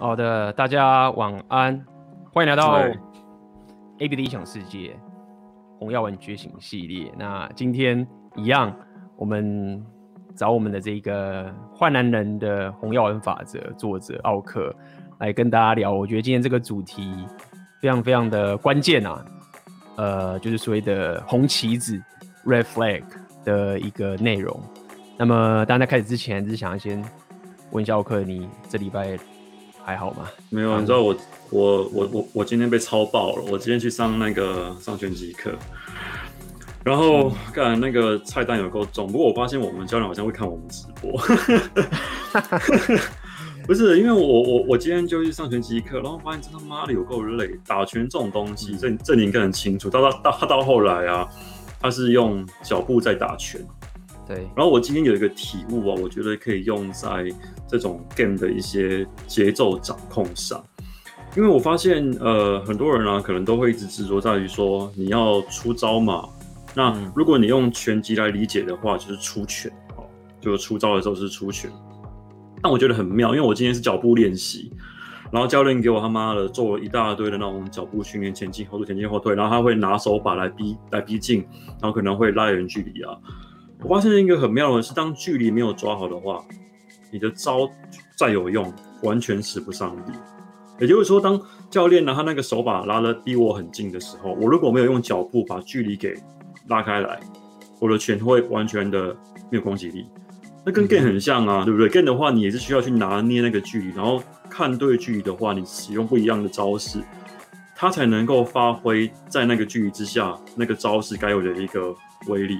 好的，大家晚安，欢迎来到 AB 的异想世界红药丸觉醒系列。那今天一样，我们找我们的这个坏男人的红药丸法则作者奥克来跟大家聊。我觉得今天这个主题非常非常的关键啊，呃，就是所谓的红旗子 （red flag） 的一个内容。那么，当然在开始之前，只是想要先问一下奥克，你这礼拜。还好吗？没有，你知道我我我我我今天被超爆了。我今天去上那个上拳击课，然后干那个菜单有够重。不过我发现我们教练好像会看我们直播，不是因为我我我今天就去上拳击课，然后发现真他妈的有够累。打拳这种东西，这这你应该很清楚。到到到到后来啊，他是用脚步在打拳。对，然后我今天有一个体悟啊，我觉得可以用在这种 game 的一些节奏掌控上，因为我发现呃很多人啊可能都会一直执着在于说你要出招嘛，那如果你用拳击来理解的话，就是出拳哦，就出招的时候是出拳。但我觉得很妙，因为我今天是脚步练习，然后教练给我他妈的做了一大堆的那种脚步训练，前进后退，前进后退，然后他会拿手把来逼来逼近，然后可能会拉远距离啊。我发现一个很妙的是，当距离没有抓好的话，你的招再有用，完全使不上力。也就是说，当教练拿他那个手把拉的离我很近的时候，我如果没有用脚步把距离给拉开来，我的拳会完全的没有攻击力。那跟 game 很像啊，嗯、对不对？game 的话，你也是需要去拿捏那个距离，然后看对距离的话，你使用不一样的招式，它才能够发挥在那个距离之下那个招式该有的一个威力。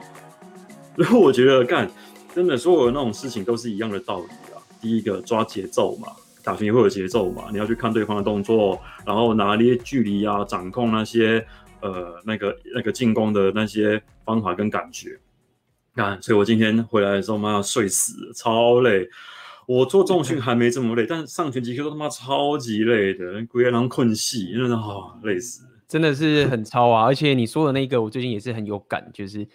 然后我觉得干，真的所有的那种事情都是一样的道理啊。第一个抓节奏嘛，打拳也会有节奏嘛，你要去看对方的动作，然后拿捏距离啊，掌控那些呃那个那个进攻的那些方法跟感觉。干，所以我今天回来的时候，妈要睡死，超累。我做重训还没这么累，但是上拳击课都他妈超级累的，鬼让人困死，真的好累死，真的是很超啊。而且你说的那个，我最近也是很有感，就是。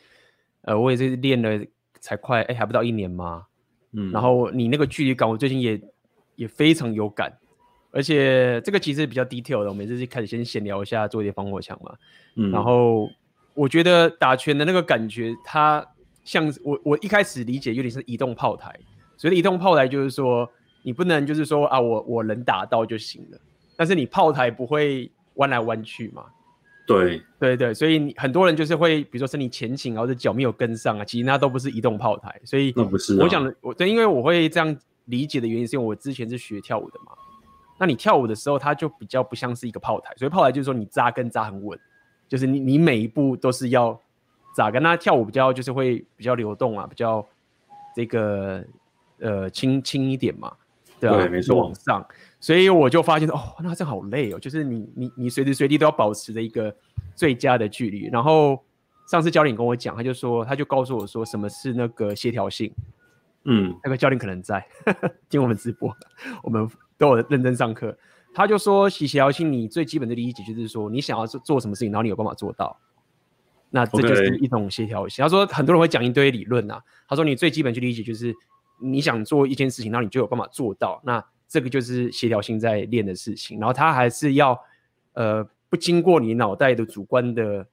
呃，我也是练了才快，哎，还不到一年嘛，嗯，然后你那个距离感，我最近也也非常有感，而且这个其实比较 detail 的，我们就是开始先闲聊一下，做一些防火墙嘛，嗯，然后我觉得打拳的那个感觉，它像我我一开始理解有点是移动炮台，所以移动炮台就是说你不能就是说啊，我我能打到就行了，但是你炮台不会弯来弯去嘛。对对对，所以你很多人就是会，比如说身体前倾，然后这脚没有跟上啊，其实那都不是移动炮台。所以那不是我讲的，我对，因为我会这样理解的原因，是因为我之前是学跳舞的嘛。那你跳舞的时候，它就比较不像是一个炮台，所以炮台就是说你扎根扎很稳，就是你你每一步都是要扎根。那跳舞比较就是会比较流动啊，比较这个呃轻轻一点嘛，对啊，对，没错，往上。所以我就发现哦，那这样好累哦，就是你你你随时随地都要保持着一个最佳的距离。然后上次教练跟我讲，他就说，他就告诉我说，什么是那个协调性？嗯，那个教练可能在 听我们直播，我们都有认真上课。他就说，协调性你最基本的理解就是说，你想要做做什么事情，然后你有办法做到，那这就是一种协调性。他说很多人会讲一堆理论啊，他说你最基本去理解就是你想做一件事情，然后你就有办法做到。那这个就是协调性在练的事情，然后他还是要，呃，不经过你脑袋的主观的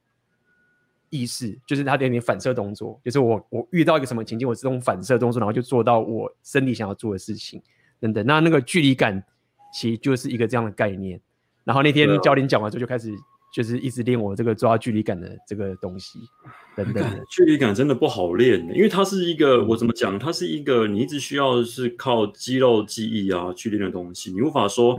意识，就是他有点反射动作，就是我我遇到一个什么情境，我自动反射动作，然后就做到我身体想要做的事情，等等。那那个距离感其实就是一个这样的概念。然后那天教练讲完之后，就开始。就是一直练我这个抓距离感的这个东西，等等。距离感真的不好练，因为它是一个我怎么讲？它是一个你一直需要是靠肌肉记忆啊去练的东西。你无法说，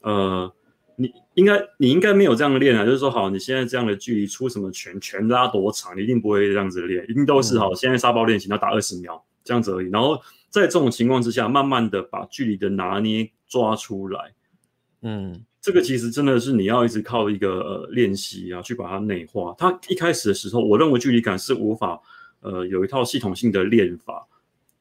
嗯、呃，你应该你应该没有这样练啊。就是说，好，你现在这样的距离出什么拳，拳拉多长，你一定不会这样子练，一定都是好。现在沙包练习要打二十秒这样子而已。然后在这种情况之下，慢慢的把距离的拿捏抓出来，嗯。这个其实真的是你要一直靠一个呃练习啊，去把它内化。它一开始的时候，我认为距离感是无法呃有一套系统性的练法，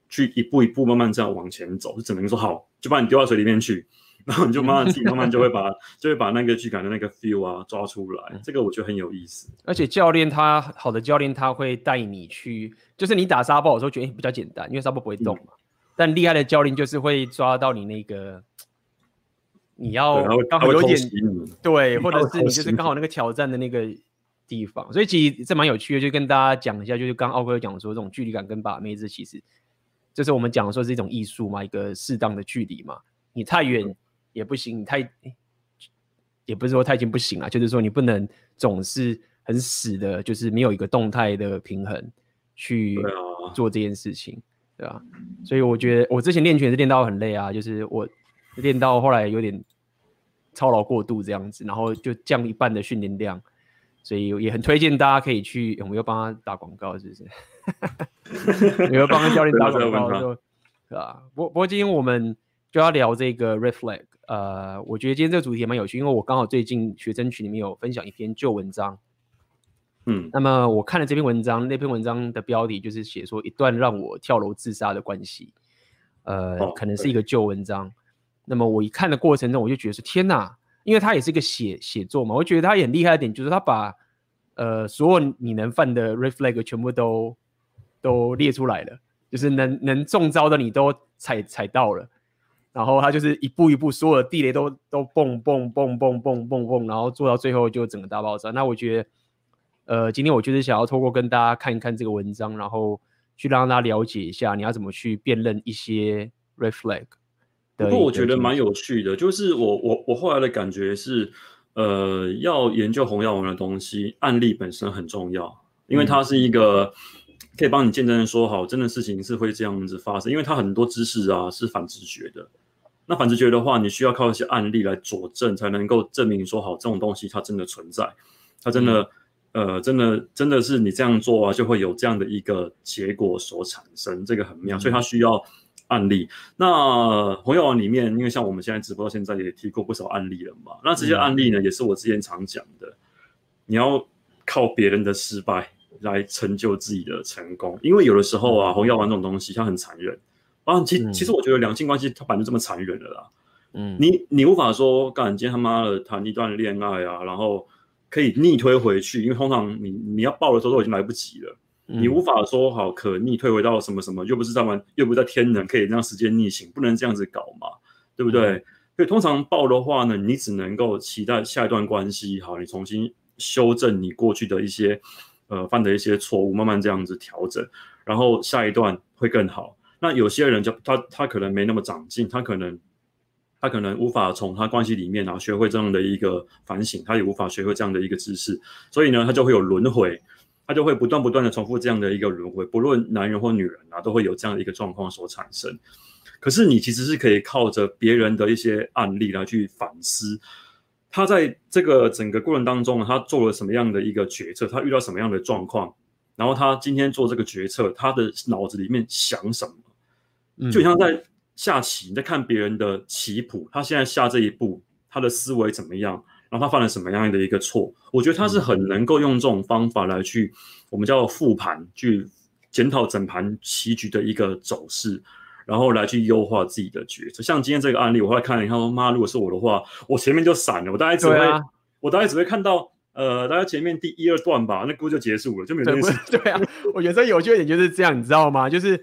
去一步一步慢慢这样往前走，就只能说好，就把你丢到水里面去，然后你就慢慢自己慢慢就会把就会把那个距离感的那个 feel 啊抓出来。这个我觉得很有意思。而且教练他好的教练他会带你去，就是你打沙包的时候觉得比较简单，因为沙包不会动嘛。嗯、但厉害的教练就是会抓到你那个。你要刚好有点对，或者是你就是刚好那个挑战的那个地方，所以其实这蛮有趣的，就跟大家讲一下，就是刚奥哥讲说这种距离感跟把妹子，其实就是我们讲说是一种艺术嘛，一个适当的距离嘛，你太远也不行，你太也不是说太近不行啊，就是说你不能总是很死的，就是没有一个动态的平衡去做这件事情，对吧？所以我觉得我之前练拳是练到很累啊，就是我。练到后来有点操劳过度这样子，然后就降一半的训练量，所以也很推荐大家可以去，我们要帮他打广告？是不是？有没有帮教练打广告？就是吧？不不过今天我们就要聊这个 Red Flag，呃，我觉得今天这个主题也蛮有趣，因为我刚好最近学生群里面有分享一篇旧文章，嗯，那么我看了这篇文章，那篇文章的标题就是写说一段让我跳楼自杀的关系，呃，哦、可能是一个旧文章。那么我一看的过程中，我就觉得是天哪，因为他也是一个写写作嘛，我觉得他也很厉害的点就是他把呃所有你能犯的 red flag 全部都都列出来了，就是能能中招的你都踩踩到了，然后他就是一步一步所有的地雷都都蹦蹦蹦蹦蹦蹦蹦，然后做到最后就整个大爆炸。那我觉得呃今天我就是想要透过跟大家看一看这个文章，然后去让大家了解一下你要怎么去辨认一些 red flag。不过我觉得蛮有趣的，就是我我我后来的感觉是，呃，要研究红药丸的东西，案例本身很重要，因为它是一个可以帮你见证说好，真的事情是会这样子发生，因为它很多知识啊是反直觉的，那反直觉的话，你需要靠一些案例来佐证，才能够证明说好这种东西它真的存在，它真的、嗯、呃真的真的是你这样做啊，就会有这样的一个结果所产生，这个很妙，所以它需要。案例，那红药丸里面，因为像我们现在直播到现在也提过不少案例了嘛。那这些案例呢，也是我之前常讲的，你要靠别人的失败来成就自己的成功。因为有的时候啊，红药丸这种东西它很残忍啊。其其实我觉得两性关系它本来就这么残忍的啦。嗯，你你无法说，干，今天他妈的谈一段恋爱啊，然后可以逆推回去，因为通常你你要报的时候都已经来不及了。你无法说好可逆退回到什么什么，又不是在玩，又不是在天能，可以让时间逆行，不能这样子搞嘛，对不对？所以通常爆的话呢，你只能够期待下一段关系，好，你重新修正你过去的一些呃犯的一些错误，慢慢这样子调整，然后下一段会更好。那有些人就他他可能没那么长进，他可能他可能无法从他关系里面然后学会这样的一个反省，他也无法学会这样的一个知识，所以呢，他就会有轮回。他就会不断不断的重复这样的一个轮回，不论男人或女人啊，都会有这样的一个状况所产生。可是你其实是可以靠着别人的一些案例来去反思，他在这个整个过程当中，他做了什么样的一个决策，他遇到什么样的状况，然后他今天做这个决策，他的脑子里面想什么？就像在下棋，你在看别人的棋谱，他现在下这一步，他的思维怎么样？然后他犯了什么样的一个错？我觉得他是很能够用这种方法来去，我们叫复盘，去检讨整盘棋局的一个走势，然后来去优化自己的决策。像今天这个案例，我后来看了以后说，妈，如果是我的话，我前面就闪了，我大概只会，啊、我大概只会看到，呃，大概前面第一二段吧，那估就结束了，就没有这件事。对啊，我觉得最有趣的点就是这样，你知道吗？就是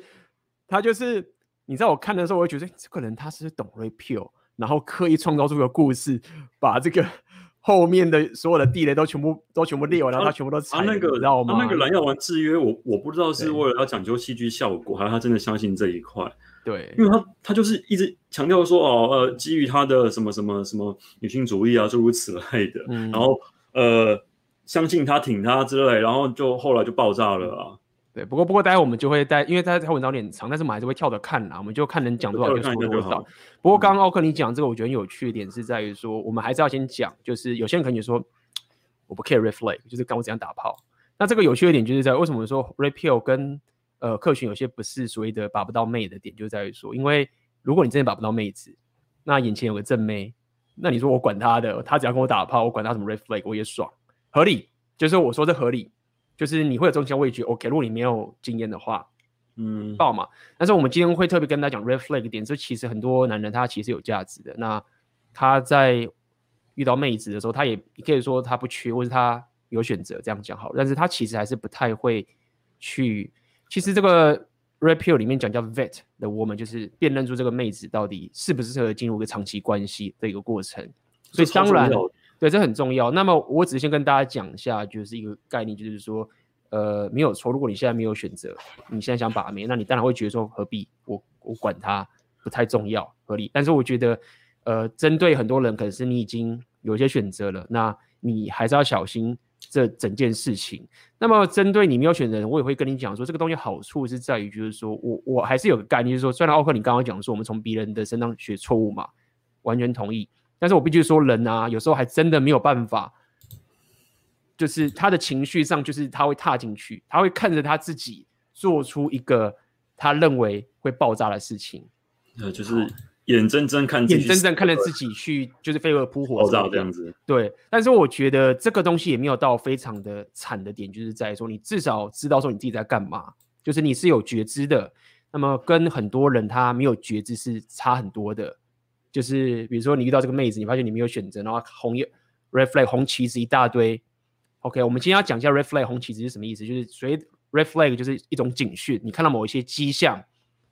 他就是，你知道我看的时候，我会觉得这个人他是懂 repeal，然后刻意创造出个故事，把这个。后面的所有的地雷都全部都全部裂完，然后他全部都踩，那个，知道吗？他那个蓝药丸制约，我我不知道是为了要讲究戏剧效果，还是他真的相信这一块。对，因为他他就是一直强调说哦，呃，基于他的什么什么什么女性主义啊，诸如此类的，嗯、然后呃，相信他挺他之类，然后就后来就爆炸了啊。对，不过不过，待会我们就会带，因为他他文章有点长，但是我们还是会跳着看啦。我们就看能讲多少就说多少。不过刚刚奥克你讲这个，我觉得很有趣的点是在于说，我们还是要先讲，就是有些人可能就说我不 care red flag，就是看我怎样打炮。那这个有趣的点就是在为什么说 red pill 跟呃客群有些不是所谓的把不到妹的点，就在于说，因为如果你真的把不到妹子，那眼前有个正妹，那你说我管他的，他只要跟我打炮，我管他什么 red flag，我也爽，合理，就是我说这合理。就是你会有中间味觉，OK。如果你没有经验的话，嗯，爆嘛。但是我们今天会特别跟大家讲 red flag 点，就其实很多男人他其实有价值的。那他在遇到妹子的时候，他也可以说他不缺，或是他有选择这样讲好。但是他其实还是不太会去。其实这个 Red Pill 里面讲叫 vet 的，我们就是辨认出这个妹子到底适不适合进入一个长期关系的一个过程。所以当然，对，这很重要。那么我只是先跟大家讲一下，就是一个概念，就是说，呃，没有错。如果你现在没有选择，你现在想把妹，那你当然会觉得说何必？我我管他，不太重要，合理。但是我觉得，呃，针对很多人，可能是你已经有一些选择了，那你还是要小心。这整件事情，那么针对你没有选择，我也会跟你讲说，这个东西好处是在于，就是说我我还是有个概念，就是说，虽然奥克你刚刚讲说我们从别人的身上学错误嘛，完全同意，但是我必须说，人啊，有时候还真的没有办法，就是他的情绪上，就是他会踏进去，他会看着他自己做出一个他认为会爆炸的事情，呃，就是。眼睁睁看，眼睁睁看着自己去，就是飞蛾扑火，爆炸这样子。对，但是我觉得这个东西也没有到非常的惨的点，就是在说你至少知道说你自己在干嘛，就是你是有觉知的。那么跟很多人他没有觉知是差很多的。就是比如说你遇到这个妹子，你发现你没有选择，然后红叶 red flag 红旗子一大堆。OK，我们今天要讲一下 red flag 红旗子是什么意思？就是所谓 red flag 就是一种警讯，你看到某一些迹象，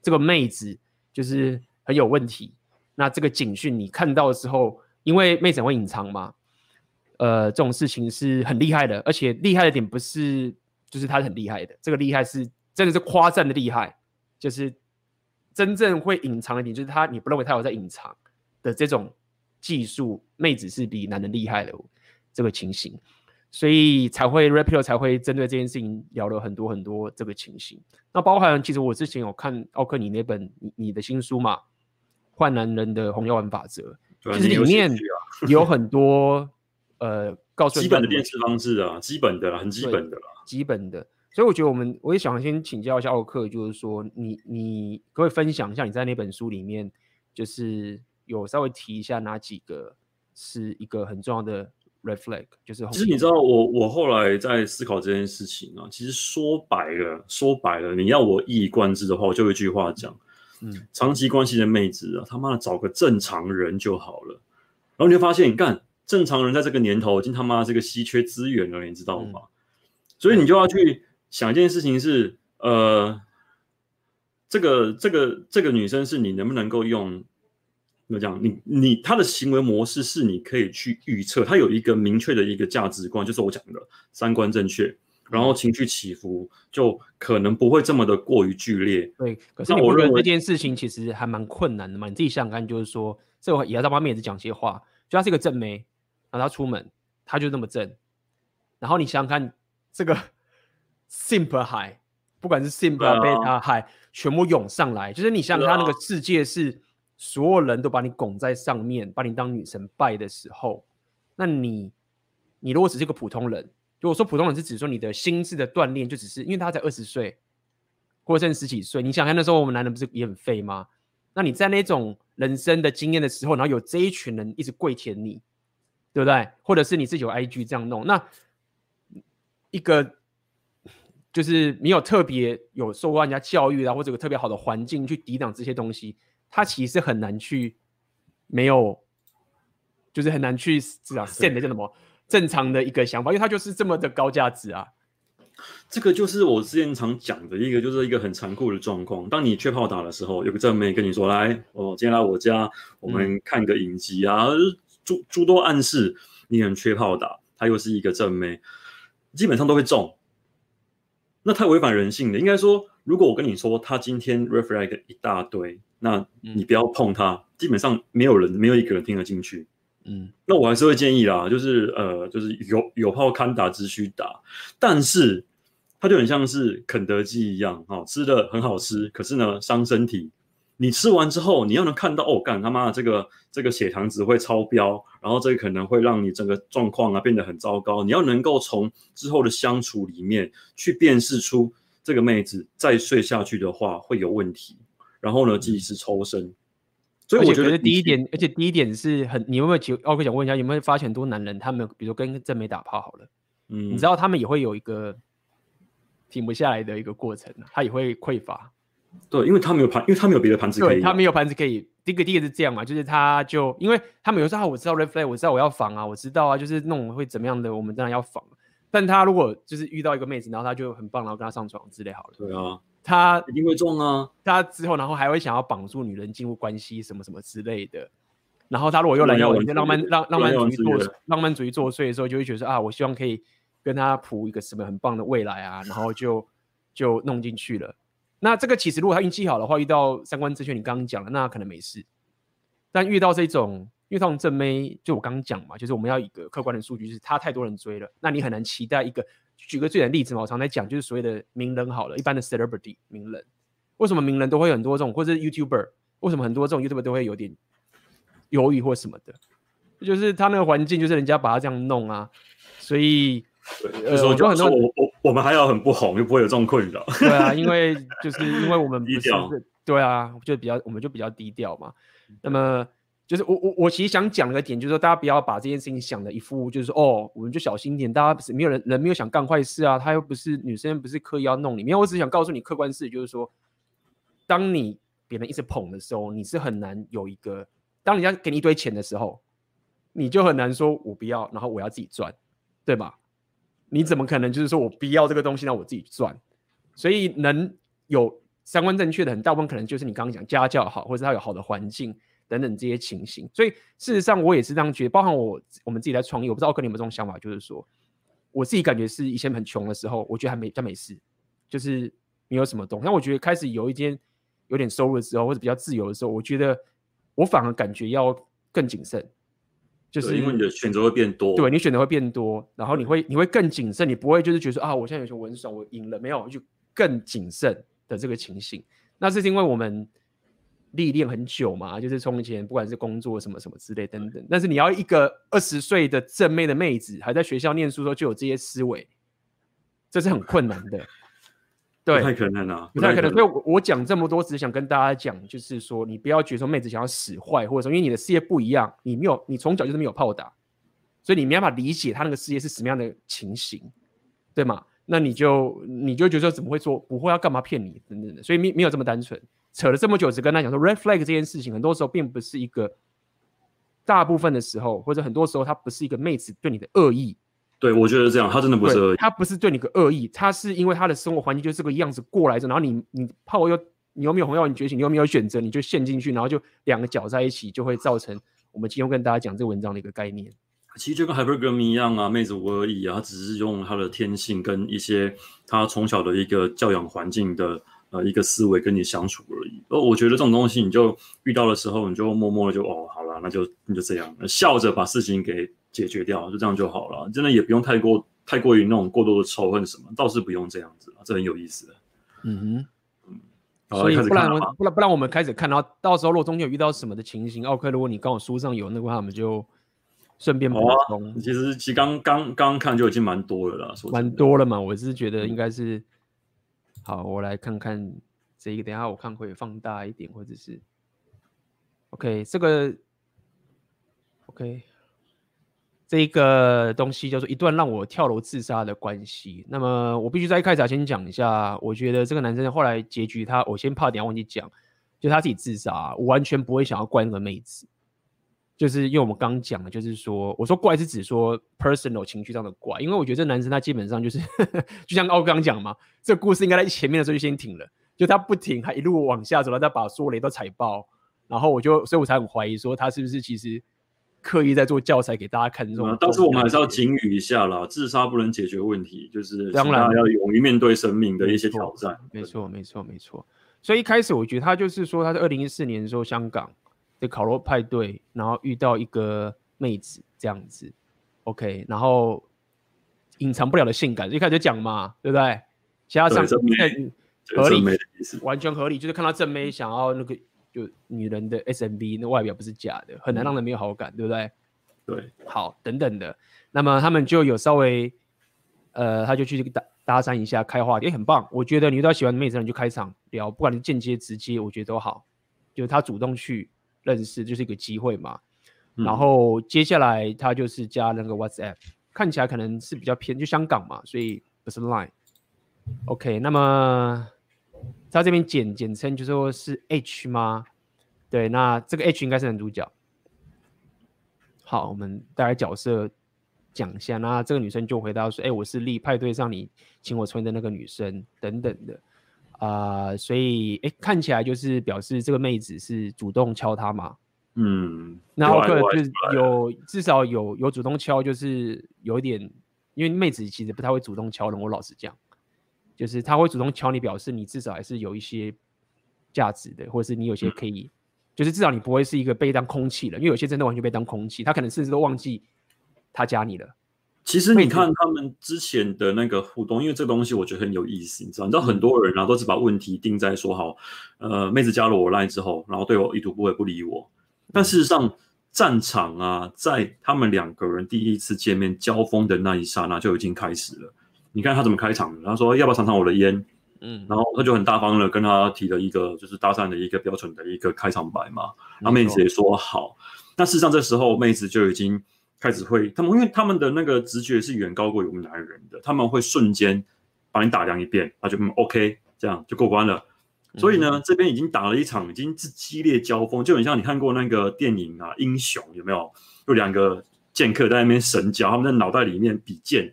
这个妹子就是。很有问题，那这个警讯你看到的时候，因为妹子会隐藏嘛，呃，这种事情是很厉害的，而且厉害的点不是就是他是很厉害的，这个厉害是真的是夸赞的厉害，就是真正会隐藏的点，就是他你不认为他有在隐藏的这种技术，妹子是比男人厉害的这个情形，所以才会 Red Pill 才会针对这件事情聊了很多很多这个情形。那包含其实我之前有看奥克你那本你你的新书嘛。换男人的红药丸法则，其实里面有很多呃，告诉基本的辨识方式啊，基本的啦，很基本的啦，基本的。所以我觉得我们我也想先请教一下奥克，就是说你你可不可以分享一下你在那本书里面，就是有稍微提一下哪几个是一个很重要的 red flag，就是其实你知道我我后来在思考这件事情啊，其实说白了说白了，你要我一以贯之的话，我就一句话讲。嗯，长期关系的妹子啊，他妈的找个正常人就好了。然后你就发现，你看正常人在这个年头已经他妈这个稀缺资源了，你知道吗？嗯、所以你就要去想一件事情是，呃，这个这个这个女生是你能不能够用怎么讲？你你他的行为模式是你可以去预测，他有一个明确的一个价值观，就是我讲的三观正确。然后情绪起伏就可能不会这么的过于剧烈。对，可是我认为这件事情其实还蛮困难的嘛。你自己想想看，就是说，这个也要在外面也是讲些话。就他是一个正妹，然后他出门，他就那么正。然后你想想看，这个 simp high，不管是 simp 啊、beta high，全部涌上来，就是你想想看，那个世界是所有人都把你拱在上面，把你当女神拜的时候，那你，你如果只是个普通人。如果说普通人是指说你的心智的锻炼，就只是因为他才二十岁，或者甚至十几岁。你想看那时候我们男人不是也很废吗？那你在那种人生的经验的时候，然后有这一群人一直跪舔你，对不对？或者是你自己有 IG 这样弄，那一个就是没有特别有受过人家教育啊，或者有特别好的环境去抵挡这些东西，他其实很难去没有，就是很难去至少现的这种。正常的一个想法，因为他就是这么的高价值啊。这个就是我之前常讲的一个，就是一个很残酷的状况。当你缺炮打的时候，有个正妹跟你说：“来，我今天来我家，我们看个影集啊。嗯”诸诸多暗示你很缺炮打，他又是一个正妹，基本上都会中。那太违反人性了。应该说，如果我跟你说他今天 red flag 一大堆，那你不要碰他，基本上没有人，没有一个人听得进去。嗯，那我还是会建议啦，就是呃，就是有有炮堪打之需打，但是它就很像是肯德基一样，哦，吃的很好吃，可是呢伤身体。你吃完之后，你要能看到哦，干他妈的这个这个血糖值会超标，然后这个可能会让你整个状况啊变得很糟糕。你要能够从之后的相处里面去辨识出这个妹子再睡下去的话会有问题，然后呢及时抽身。所以我觉得第一点，而且第一点是很，你有没有？奥克想问一下，有没有发现很多男人，他们比如说跟正美打炮好了，嗯，你知道他们也会有一个停不下来的一个过程，他也会匮乏。对，因为他没有盘，因为他没有别的盘子可以，他没有盘子可以。第一个第一个是这样嘛，就是他就因为他们有时候啊，我知道 red flag，我知道我要防啊，我知道啊，就是那种会怎么样的，我们当然要防。但他如果就是遇到一个妹子，然后他就很棒，然后跟他上床之类好了，对啊。他一定会中啊。他之后，然后还会想要绑住女人进入关系，什么什么之类的。然后他如果又来要我一些浪漫浪浪漫主义作浪漫主义作祟的时候，就会觉得啊，我希望可以跟他谱一个什么很棒的未来啊，然后就就弄进去了。那这个其实如果他运气好的话，遇到三观正确，你刚刚讲了，那可能没事。但遇到这种遇到正妹，就我刚刚讲嘛，就是我们要一个客观的数据，就是他太多人追了，那你很难期待一个。举个最简单的例子嘛，我常在讲，就是所谓的名人好了，一般的 celebrity 名人，为什么名人都会有很多这种，或者是 YouTuber，为什么很多这种 YouTuber 都会有点犹豫或什么的？就是他那个环境，就是人家把他这样弄啊，所以呃，我觉得很多我我我们还要很不红，就不会有这种困扰。对啊，因 为就是因为我们不是低调，对啊，就比较我们就比较低调嘛。那么。就是我我我其实想讲的点，就是说大家不要把这件事情想的一副就是说哦，我们就小心一点，大家不是没有人人没有想干坏事啊，他又不是女生，不是刻意要弄你。没有，我只想告诉你客观事实，就是说，当你别人一直捧的时候，你是很难有一个，当人家给你一堆钱的时候，你就很难说我不要，然后我要自己赚，对吧？你怎么可能就是说我不要这个东西，让我自己赚？所以能有三观正确的很大部分可能就是你刚刚讲家教好，或者他有好的环境。等等这些情形，所以事实上我也是这样觉得，包含我我们自己在创业，我不知道跟你们有没有这种想法，就是说我自己感觉是以前很穷的时候，我觉得还没还没事，就是没有什么东西。但我觉得开始有一间有点收入的时候，或者比较自由的时候，我觉得我反而感觉要更谨慎，就是因为你的选择会变多，对，你选择会变多，然后你会你会更谨慎，你不会就是觉得说啊，我现在有钱我很爽，我赢了没有，就更谨慎的这个情形。那是因为我们。历练很久嘛，就是从前不管是工作什么什么之类等等，但是你要一个二十岁的正妹的妹子还在学校念书的时候就有这些思维，这是很困难的。对，不太可能啊，不太可能。所以我我讲这么多，只是想跟大家讲，就是说你不要觉得说妹子想要使坏，或者说因为你的事业不一样，你没有你从小就是没有炮打，所以你没办法理解他那个事业是什么样的情形，对吗？那你就你就觉得说怎么会说不会要干嘛骗你等等的，所以没没有这么单纯。扯了这么久，只跟他讲说 red flag 这件事情，很多时候并不是一个大部分的时候，或者很多时候，他不是一个妹子对你的恶意。对，我觉得这样，他真的不是恶意，他不是对你个恶意，他是因为他的生活环境就是这个样子过来着，然后你你泡又你又没有红药，你觉醒，你又没有选择，你就陷进去，然后就两个搅在一起，就会造成我们今天跟大家讲这个文章的一个概念。其实就跟 hypergamy 一样啊，妹子无恶意啊，他只是用他的天性跟一些他从小的一个教养环境的。呃，一个思维跟你相处而已。而我觉得这种东西，你就遇到的时候，你就默默的就哦，好了，那就那就这样，笑着把事情给解决掉，就这样就好了。真的也不用太过太过于那种过多的仇恨什么，倒是不用这样子，这很有意思。嗯哼，嗯，所以不然不然不然我们开始看然后，到时候如果中间有遇到什么的情形，OK，如果你刚好书上有那个话，我们就顺便补充。啊、其实其实刚刚刚看就已经蛮多了啦，蛮多了嘛。我是觉得应该是。好，我来看看这一个，等下我看会放大一点，或者是，OK，这个，OK，这一个东西叫做一段让我跳楼自杀的关系。那么我必须在一开始先讲一下，我觉得这个男生后来结局他，我先怕等下忘记讲，就他自己自杀，我完全不会想要怪那个妹子。就是因为我们刚讲的，就是说，我说怪是指说 personal 情绪上的怪，因为我觉得这男生他基本上就是，就像奥刚讲嘛，这个故事应该在前面的时候就先停了，就他不停，他一路往下走，他把所有雷都踩爆，然后我就，所以我才很怀疑说他是不是其实刻意在做教材给大家看这种。但是我们还是要警语一下啦，自杀不能解决问题，就是当然要勇于面对生命的一些挑战。没错，没错，没错。所以一开始我觉得他就是说他在二零一四年的时候香港。的烤肉派对，然后遇到一个妹子这样子，OK，然后隐藏不了的性感，一开始就讲嘛，对不对？加上合理，完全合理，就是看到正妹想要那个就女人的 SMB，那外表不是假的，很难让人没有好感，对不对？对，好，等等的，那么他们就有稍微，呃，他就去搭搭讪一下，开话题，也很棒。我觉得你遇到喜欢的妹子，你就开场聊，不管你间接直接，我觉得都好，就是他主动去。认识就是一个机会嘛，嗯、然后接下来他就是加那个 WhatsApp，看起来可能是比较偏就香港嘛，所以不是 Line。OK，那么他这边简简称就说是 H 吗？对，那这个 H 应该是男主角。好，我们大概角色讲一下，那这个女生就回答说：“哎，我是丽派对上你请我抽烟的那个女生等等的。”啊、呃，所以哎，看起来就是表示这个妹子是主动敲他嘛。嗯，然后可就是有至少有有主动敲，就是有一点，因为妹子其实不太会主动敲人，我老实讲，就是他会主动敲你，表示你至少还是有一些价值的，或者是你有些可以，嗯、就是至少你不会是一个被当空气了，因为有些真的完全被当空气，他可能甚至都忘记他加你了。其实你看他们之前的那个互动，因为这个东西我觉得很有意思，你知道？你知道很多人啊都是把问题定在说好，呃，妹子加了我 line 之后，然后对我已读不回不理我。但事实上，战场啊，在他们两个人第一次见面交锋的那一刹那就已经开始了。你看他怎么开场的？他说要不要尝尝我的烟？嗯，然后他就很大方的跟他提了一个就是搭讪的一个标准的一个开场白嘛。然后妹子也说好。那事实上这时候妹子就已经。开始会，他们因为他们的那个直觉是远高过于我们男人的，他们会瞬间把你打量一遍，他就嗯 OK，这样就过关了。所以呢，嗯、这边已经打了一场，已经是激烈交锋，就很像你看过那个电影啊，英雄有没有？有两个剑客在那边神交，他们在脑袋里面比剑，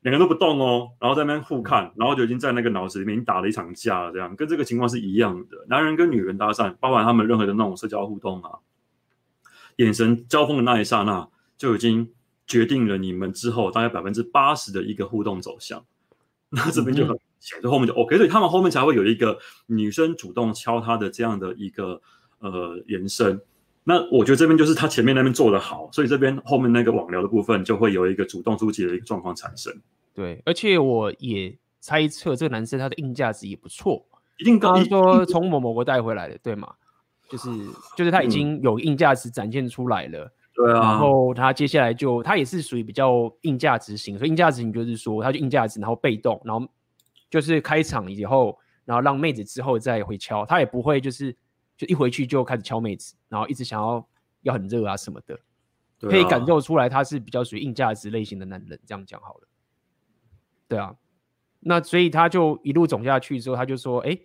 两个都不动哦，然后在那边互看，然后就已经在那个脑子里面已经打了一场架了，这样跟这个情况是一样的。男人跟女人搭讪，包含他们任何的那种社交互动啊。眼神交锋的那一刹那，就已经决定了你们之后大概百分之八十的一个互动走向。那这边就显，就后面就 OK，所以他们后面才会有一个女生主动敲他的这样的一个呃延伸。那我觉得这边就是他前面那边做的好，所以这边后面那个网聊的部分就会有一个主动出击的一个状况产生。对，而且我也猜测这个男生他的硬价值也不错，一定高。他说从某某国带回来的，对吗？就是就是他已经有硬价值展现出来了，嗯、对啊，然后他接下来就他也是属于比较硬价值型，所以硬价值型就是说他就硬价值，然后被动，然后就是开场以后，然后让妹子之后再回敲，他也不会就是就一回去就开始敲妹子，然后一直想要要很热啊什么的，啊、可以感受出来他是比较属于硬价值类型的男人，这样讲好了，对啊，那所以他就一路走下去之后，他就说，哎。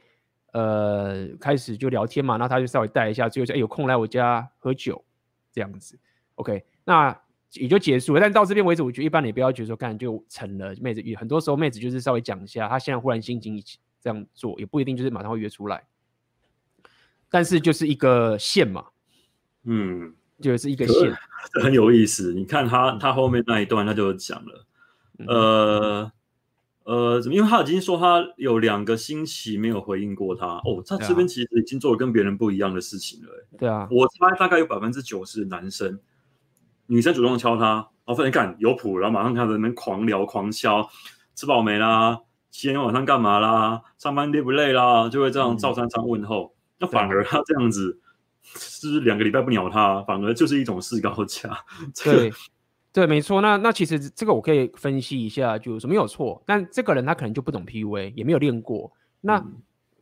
呃，开始就聊天嘛，那他就稍微带一下，最后说，哎，有空来我家喝酒，这样子，OK，那也就结束了。但到这边为止，我觉得一般你不要觉得说，干就成了妹子。很多时候妹子就是稍微讲一下，她现在忽然心情一起这样做，也不一定就是马上会约出来。但是就是一个线嘛，嗯，就是一个线，很有意思。你看他他后面那一段，他就讲了，嗯、呃。呃，怎么？因为他已经说他有两个星期没有回应过他哦，他这边其实已经做了跟别人不一样的事情了。对啊，我猜大概有百分之九十男生，女生主动敲他，然后发现干有谱，然后马上开始在那边狂聊狂敲，吃饱没啦？今天晚上干嘛啦？上班累不累啦？就会这样照三餐问候。那、嗯、反而他这样子，是两个礼拜不鸟他，反而就是一种示高价。对。对，没错。那那其实这个我可以分析一下，就是说没有错。但这个人他可能就不懂 PUA，也没有练过。那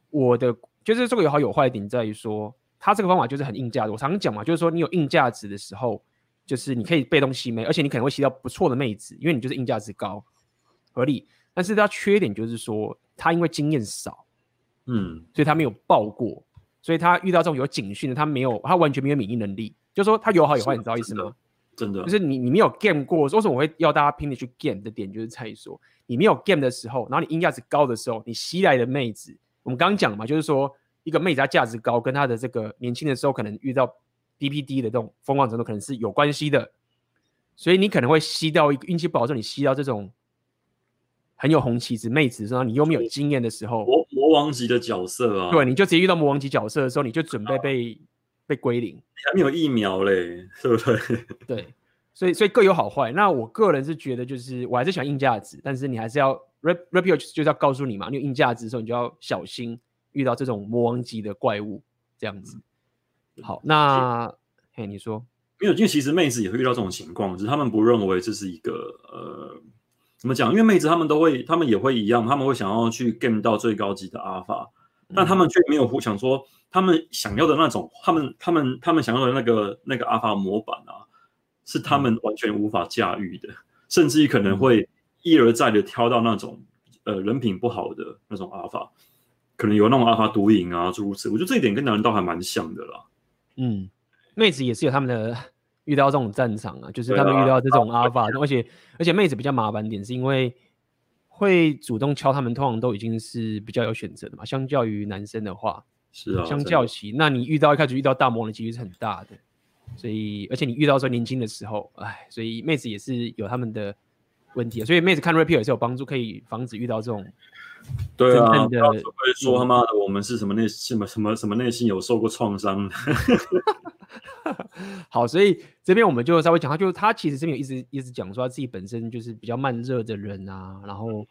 我的就是这个有好有坏点在于说，他这个方法就是很硬价值。我常常讲嘛，就是说你有硬价值的时候，就是你可以被动吸妹，而且你可能会吸到不错的妹子，因为你就是硬价值高，合理。但是他缺点就是说，他因为经验少，嗯，所以他没有爆过，所以他遇到这种有警讯的，他没有，他完全没有免疫能力。就是说他有好有坏，你知道意思吗？真的，就是你，你没有 game 过，为什么我会要大家拼命去 game 的点，就是在于说，你没有 game 的时候，然后你硬价值高的时候，你吸来的妹子，我们刚刚讲嘛，就是说，一个妹子她价值高，跟她的这个年轻的时候可能遇到 DPD 的这种疯狂程度，可能是有关系的，所以你可能会吸到一个运气不好的时候，你吸到这种很有红旗子妹子，然后你又没有经验的时候，魔魔王级的角色啊，对，你就直接遇到魔王级角色的时候，你就准备被。啊被归零，还没有疫苗嘞，是不是？对，所以所以各有好坏。那我个人是觉得，就是我还是喜欢硬价值，但是你还是要 rep repio 就是要告诉你嘛，你有硬价值的时候，你就要小心遇到这种魔王级的怪物这样子。好，那嘿，你说，因为因为其实妹子也会遇到这种情况，只是他们不认为这是一个呃，怎么讲？因为妹子他们都会，他们也会一样，他们会想要去 game 到最高级的阿法，但他们却没有想说。他们想要的那种，他们他们他们想要的那个那个阿法模板啊，是他们完全无法驾驭的，嗯、甚至于可能会一而再的挑到那种呃人品不好的那种阿法，可能有那种阿法毒瘾啊诸如此。我觉得这一点跟男人倒还蛮像的啦。嗯，妹子也是有他们的 遇到这种战场啊，就是他们遇到这种阿法，啊、而且而且妹子比较麻烦点，是因为会主动敲他们，通常都已经是比较有选择的嘛。相较于男生的话，是啊，相较起，那你遇到一开始遇到大魔王的几率是很大的。所以，而且你遇到说年轻的时候，哎，所以妹子也是有他们的问题，所以妹子看 repeat 也是有帮助，可以防止遇到这种对啊，不要说他妈的我们是什么内什么什么什么内心有受过创伤。好，所以这边我们就稍微讲，他就他其实这边有一直一直讲说他自己本身就是比较慢热的人啊，然后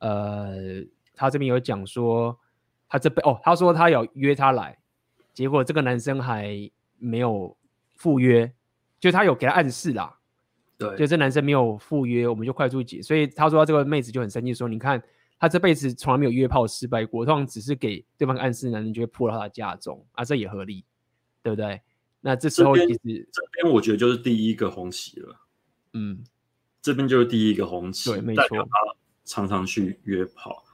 呃，他这边有讲说他这边哦，他说他有约他来，结果这个男生还没有。赴约，就他有给他暗示啦，对，就这男生没有赴约，我们就快速解。所以他说他这个妹子就很生气，说你看他这辈子从来没有约炮失败过，通常只是给对方暗示，男人就会扑到他的家中啊，这也合理，对不对？那这时候其实这边我觉得就是第一个红旗了，嗯，这边就是第一个红旗，对，没错，他常常去约炮，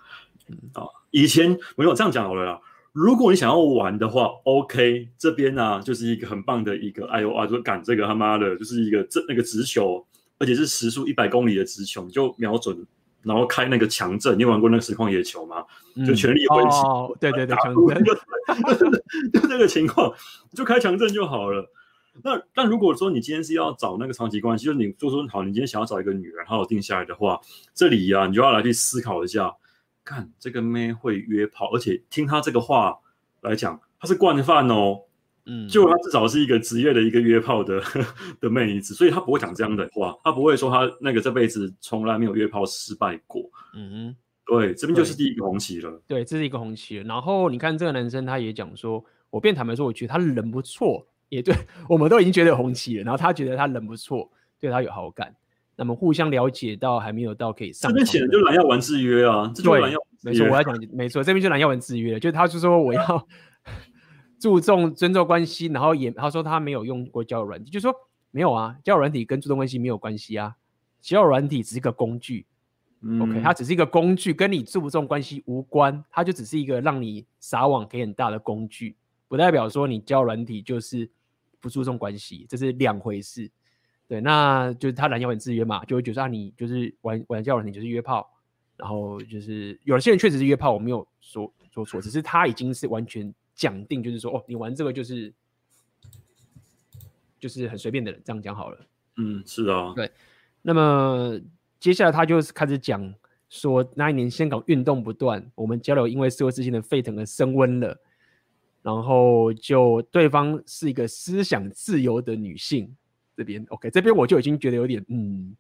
嗯啊，以前我有这样讲好了啦。如果你想要玩的话，OK，这边呢、啊、就是一个很棒的一个，哎呦啊，就赶这个他妈的，就是一个这那个直球，而且是时速一百公里的直球，你就瞄准，然后开那个强震。你有玩过那个实况野球吗？嗯、就全力挥击、哦，对对对，强震，就这个情况，就开强震就好了。那但如果说你今天是要找那个长期关系，就是你就说好，你今天想要找一个女人好好定下来的话，这里呀、啊，你就要来去思考一下。看这个妹会约炮，而且听她这个话来讲，她是惯犯哦。嗯，就他至少是一个职业的一个约炮的 的妹子，所以他不会讲这样的话，他不会说他那个这辈子从来没有约炮失败过。嗯哼，对，这边就是第一个红旗了。对，这是一个红旗。然后你看这个男生，他也讲说，我变坦白说，我觉得他人不错，也对，我们都已经觉得有红旗了。然后他觉得他人不错，对他有好感。那么互相了解到还没有到可以上，这边显然就蓝药丸制约啊，这就蓝药没错，我要讲没错，这边就蓝药丸制约了，就是他就说我要注重尊重关系，然后也他说他没有用过交友软体，就说没有啊，交友软体跟注重关系没有关系啊，交友软体只是一个工具，嗯，OK，它只是一个工具，跟你注不注重关系无关，它就只是一个让你撒网可以很大的工具，不代表说你交友软体就是不注重关系，这是两回事。对，那就是他蓝药丸制约嘛，就会觉得啊，你就是玩玩交友软体就是约炮，然后就是有些人确实是约炮，我没有说说错，只是他已经是完全讲定，就是说哦，你玩这个就是就是很随便的人，这样讲好了。嗯，是啊，对。那么接下来他就是开始讲说，那一年香港运动不断，我们交流因为社会事件的沸腾而升温了，然后就对方是一个思想自由的女性。这边 OK，这边我就已经觉得有点嗯，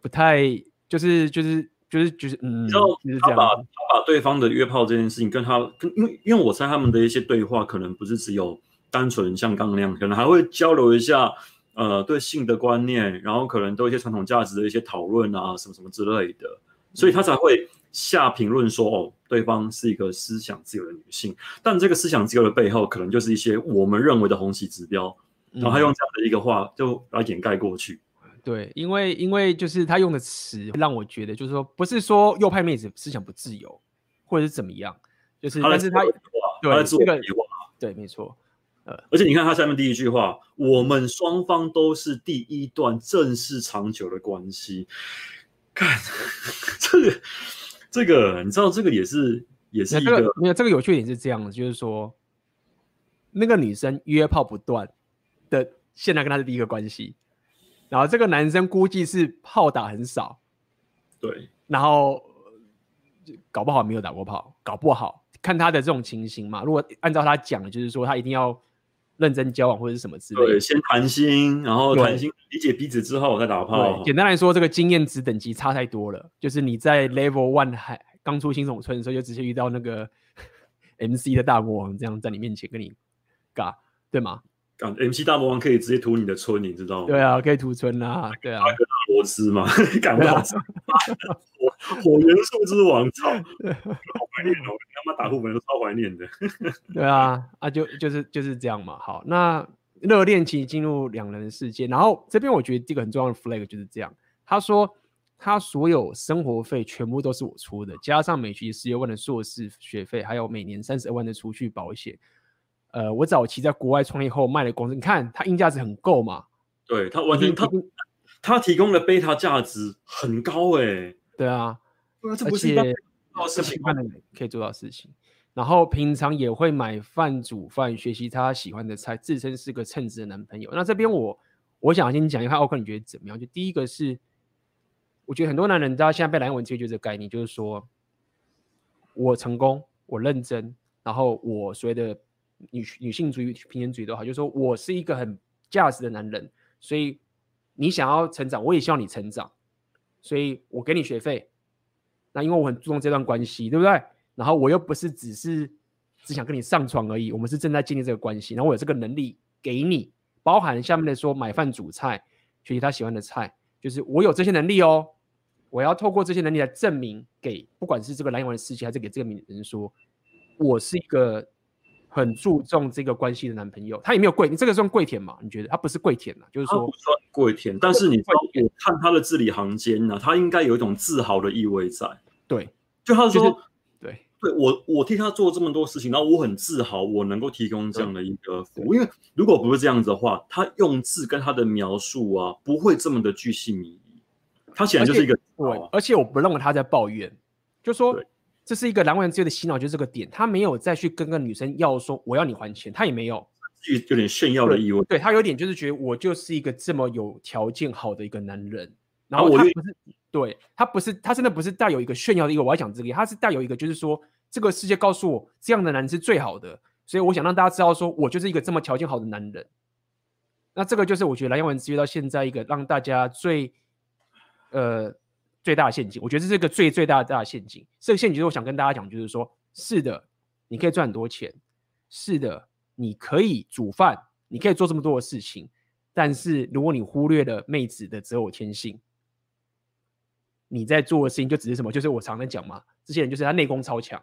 不太就是就是就是就是嗯，你知道他把他把对方的约炮这件事情跟他跟因为因为我猜他们的一些对话可能不是只有单纯像刚刚那样，可能还会交流一下呃对性的观念，然后可能都一些传统价值的一些讨论啊什么什么之类的，所以他才会下评论说哦，对方是一个思想自由的女性，但这个思想自由的背后可能就是一些我们认为的红旗指标。然后他用这样的一个话就来掩盖过去。嗯，对，因为因为就是他用的词让我觉得就是说不是说右派妹子思想不自由，或者是怎么样，就是但是他对这个对没错，呃，而且你看他下面第一句话，我们双方都是第一段正式长久的关系。看 这个这个，你知道这个也是也是一个没有这个有趣点是这样的，就是说那个女生约炮不断。的现在跟他是第一个关系，然后这个男生估计是炮打很少，对，然后搞不好没有打过炮，搞不好看他的这种情形嘛。如果按照他讲的，就是说他一定要认真交往或者是什么之类的，对，先谈心，然后谈心理解彼此之后再打炮。简单来说，这个经验值等级差太多了，就是你在 Level One 还刚出新手村的时候，就直接遇到那个 MC 的大魔王这样在你面前跟你尬，对吗？MC 大魔王可以直接屠你的村，你知道吗？对啊，可以屠村啊，对啊。螺丝嘛，敢不敢？火火元素之王，操！好怀念哦，他妈打副本都超怀念的。对啊，啊就就是就是这样嘛。好，那热恋期进入两人的世界，然后这边我觉得这个很重要的 flag 就是这样。他说他所有生活费全部都是我出的，加上每学期十六万的硕士学费，还有每年三十二万的储蓄保险。呃，我早期在国外创业后卖的公司，你看它硬价值很够嘛？对，它完全它它提供的贝塔价值很高哎、欸。对啊，而且是平凡的人可以做到事情。然后平常也会买饭煮饭，学习他喜欢的菜，自称是个称职的男朋友。那这边我我想先讲一下奥克，你觉得怎么样？就第一个是，我觉得很多男人大家现在被蓝文接就这个概念，就是说我成功，我认真，然后我所谓的女女性主义、平权主义都好，就是说我是一个很价值的男人，所以你想要成长，我也希望你成长，所以我给你学费。那因为我很注重这段关系，对不对？然后我又不是只是只想跟你上床而已，我们是正在建立这个关系。然后我有这个能力给你，包含下面的说买饭煮菜，学习他喜欢的菜，就是我有这些能力哦。我要透过这些能力来证明给不管是这个蓝眼的世界，还是给这个人说，我是一个很注重这个关系的男朋友。他也没有跪，你这个算跪舔吗？你觉得他不是跪舔啊？就是说不算跪舔，但是你我看他的字里行间呢，他应该有一种自豪的意味在。对，就他说。就是对我，我替他做这么多事情，然后我很自豪，我能够提供这样的一个服务。因为如果不是这样子的话，他用字跟他的描述啊，不会这么的巨细靡遗。他显然就是一个对，而且我不认为他在抱怨，就说这是一个蓝文之类的洗脑，就是这个点，他没有再去跟个女生要说我要你还钱，他也没有，有有点炫耀的意味。对，他有点就是觉得我就是一个这么有条件好的一个男人，然后他不是。对，他不是，他真的不是带有一个炫耀的一个，我要讲这个，他是带有一个，就是说这个世界告诉我这样的男人是最好的，所以我想让大家知道，说我就是一个这么条件好的男人。那这个就是我觉得蓝耀文制约到现在一个让大家最呃最大的陷阱，我觉得这是一个最最大的大的陷阱。这个陷阱就是我想跟大家讲，就是说是的，你可以赚很多钱，是的，你可以煮饭，你可以做这么多的事情，但是如果你忽略了妹子的择偶天性。你在做的事情就只是什么？就是我常常讲嘛，这些人就是他内功超强，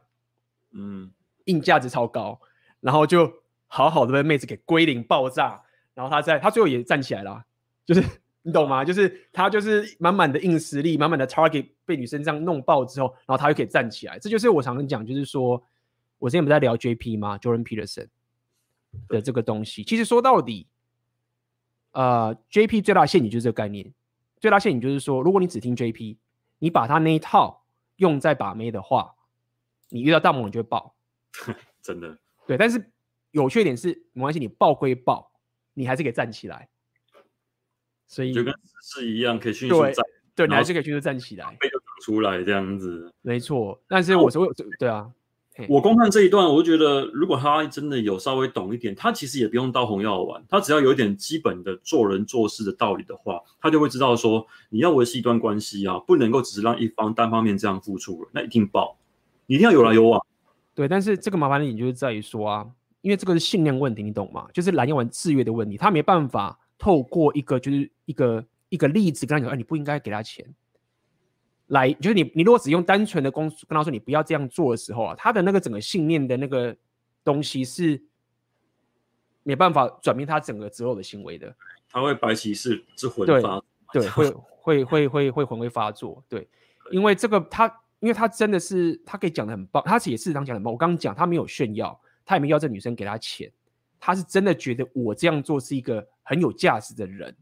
嗯，硬价值超高，然后就好好的被妹子给归零爆炸，然后他在他最后也站起来了，就是你懂吗？就是他就是满满的硬实力，满满的 target 被女生这样弄爆之后，然后他又可以站起来，这就是我常常讲，就是说我之前不是在聊 JP 吗？Jordan Peterson 的这个东西，其实说到底，呃，JP 最大的陷阱就是这个概念，最大陷阱就是说，如果你只听 JP。你把他那一套用在把妹的话，你遇到大魔你就会爆，真的。对，但是有缺点是没关系，你爆归爆，你还是可以站起来。所以就跟是一样，可以迅速站。对，你还是可以迅速站起来，背就长出来这样子。没错，但是我说对啊。我光看这一段，我就觉得，如果他真的有稍微懂一点，他其实也不用到红药丸，他只要有一点基本的做人做事的道理的话，他就会知道说，你要维系一段关系啊，不能够只是让一方单方面这样付出了，那一定爆，你一定要有来有往。对，但是这个麻烦的点就是在于说啊，因为这个是信念问题，你懂吗？就是蓝药丸制约的问题，他没办法透过一个就是一个一个例子跟他讲，哎，你不应该给他钱。来，就是你，你如果只用单纯的公跟他说你不要这样做的时候啊，他的那个整个信念的那个东西是没办法转变他整个之后的行为的。他会白骑士之魂发，对，会会会会会魂会发作，对，因为这个他，因为他真的是他可以讲的很棒，他也是当讲的很棒。我刚刚讲他没有炫耀，他也没要这女生给他钱，他是真的觉得我这样做是一个很有价值的人。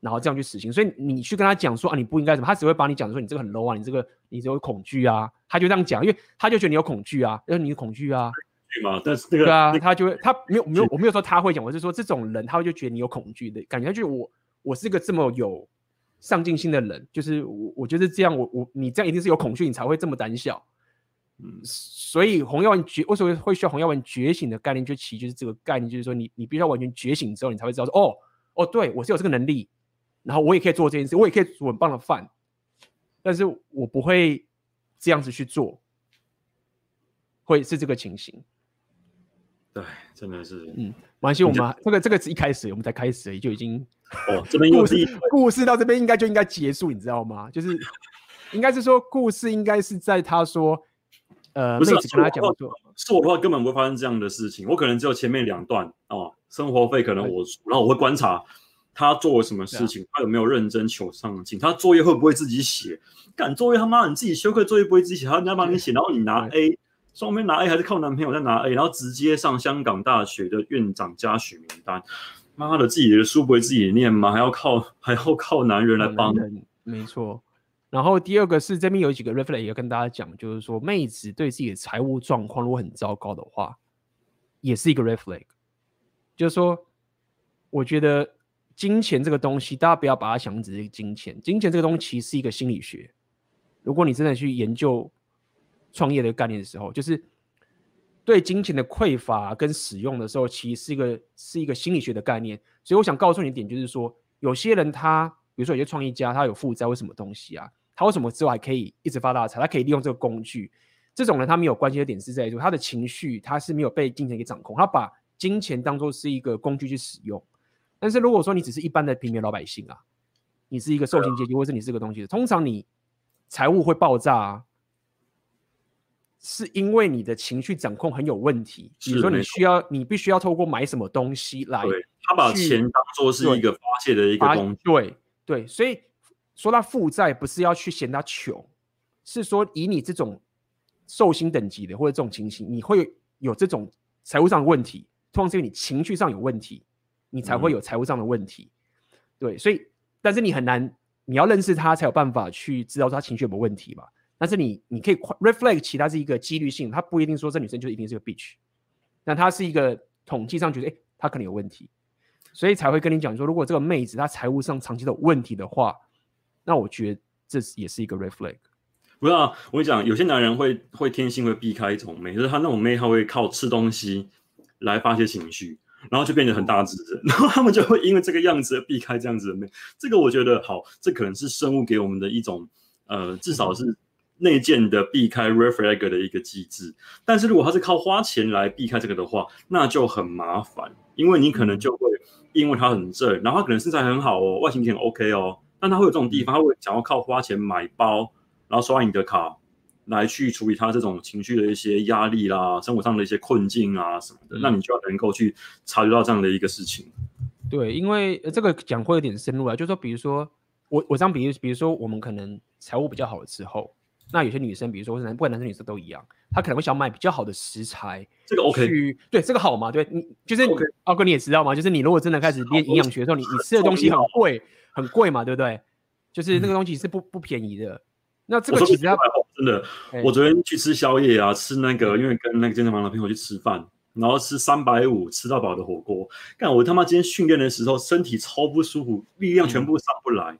然后这样去死刑，所以你去跟他讲说啊，你不应该什么，他只会把你讲说你这个很 low 啊，你这个你只有恐惧啊，他就这样讲，因为他就觉得你有恐惧啊，因为你有恐惧啊？但是这个对啊，他就会他没有没有我没有说他会讲，我是说这种人他会就觉得你有恐惧的感觉，他觉得我我是个这么有上进心的人，就是我我觉得这样我我你这样一定是有恐惧，你才会这么胆小，嗯，所以红药丸觉为什么会需要红药丸觉醒的概念，就其实就是这个概念，就是说你你必须要完全觉醒之后，你才会知道说哦哦，对我是有这个能力。然后我也可以做这件事，我也可以煮很棒的饭，但是我不会这样子去做，会是这个情形。对，真的是，嗯，没关系，我们这个这个是一开始，我们才开始而已，就已经哦，这边 故事故事到这边应该就应该结束，你知道吗？就是 应该是说故事应该是在他说，呃，不是、啊、跟他讲说，是我的话根本不会发生这样的事情，我可能只有前面两段哦，生活费可能我出，然后我会观察。他做了什么事情？他有没有认真求上进？他作业会不会自己写？敢作业他妈你自己修课作业不会自己写，他人家帮你写，然后你拿 A，双边拿 A 还是靠男朋友在拿 A，然后直接上香港大学的院长加许名单。妈的，自己的书不会自己念吗？还要靠 还要靠男人来帮？没错，然后第二个是这边有几个也要跟大家讲，就是说妹子对自己的财务状况如果很糟糕的话，也是一个 flag。就是说，我觉得金钱这个东西，大家不要把它想成只是金钱。金钱这个东西其实是一个心理学。如果你真的去研究创业的概念的时候，就是对金钱的匮乏跟使用的时候，其实是一个是一个心理学的概念。所以我想告诉你一点，就是说，有些人他，比如说有些创业家，他有负债或什么东西啊，他为什么之后还可以一直发大财？他可以利用这个工具。这种人他没有关系的点是在于说，他的情绪他是没有被金钱给掌控，他把金钱当做是一个工具去使用，但是如果说你只是一般的平民老百姓啊，你是一个受薪阶级，或是你是个东西，通常你财务会爆炸啊，是因为你的情绪掌控很有问题。比如说你需要，你必须要透过买什么东西来，他把钱当做是一个发泄的一个工具。对对，所以说他负债不是要去嫌他穷，是说以你这种受薪等级的或者这种情形，你会有这种财务上的问题。通常是因为你情绪上有问题，你才会有财务上的问题。嗯、对，所以但是你很难，你要认识他才有办法去知道他情绪有没有问题嘛。但是你你可以 reflect 其他是一个几率性，他不一定说这女生就一定是个 bitch，但他是一个统计上觉得，哎，她可能有问题，所以才会跟你讲说，如果这个妹子她财务上长期的问题的话，那我觉得这也是一个 reflect。不是啊，我跟你讲，有些男人会会天性会避开一种妹，就是他那种妹，他会靠吃东西。来发泄情绪，然后就变得很大只，然后他们就会因为这个样子而避开这样子的面。这个我觉得好，这可能是生物给我们的一种，呃，至少是内建的避开 red flag 的一个机制。但是如果他是靠花钱来避开这个的话，那就很麻烦，因为你可能就会因为他很正，然后他可能身材很好哦，外形也很 OK 哦，但他会有这种地方，他会想要靠花钱买包，然后刷你的卡。来去处理他这种情绪的一些压力啦，生活上的一些困境啊什么的，嗯、那你就要能够去察觉到这样的一个事情。对，因为这个讲会有点深入啊，就是说，比如说我我这样比喻，比如说我们可能财务比较好的时候，那有些女生，比如说男不管男生女生都一样，她可能会想买比较好的食材，这个 OK，对，这个好嘛？对，你就是奥哥 Okay. 你也知道吗？就是你如果真的开始练营养学的时候，你你吃的东西很贵，很贵嘛，对不对？就是那个东西是不、嗯、不便宜的。那这个其实要真的，欸、我昨天去吃宵夜啊，吃那个，因为跟那个健身房的朋友去吃饭，然后吃三百五吃到饱的火锅。干，我他妈今天训练的时候身体超不舒服，力量全部上不来。嗯、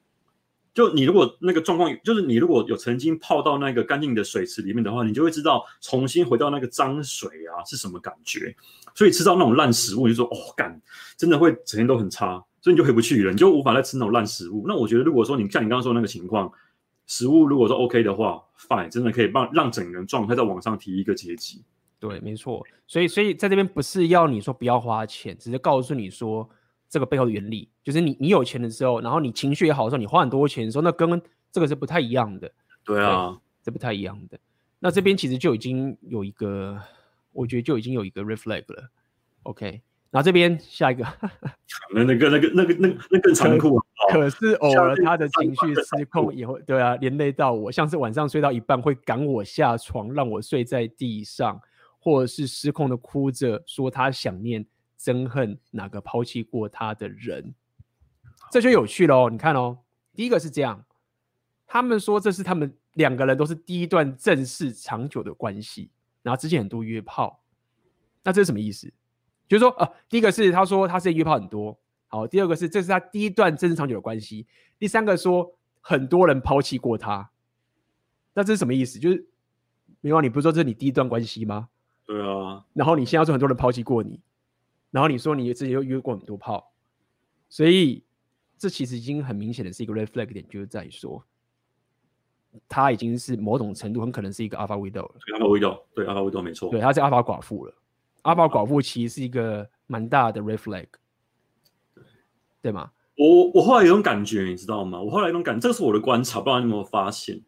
就你如果那个状况，就是你如果有曾经泡到那个干净的水池里面的话，你就会知道重新回到那个脏水啊是什么感觉。所以吃到那种烂食物，你就说哦干，真的会整天都很差，所以你就回不去了，你就无法再吃那种烂食物。那我觉得，如果说你像你刚刚说的那个情况。食物如果说 OK 的话，fine，真的可以帮让整个人状态再往上提一个阶级。对，没错。所以，所以在这边不是要你说不要花钱，只是告诉你说这个背后的原理，就是你你有钱的时候，然后你情绪也好的时候，你花很多钱的时候，那跟这个是不太一样的。对啊，这不太一样的。那这边其实就已经有一个，我觉得就已经有一个 reflect 了。OK。然后这边下一个，那 那个那个那个那那更残酷。可是偶尔他的情绪失控也会，对啊，连累到我，像是晚上睡到一半会赶我下床，让我睡在地上，或者是失控的哭着说他想念、憎恨哪个抛弃过他的人，这就有趣了哦。你看哦，第一个是这样，他们说这是他们两个人都是第一段正式长久的关系，然后之前很多约炮，那这是什么意思？就是说，呃，第一个是他说他是约炮很多，好，第二个是这是他第一段真正长久的关系，第三个说很多人抛弃过他，那这是什么意思？就是，明王，你不是说这是你第一段关系吗？对啊。然后你现在说很多人抛弃过你，然后你说你之前又约过很多炮，所以这其实已经很明显的是一个 red flag 点，就是在于说他已经是某种程度很可能是一个 alpha widow 了。alpha widow，对 alpha widow 没错，对，他是 alpha 寡妇了。阿法寡妇其实是一个蛮大的 red flag，对，对吗？我我后来有种感觉，你知道吗？我后来有种感觉，这是我的观察，不知道你有没有发现？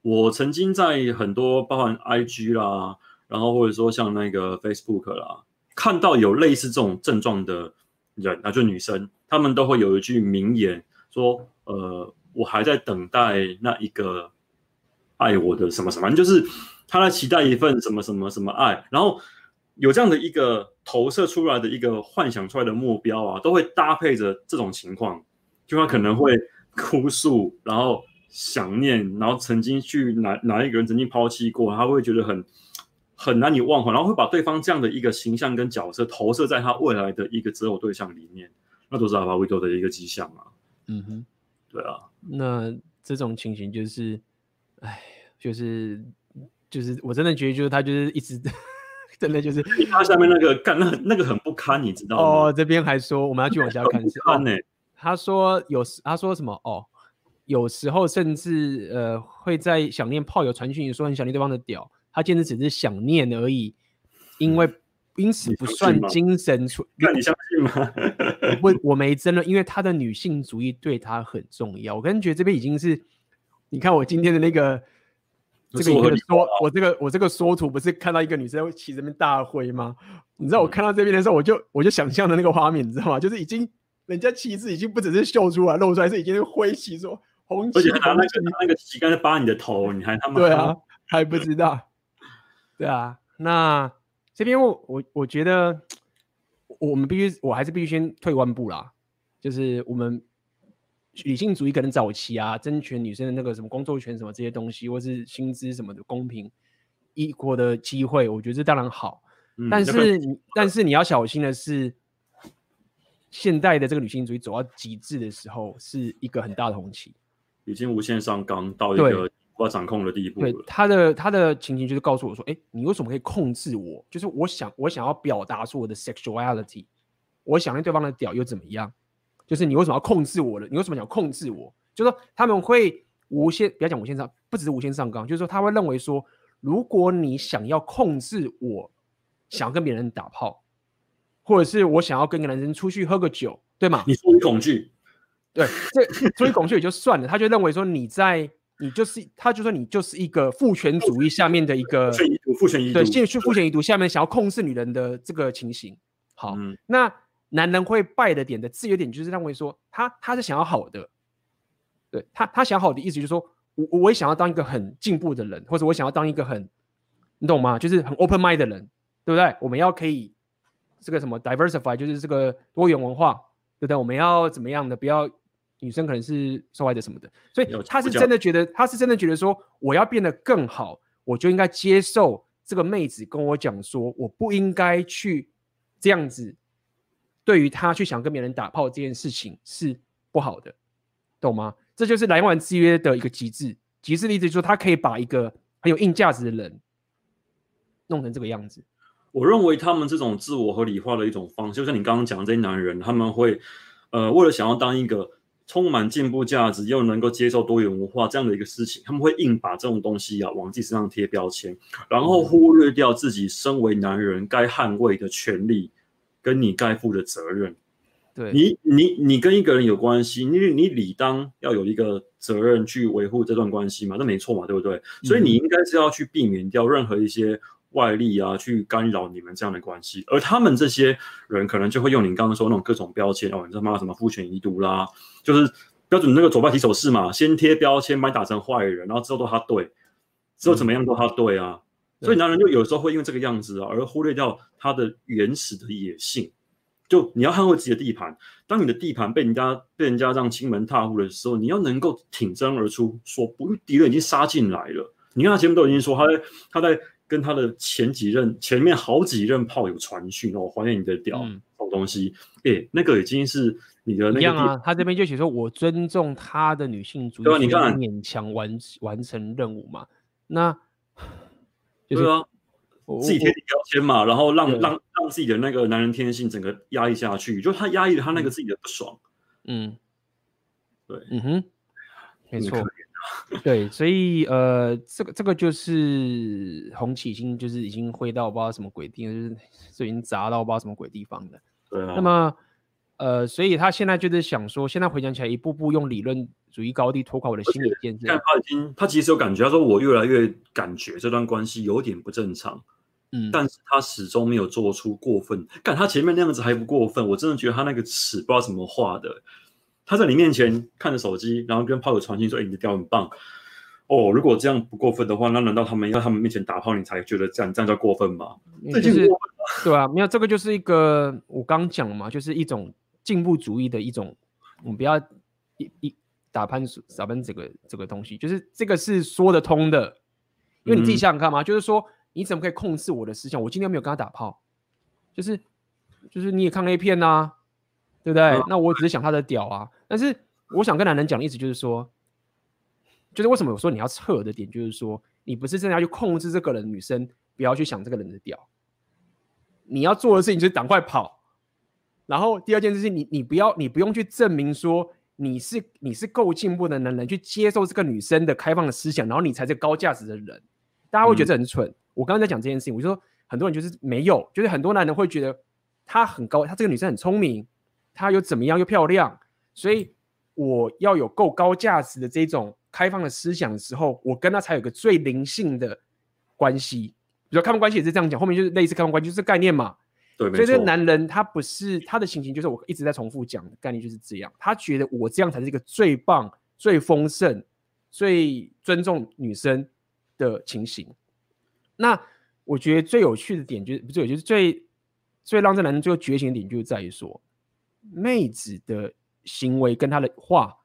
我曾经在很多包含 IG 啦，然后或者说像那个 Facebook 啦，看到有类似这种症状的人啊，就女生，她们都会有一句名言，说：“呃，我还在等待那一个爱我的什么什么，就是她在期待一份什么什么什么爱，然后。”有这样的一个投射出来的一个幻想出来的目标啊，都会搭配着这种情况，就他可能会哭诉，然后想念，然后曾经去哪哪一个人曾经抛弃过，他会觉得很很难以忘怀，然后会把对方这样的一个形象跟角色投射在他未来的一个择偶对象里面，那都是 Alpha Widow 的一个迹象啊。嗯哼，对啊，那这种情形就是，哎，就是就是我真的觉得就是他就是一直。真的就是他下面那个干，那那个很不堪，你知道吗？哦，这边还说我们要去往下看，是看呢。他说有时他说什么？哦，有时候甚至呃会在想念炮友传讯，说很想念对方的屌，他坚持只是想念而已，因为因此不算精神出。那你相信吗？我我没真的，因为他的女性主义对他很重要。我感觉得这边已经是，你看我今天的那个。这个说，我这个我这个缩图不是看到一个女生会骑这边大灰吗？你知道我看到这边的时候，我就我就想象的那个画面，你知道吗？就是已经人家旗子已经不只是秀出来露出来，是已经挥旗说红旗，而且拿那个拿那个旗杆在扒你的头，你还他妈对啊，还不知道，对啊。那这边我我我觉得我们必须，我还是必须先退万步啦，就是我们。女性主义可能早期啊，争取女生的那个什么工作权什么这些东西，或是薪资什么的公平、一国的机会，我觉得这当然好。嗯、但是，但是你要小心的是，现代的这个女性主义走到极致的时候，是一个很大的红旗，已经无限上纲到一个无法掌控的地步了。对，他的他的情形就是告诉我说：“哎，你为什么可以控制我？就是我想我想要表达出我的 sexuality，我想念对方的屌又怎么样？”就是你为什么要控制我的？你为什么想控制我？就是说他们会无限，不要讲无限上，不只是无限上纲，就是说他会认为说，如果你想要控制我，想要跟别人打炮，或者是我想要跟一个男生出去喝个酒，对吗？你出于恐惧，对，这出于恐惧也就算了，他就认为说你在，你就是，他就说你就是一个父权主义下面的一个父权遗毒，对，现去父权遗毒下面想要控制女人的这个情形。好，嗯、那。男人会败的点的自由点，就是认为说他他是想要好的，对他他想好的意思就是说，我我也想要当一个很进步的人，或者我想要当一个很，你懂吗？就是很 open mind 的人，对不对？我们要可以这个什么 diversify，就是这个多元文化，对不对？我们要怎么样的？不要女生可能是受害者什么的，所以他是真的觉得，他是真的觉得说，我要变得更好，我就应该接受这个妹子跟我讲说，我不应该去这样子。对于他去想跟别人打炮这件事情是不好的，懂吗？这就是莱茵瓦恩之约的一个极致。极致的意思就是说，他可以把一个很有硬价值的人弄成这个样子。我认为他们这种自我合理化的一种方式，就像你刚刚讲的这些男人，他们会呃，为了想要当一个充满进步价值又能够接受多元文化这样的一个事情，他们会硬把这种东西啊往自己身上贴标签，然后忽略掉自己身为男人该捍卫的权利。跟你该负的责任，对你，你你跟一个人有关系，你你理当要有一个责任去维护这段关系嘛，那没错嘛，对不对？嗯、所以你应该是要去避免掉任何一些外力啊，去干扰你们这样的关系。而他们这些人可能就会用你刚刚说那种各种标签哦，你知道吗？什么父权遗毒啦，就是标准那个左派提手式嘛，先贴标签把你打成坏人，然后之后都他对，之后怎么样都他对啊。嗯所以男人就有时候会因为这个样子啊，而忽略掉他的原始的野性。就你要捍卫自己的地盘，当你的地盘被人家被人家这样侵门踏户的时候，你要能够挺身而出，说不，敌人已经杀进来了。你看他前面都已经说他在他在跟他的前几任前面好几任炮友传讯哦，怀念你的屌，这种东西，哎、嗯欸，那个已经是你的那个一样啊。他这边就写说，我尊重他的女性主义，你看勉强完完成任务嘛，那。对啊，自己贴标签嘛，然后让让让自己的那个男人天性整个压抑下去，就他压抑了他那个自己的不爽。嗯，对，嗯哼，没错，对，所以呃，这个这个就是红旗已经，就是已经挥到不知道什么鬼地方，就是 就已经砸到不知道什么鬼地方了。对啊，那么呃，所以他现在就是想说，现在回想起来，一步步用理论。主义高地拖垮我的心理建设。但他已经，他其实有感觉，他说我越来越感觉这段关系有点不正常。嗯，但是他始终没有做出过分。干他前面那样子还不过分，我真的觉得他那个尺不知道怎么画的。他在你面前看着手机，然后跟炮友传信说：“哎、欸，你的屌很棒。”哦，如果这样不过分的话，那难道他们要在他们面前打炮，你才觉得这样这样叫过分吗？这就是对啊，没有这个就是一个我刚讲嘛，就是一种进步主义的一种，我们不要一一。打攀打攀这个这个东西，就是这个是说得通的，因为你自己想想看嘛，嗯、就是说你怎么可以控制我的思想？我今天没有跟他打炮，就是就是你也看 A 片呐、啊，对不对？嗯、那我只是想他的屌啊。但是我想跟男人讲的意思就是说，就是为什么我说你要撤的点，就是说你不是真的要去控制这个人，女生不要去想这个人的屌，你要做的事情就是赶快跑。然后第二件事情，你你不要你不用去证明说。你是你是够进步的男人，去接受这个女生的开放的思想，然后你才是高价值的人。大家会觉得这很蠢。嗯、我刚刚在讲这件事情，我就说很多人就是没有，就是很多男人会觉得她很高，她这个女生很聪明，她又怎么样又漂亮，所以我要有够高价值的这种开放的思想的时候，我跟她才有个最灵性的关系。比如说开放关系也是这样讲，后面就是类似开放关系，就是概念嘛。对，所以这个男人他不是他的情形，就是我一直在重复讲的概念就是这样。他觉得我这样才是一个最棒、最丰盛、最尊重女生的情形。那我觉得最有趣的点就是，不是，就是最最让这男人最后觉醒的点，就是在于说，妹子的行为跟他的话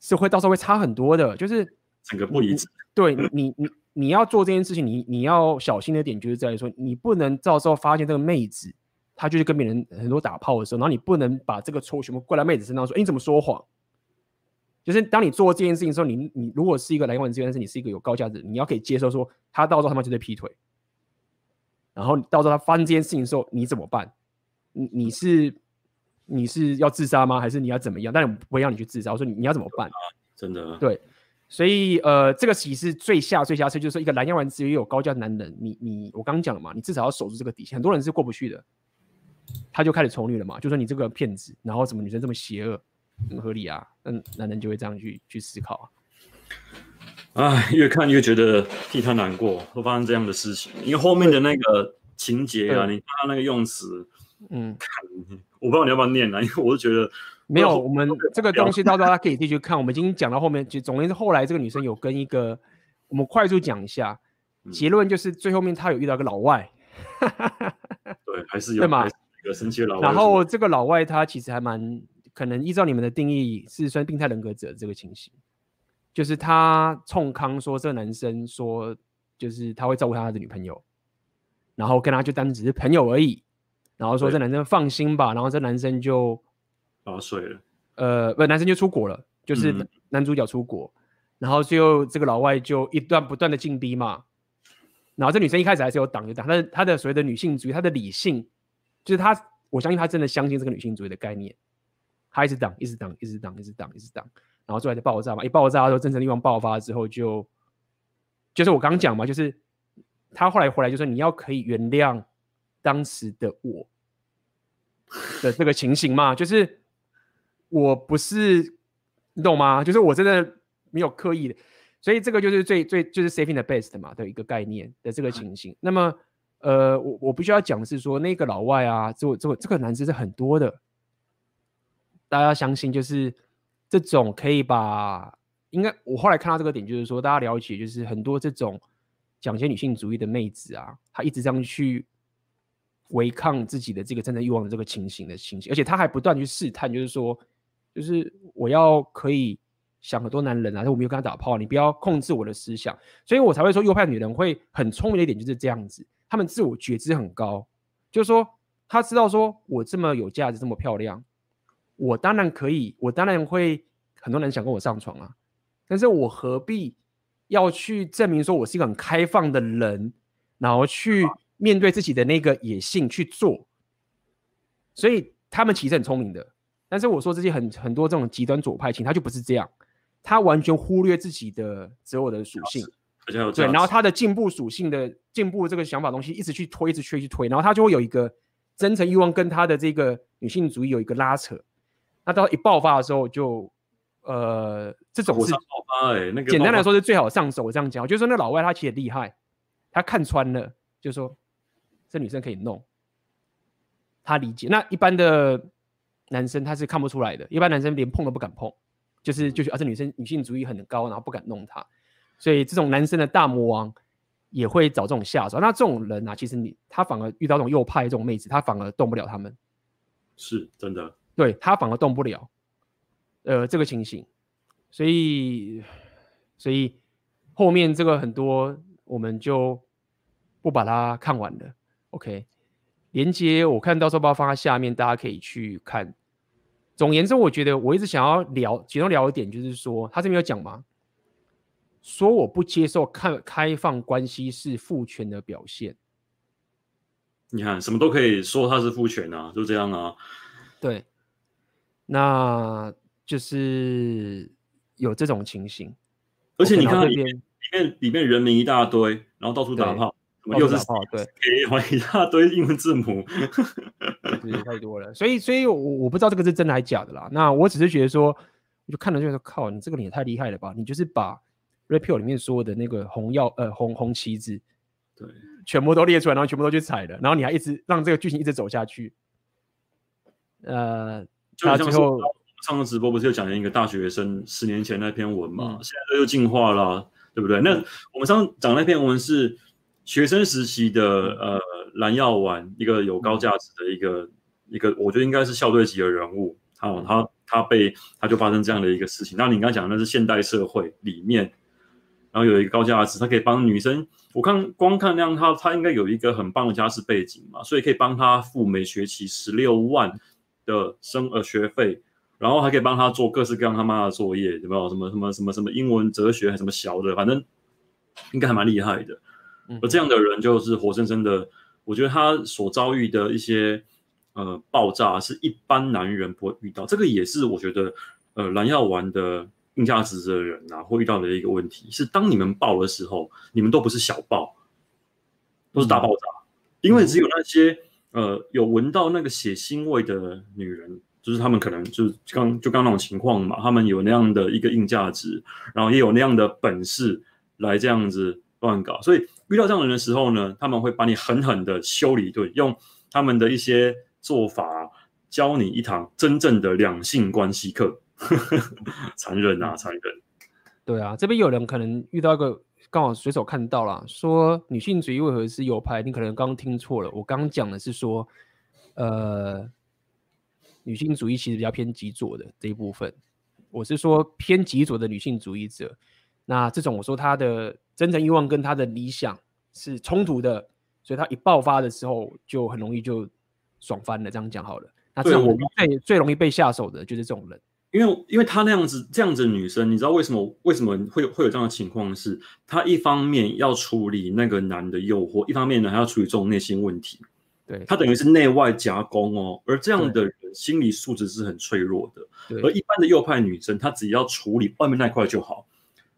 是会到时候会差很多的，就是整个不一致。对你，你。你要做这件事情，你你要小心的点就是在于说，你不能到时候发现这个妹子，她就是跟别人很多打炮的时候，然后你不能把这个错全部怪在妹子身上，说，哎，你怎么说谎？就是当你做这件事情的时候，你你如果是一个来往之但是你是一个有高价值，你要可以接受说，他到时候他妈就在劈腿，然后到时候他发生这件事情的时候，你怎么办？你你是你是要自杀吗？还是你要怎么样？但我不会让你去自杀，我说你你要怎么办？真的对。所以，呃，这个其实最下最下策，就是说一个蓝药丸子也有高价的男人，你你我刚刚讲了嘛，你至少要守住这个底线。很多人是过不去的，他就开始仇女了嘛，就说你这个骗子，然后怎么女生这么邪恶，很合理啊？嗯，男人就会这样去去思考啊。哎，越看越觉得替他难过，会发生这样的事情，因为后面的那个情节啊，你看他那个用词，嗯，我不知道你要不要念啊，因为我是觉得。没有，我们这个东西到时候大家可以继续看。我们已经讲到后面，就总之是后来这个女生有跟一个，我们快速讲一下结论，就是最后面她有遇到一个老外，对，还是 有对吗？一个神奇的老外。然后这个老外他其实还蛮可能依照你们的定义是算病态人格者这个情形，就是他冲康说这个男生说就是他会照顾他的女朋友，然后跟他就单只是朋友而已，然后说这男生放心吧，然后这男生就。把他睡了，呃，不，男生就出国了，就是男主角出国，嗯、然后最后这个老外就一段不断的进逼嘛，然后这女生一开始还是有挡就挡，但是她的所谓的女性主义，她的理性，就是她，我相信她真的相信这个女性主义的概念，她一直挡，一直挡，一直挡，一直挡，一直挡，然后最后就爆炸嘛，一爆炸的时候，真诚欲望爆发之后就，就是我刚刚讲嘛，就是她后来回来就说你要可以原谅当时的我的这个情形嘛，就是。我不是，你懂吗？就是我真的没有刻意的，所以这个就是最最就是 saving the best 嘛的一个概念的这个情形。那么，呃，我我必须要讲的是说，那个老外啊，这这这个男生是很多的，大家相信，就是这种可以把，应该我后来看到这个点，就是说大家了解，就是很多这种讲些女性主义的妹子啊，她一直这样去。违抗自己的这个真正欲望的这个情形的情形，而且她还不断去试探，就是说。就是我要可以想很多男人啊，但我没有跟他打炮，你不要控制我的思想，所以我才会说右派女人会很聪明的一点就是这样子，她们自我觉知很高，就是说她知道说我这么有价值，这么漂亮，我当然可以，我当然会很多人想跟我上床啊，但是我何必要去证明说我是一个很开放的人，然后去面对自己的那个野性去做，所以他们其实很聪明的。但是我说这些很很多这种极端左派情，他就不是这样，他完全忽略自己的择偶的属性，对，然后他的进步属性的进步这个想法东西一直去推，一直去去推，然后他就会有一个真诚欲望跟他的这个女性主义有一个拉扯，那到一爆发的时候就，呃，这种是爆发哎，那个简单来说是最好上手，我这样讲，就是说那老外他其实厉害，他看穿了，就是说这女生可以弄，他理解，那一般的。男生他是看不出来的，一般男生连碰都不敢碰，就是就是，而且女生女性主义很高，然后不敢弄他，所以这种男生的大魔王也会找这种下手。那这种人啊，其实你他反而遇到这种右派这种妹子，他反而动不了他们，是真的，对他反而动不了，呃，这个情形，所以所以后面这个很多我们就不把它看完了。OK，连接我看到时候把它放在下面，大家可以去看。总言之，我觉得我一直想要聊，其中聊一点就是说，他这边有讲吗？说我不接受看开放关系是父权的表现。你看，什么都可以说他是父权啊，就这样啊。对，那就是有这种情形。而且你看里面里面里面人名一大堆，然后到处打炮，又是炮，对，一大堆英文字母，太多了。所以，所以我我不知道这个是真的还是假的啦。那我只是觉得说，我就看了就说，靠，你这个你也太厉害了吧？你就是把 Repeal 里面说的那个红药呃红红旗子，对。全部都列出来，然后全部都去踩了，然后你还一直让这个剧情一直走下去。呃，就最后上个直播不是又讲了一个大学生十年前那篇文嘛？嗯、现在又进化了、啊，对不对？那我们上讲那篇文是学生时期的呃蓝药丸，一个有高价值的一个一个，我觉得应该是校队级的人物。好，他他被他就发生这样的一个事情。那你刚才讲的那是现代社会里面。然后有一个高价值，他可以帮女生。我看光看那样，他他应该有一个很棒的家世背景嘛，所以可以帮他付每学期十六万的生呃学费，然后还可以帮他做各式各样他妈的作业，有没有？什么什么什么什么英文、哲学还什么小的，反正应该还蛮厉害的。而这样的人就是活生生的，我觉得他所遭遇的一些呃爆炸，是一般男人不会遇到。这个也是我觉得呃蓝药丸的。硬价值的人啊，会遇到的一个问题是，当你们爆的时候，你们都不是小爆，都是大爆炸，嗯、因为只有那些呃有闻到那个血腥味的女人，就是他们可能就是刚就刚那种情况嘛，他们有那样的一个硬价值，然后也有那样的本事来这样子乱搞，所以遇到这样的人的时候呢，他们会把你狠狠的修理一顿，用他们的一些做法教你一堂真正的两性关系课。残忍啊，残忍！对啊，这边有人可能遇到一个刚好随手看到了，说女性主义为何是右派？你可能刚刚听错了，我刚刚讲的是说，呃，女性主义其实比较偏极左的这一部分，我是说偏极左的女性主义者。那这种我说他的真诚欲望跟他的理想是冲突的，所以他一爆发的时候就很容易就爽翻了。这样讲好了，那这种我们最最容易被下手的就是这种人。因为，因为她那样子这样子的女生，你知道为什么为什么会有会有这样的情况？是她一方面要处理那个男的诱惑，一方面呢还要处理这种内心问题。对，她等于是内外夹攻哦。而这样的人心理素质是很脆弱的。而一般的右派女生，她只要处理外面那块就好。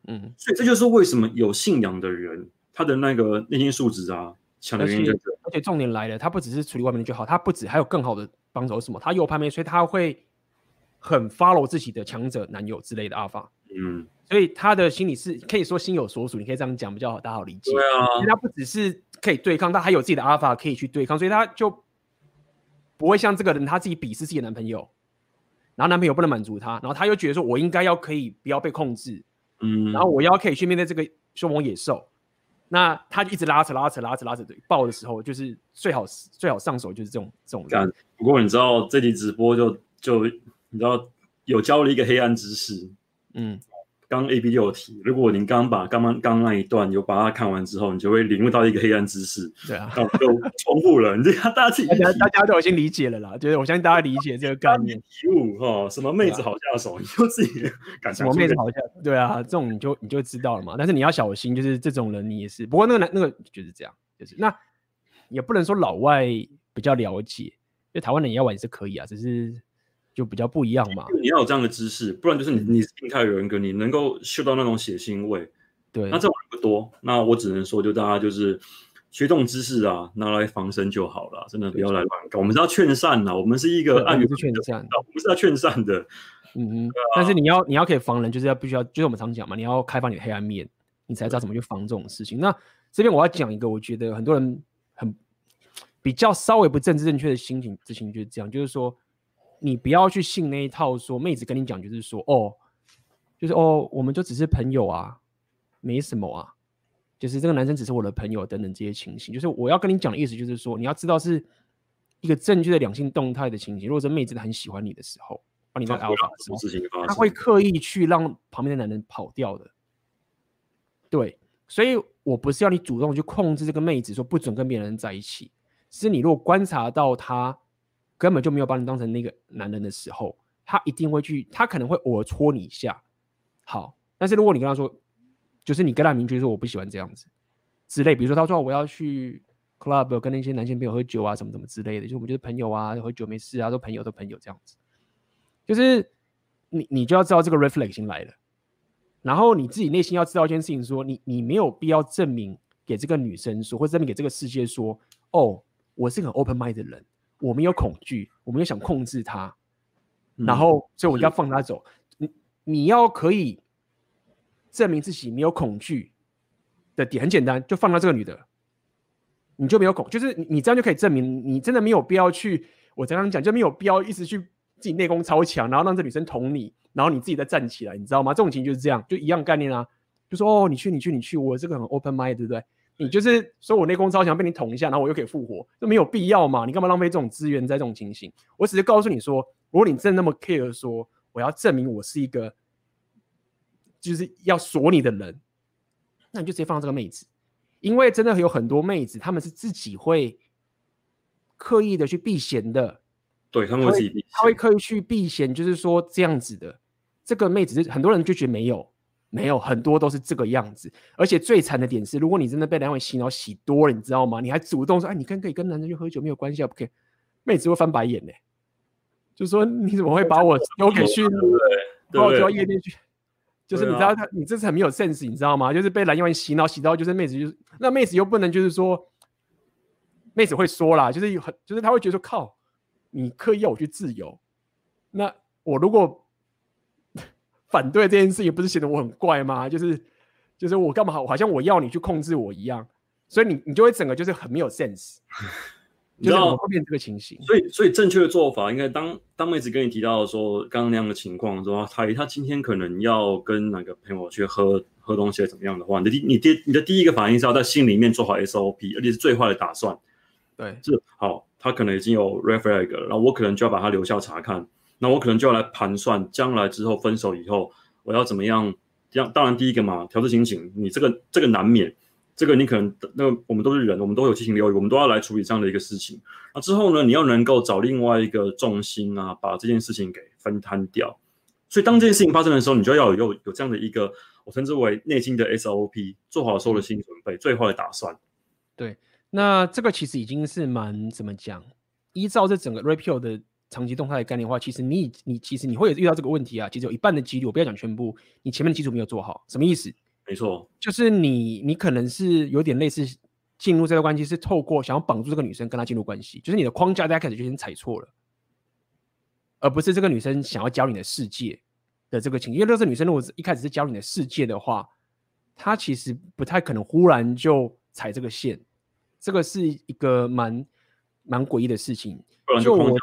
嗯，所以这就是为什么有信仰的人，他的那个内心素质啊强的原因。而且重点来了，他不只是处理外面就好，他不止还有更好的帮手。什么？他右派妹，所以他会。很 follow 自己的强者男友之类的阿法，嗯，所以他的心里是可以说心有所属，你可以这样讲比较好，大家好理解。对啊，因为他不只是可以对抗，他还有自己的阿法可以去对抗，所以他就不会像这个人他自己鄙视自己的男朋友，然后男朋友不能满足他，然后他又觉得说我应该要可以不要被控制，嗯，然后我要可以去面对这个凶猛野兽，那他就一直拉扯拉扯拉扯拉扯，对，爆的时候就是最好最好上手就是这种这种人。不过你知道这集直播就就。你知道有教了一个黑暗知识，嗯，刚 A B 就有提，如果您刚把刚刚刚那一段有把它看完之后，你就会领悟到一个黑暗知识，对啊，就重复了，你这样大家自己大家大家都已经理解了啦，就是我相信大家理解这个概念，体悟哈，什么妹子好下手，啊、你就自己 感受什么妹子好下手，对啊，这种你就你就知道了嘛，但是你要小心，就是这种人你也是，不过那个男那个就是这样，就是那也不能说老外比较了解，因为台湾人也要玩也是可以啊，只是。就比较不一样嘛，你要有这样的知识，不然就是你你是病态人格，你能够嗅到那种血腥味，对，那这种人不多，那我只能说，就大家就是学这种知识啊，拿来防身就好了，真的不要来乱搞。我们是要劝善呐，我们是一个暗语是劝善，我们是要劝善的，嗯嗯。啊、但是你要你要可以防人，就是要必须要，就是我们常讲嘛，你要开放你的黑暗面，你才知道怎么去防这种事情。那这边我要讲一个，我觉得很多人很比较稍微不政治正确的心情，事情就是这样，就是说。你不要去信那一套，说妹子跟你讲就是说，哦，就是哦，我们就只是朋友啊，没什么啊，就是这个男生只是我的朋友等等这些情形。就是我要跟你讲的意思，就是说你要知道是一个正确的两性动态的情形。如果这妹子很喜欢你的时候，把你当 alpha 什么事情发生，他会刻意去让旁边的男人跑掉的。对，所以我不是要你主动去控制这个妹子，说不准跟别人在一起。是你如果观察到他根本就没有把你当成那个男人的时候，他一定会去，他可能会偶尔戳你一下。好，但是如果你跟他说，就是你跟他明确说我不喜欢这样子之类，比如说他说我要去 club 跟那些男性朋友喝酒啊，什么什么之类的，就我们就是朋友啊，喝酒没事啊，都朋友都朋友这样子。就是你你就要知道这个 reflex 已经来了，然后你自己内心要知道一件事情说，你你没有必要证明给这个女生说，或证明给这个世界说，哦。我是个 open mind 的人，我们有恐惧，我们有想控制他，嗯、然后所以我就要放他走。你你要可以证明自己没有恐惧的点很简单，就放到这个女的，你就没有恐，就是你这样就可以证明你真的没有必要去。我刚刚讲就没有必要一直去自己内功超强，然后让这女生捅你，然后你自己再站起来，你知道吗？这种情就是这样，就一样概念啊，就说哦，你去你去你去，我这个很 open mind，对不对？你就是说我内功超强，被你捅一下，然后我又可以复活，这没有必要嘛？你干嘛浪费这种资源在这种情形？我只是告诉你说，如果你真的那么 care，说我要证明我是一个就是要锁你的人，那你就直接放这个妹子，因为真的有很多妹子，她们是自己会刻意的去避嫌的，对，他们会自己避，她会刻意去避嫌，就是说这样子的这个妹子，很多人就觉得没有。没有很多都是这个样子，而且最惨的点是，如果你真的被两位洗脑洗多了，你知道吗？你还主动说，哎，你跟可以跟男生去喝酒没有关系啊，不可以，妹子会翻白眼呢，就说你怎么会把我丢给去，把我丢到夜店去？就是你知道他，你这是很没有 sense，你知道吗？就是被蓝妖洗脑洗到，就是妹子就是那妹子又不能就是说，妹子会说啦，就是很就是他会觉得说靠，你刻意要我去自由，那我如果。反对这件事情不是显得我很怪吗？就是，就是我干嘛好，好像我要你去控制我一样，所以你你就会整个就是很没有 sense，就是会变这个情形。所以，所以正确的做法应该当当妹子跟你提到说刚刚那样的情况说他他今天可能要跟哪个朋友去喝喝东西怎么样的话，你的你第你的第一个反应是要在心里面做好 SOP，而且是最坏的打算。对，是好，他可能已经有 red flag 了，然后我可能就要把他留校查看。那我可能就要来盘算，将来之后分手以后，我要怎么样？这样当然第一个嘛，调适心情。你这个这个难免，这个你可能那我们都是人，我们都有七情六欲，我们都要来处理这样的一个事情。那之后呢，你要能够找另外一个重心啊，把这件事情给分摊掉。所以当这件事情发生的时候，你就要有有这样的一个我称之为内心的 SOP，做好所有的心理准备，最坏的打算。对，那这个其实已经是蛮怎么讲？依照这整个 Red 的。长期动态的概念的话，其实你你其实你会遇到这个问题啊。其实有一半的几率，我不要讲全部，你前面的基础没有做好，什么意思？没错，就是你你可能是有点类似进入这段关系，是透过想要绑住这个女生跟她进入关系，就是你的框架大家开始就先踩错了，而不是这个女生想要教你的世界的这个情。因为这个女生如果是一开始是教你的世界的话，她其实不太可能忽然就踩这个线，这个是一个蛮蛮诡异的事情。就我的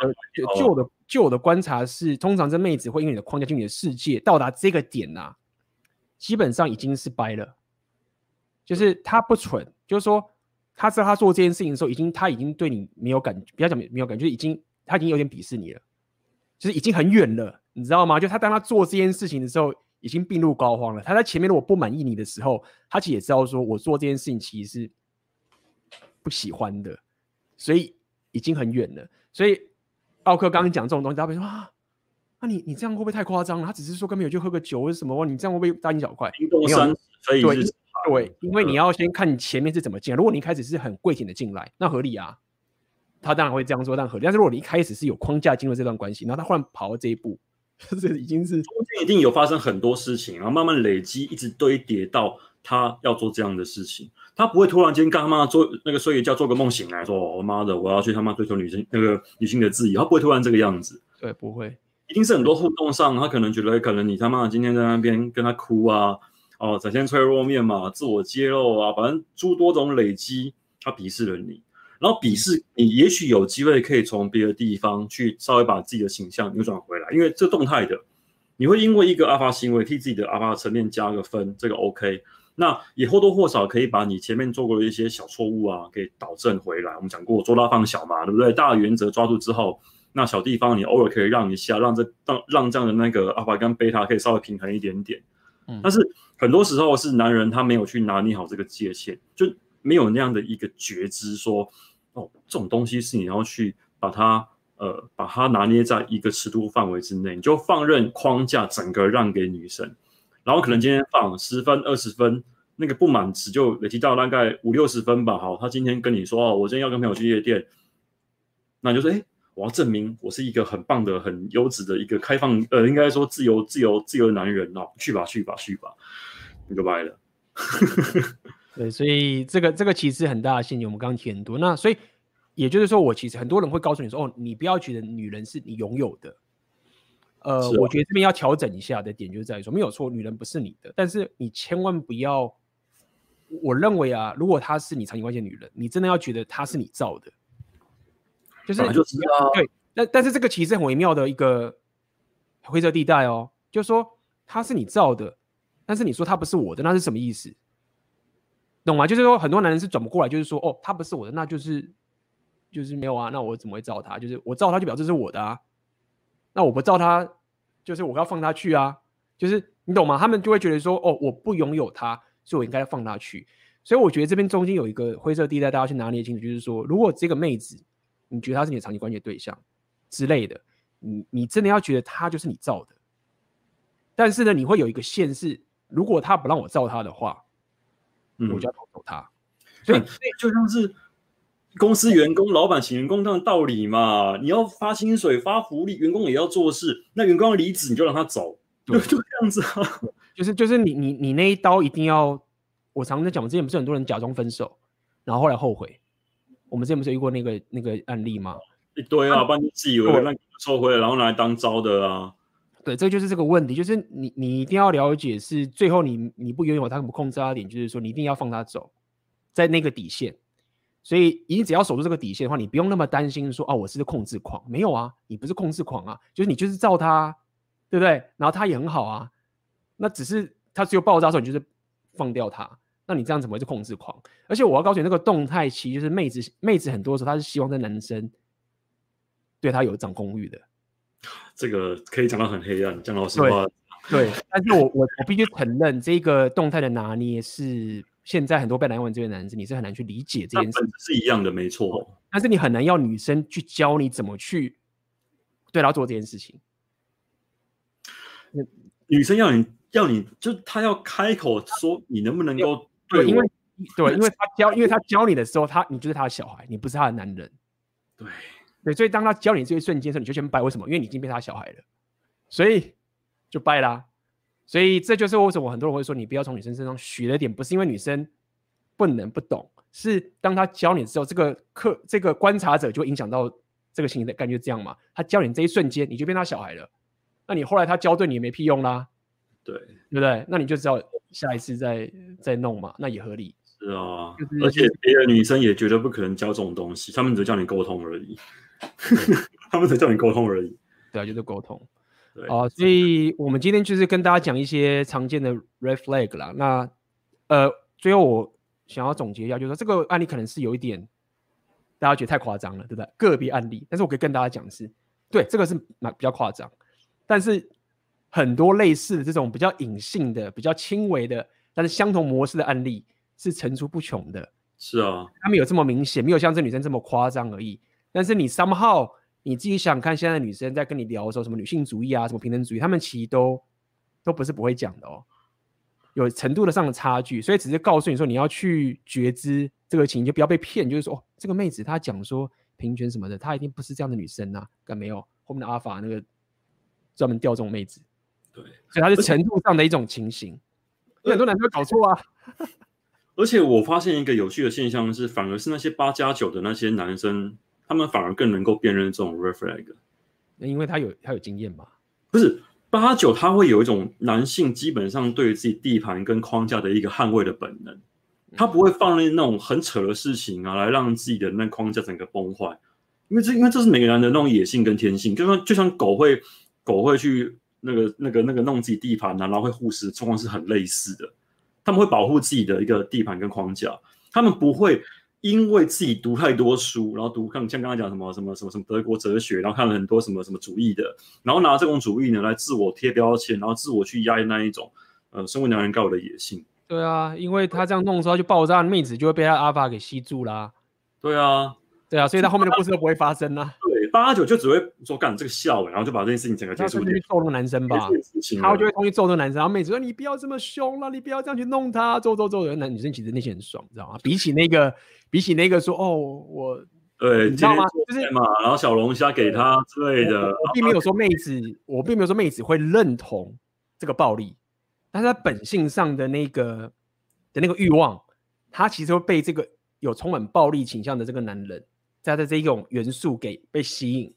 就我的就我的观察是，通常这妹子会因为你的框架进你的世界，到达这个点呐、啊，基本上已经是掰了。就是他不蠢，就是说他知道他做这件事情的时候，已经他已经对你没有感觉，不要讲没有感觉，就是已经他已经有点鄙视你了，就是已经很远了，你知道吗？就他当他做这件事情的时候，已经病入膏肓了。他在前面如果不满意你的时候，他其实也知道说我做这件事情其实是不喜欢的，所以已经很远了。所以奥克刚刚讲这种东西，大家会说啊，那、啊、你你这样会不会太夸张了？他只是说跟朋友去喝个酒，或者什么？你这样会不会大惊小怪？对对，因为你要先看你前面是怎么进来。如果你一开始是很跪舔的进来，那合理啊，他当然会这样做，但合理。但是如果你一开始是有框架进入这段关系，然后他忽然跑到这一步，这已经是中间一定有发生很多事情，然后慢慢累积，一直堆叠到他要做这样的事情。他不会突然间干他妈做那个睡一觉做个梦醒来说，我妈的我要去他妈追求女性那个女性的自由，他不会突然这个样子。对，不会，一定是很多互动上，他可能觉得可能你他妈今天在那边跟他哭啊，哦，展现脆弱面嘛，自我揭露啊，反正诸多种累积，他鄙视了你，然后鄙视你，也许有机会可以从别的地方去稍微把自己的形象扭转回来，因为这动态的，你会因为一个阿发行为替自己的阿发层面加个分，这个 OK。那也或多或少可以把你前面做过的一些小错误啊，给导正回来。我们讲过，做大放小嘛，对不对？大原则抓住之后，那小地方你偶尔可以让一下，让这让让这样的那个阿法跟贝塔可以稍微平衡一点点。嗯，但是很多时候是男人他没有去拿捏好这个界限，就没有那样的一个觉知说，说哦，这种东西是你要去把它呃把它拿捏在一个尺度范围之内，你就放任框架整个让给女生，然后可能今天放十分二十分。那个不满值就累积到大概五六十分吧。好，他今天跟你说哦，我今天要跟朋友去夜店，那你就说，哎，我要证明我是一个很棒的、很优质的一个开放，呃，应该说自由、自由、自由的男人哦。去吧，去吧，去吧，你就掰了。对，所以这个这个其实很大的陷阱，我们刚刚提很多。那所以也就是说，我其实很多人会告诉你说，哦，你不要觉得女人是你拥有的。呃，啊、我觉得这边要调整一下的点就是在于说，没有错，女人不是你的，但是你千万不要。我认为啊，如果她是你长期关系的女人，你真的要觉得她是你造的，就是就知道对。但但是这个其实很微妙的一个灰色地带哦，就是说她是你造的，但是你说她不是我的，那是什么意思？懂吗？就是说很多男人是转不过来，就是说哦，她不是我的，那就是就是没有啊，那我怎么会造她？就是我造她就表示是我的啊，那我不造她，就是我要放他去啊，就是你懂吗？他们就会觉得说哦，我不拥有他。所以我应该放他去，所以我觉得这边中间有一个灰色地带，大家去拿捏清楚，就是说，如果这个妹子，你觉得她是你的长期关系对象之类的，你你真的要觉得她就是你造的，但是呢，你会有一个线是，如果她不让我造她的话，嗯，我就要偷走她。所以，就像是公司员工、老板请员工这样的道理嘛，你要发薪水、发福利，员工也要做事，那员工要离职，你就让他走，就，就这样子啊。就是就是你你你那一刀一定要，我常常讲，之前不是很多人假装分手，然后后来后悔。我们之前不是有遇过那个那个案例吗？一堆啊，不然你自以为那收回来，然后拿来当招的啊。对，这就是这个问题，就是你你一定要了解，是最后你你不拥有他，不控制他的点，就是说你一定要放他走，在那个底线。所以你只要守住这个底线的话，你不用那么担心说哦，我是个控制狂，没有啊，你不是控制狂啊，就是你就是照他，对不对？然后他也很好啊。那只是他只有爆炸的时候，你就是放掉他。那你这样怎么会是控制狂？而且我要告诉你，那个动态期就是妹子，妹子很多时候她是希望在男生对她有掌控欲的。这个可以讲到很黑暗，讲老实话。对，对但是我我我必须承认，这个动态的拿捏是现在很多被男玩这位男生，你是很难去理解这件事。是一样的，没错。但是你很难要女生去教你怎么去对她做这件事情。女生要你。要你就他要开口说，你能不能够对？因为对，因为他教，因为他教你的时候，他你就是他的小孩，你不是他的男人。对对，所以当他教你这一瞬间的时候，你就先掰。为什么？因为你已经变他小孩了，所以就掰啦。所以这就是为什么很多人会说，你不要从女生身上学了点，不是因为女生不能不懂，是当她教你之后，这个课这个观察者就会影响到这个心理的感觉，这样嘛？她教你这一瞬间，你就变她小孩了，那你后来她教对你也没屁用啦。对，对不对？那你就知道下一次再再弄嘛，那也合理。是啊，就是、而且别的女生也绝对不可能教这种东西，他们只叫你沟通而已。他们只叫你沟通而已。对啊，就是沟通。对啊，所以我们今天就是跟大家讲一些常见的 red flag 啦。那呃，最后我想要总结一下，就是说这个案例可能是有一点大家觉得太夸张了，对不对？个别案例，但是我可以跟大家讲是，对，这个是蛮比较夸张，但是。很多类似的这种比较隐性的、比较轻微的，但是相同模式的案例是层出不穷的。是啊，他们有这么明显，没有像这女生这么夸张而已。但是你 somehow 你自己想看，现在的女生在跟你聊的时候，什么女性主义啊，什么平等主义，他们其实都都不是不会讲的哦，有程度的上的差距。所以只是告诉你说，你要去觉知这个情，就不要被骗。就是说，哦，这个妹子她讲说平权什么的，她一定不是这样的女生呐、啊，干没有后面的阿法那个专门钓这种妹子。对，所以它是程度上的一种情形，很多男生会搞错啊。而且我发现一个有趣的现象是，反而是那些八加九的那些男生，他们反而更能够辨认这种 red flag。那因为他有他有经验嘛？不是八九，他会有一种男性基本上对于自己地盘跟框架的一个捍卫的本能，他不会放任那种很扯的事情啊，来让自己的那框架整个崩坏。因为这因为这是每个人的那种野性跟天性，就像就像狗会狗会去。那个、那个、那个弄自己地盘啊，然后会护食，状况是很类似的。他们会保护自己的一个地盘跟框架，他们不会因为自己读太多书，然后读看像刚才讲什么什么什么什么德国哲学，然后看了很多什么什么主义的，然后拿这种主义呢来自我贴标签，然后自我去压抑那一种呃身为男人该有的野性。对啊，因为他这样弄的时候就爆炸，妹子就会被他阿法给吸住啦。对啊，对啊，所以他后面的故事都不会发生啦。对，八九就只会说干这个笑，然后就把这件事情整个结束。他去揍那个男生吧，他就会同意揍那个男生，然后妹子说你不要这么凶了，你不要这样去弄他，揍揍揍人。男女生其实内心很爽，你知道吗？比起那个，比起那个说哦我，对，你知道吗？就是嘛，然后小龙虾给他之类的。我并没有说妹子，我并没有说妹子会认同这个暴力。但是他本性上的那个的那个欲望，他其实会被这个有充满暴力倾向的这个男人，在的这一种元素给被吸引。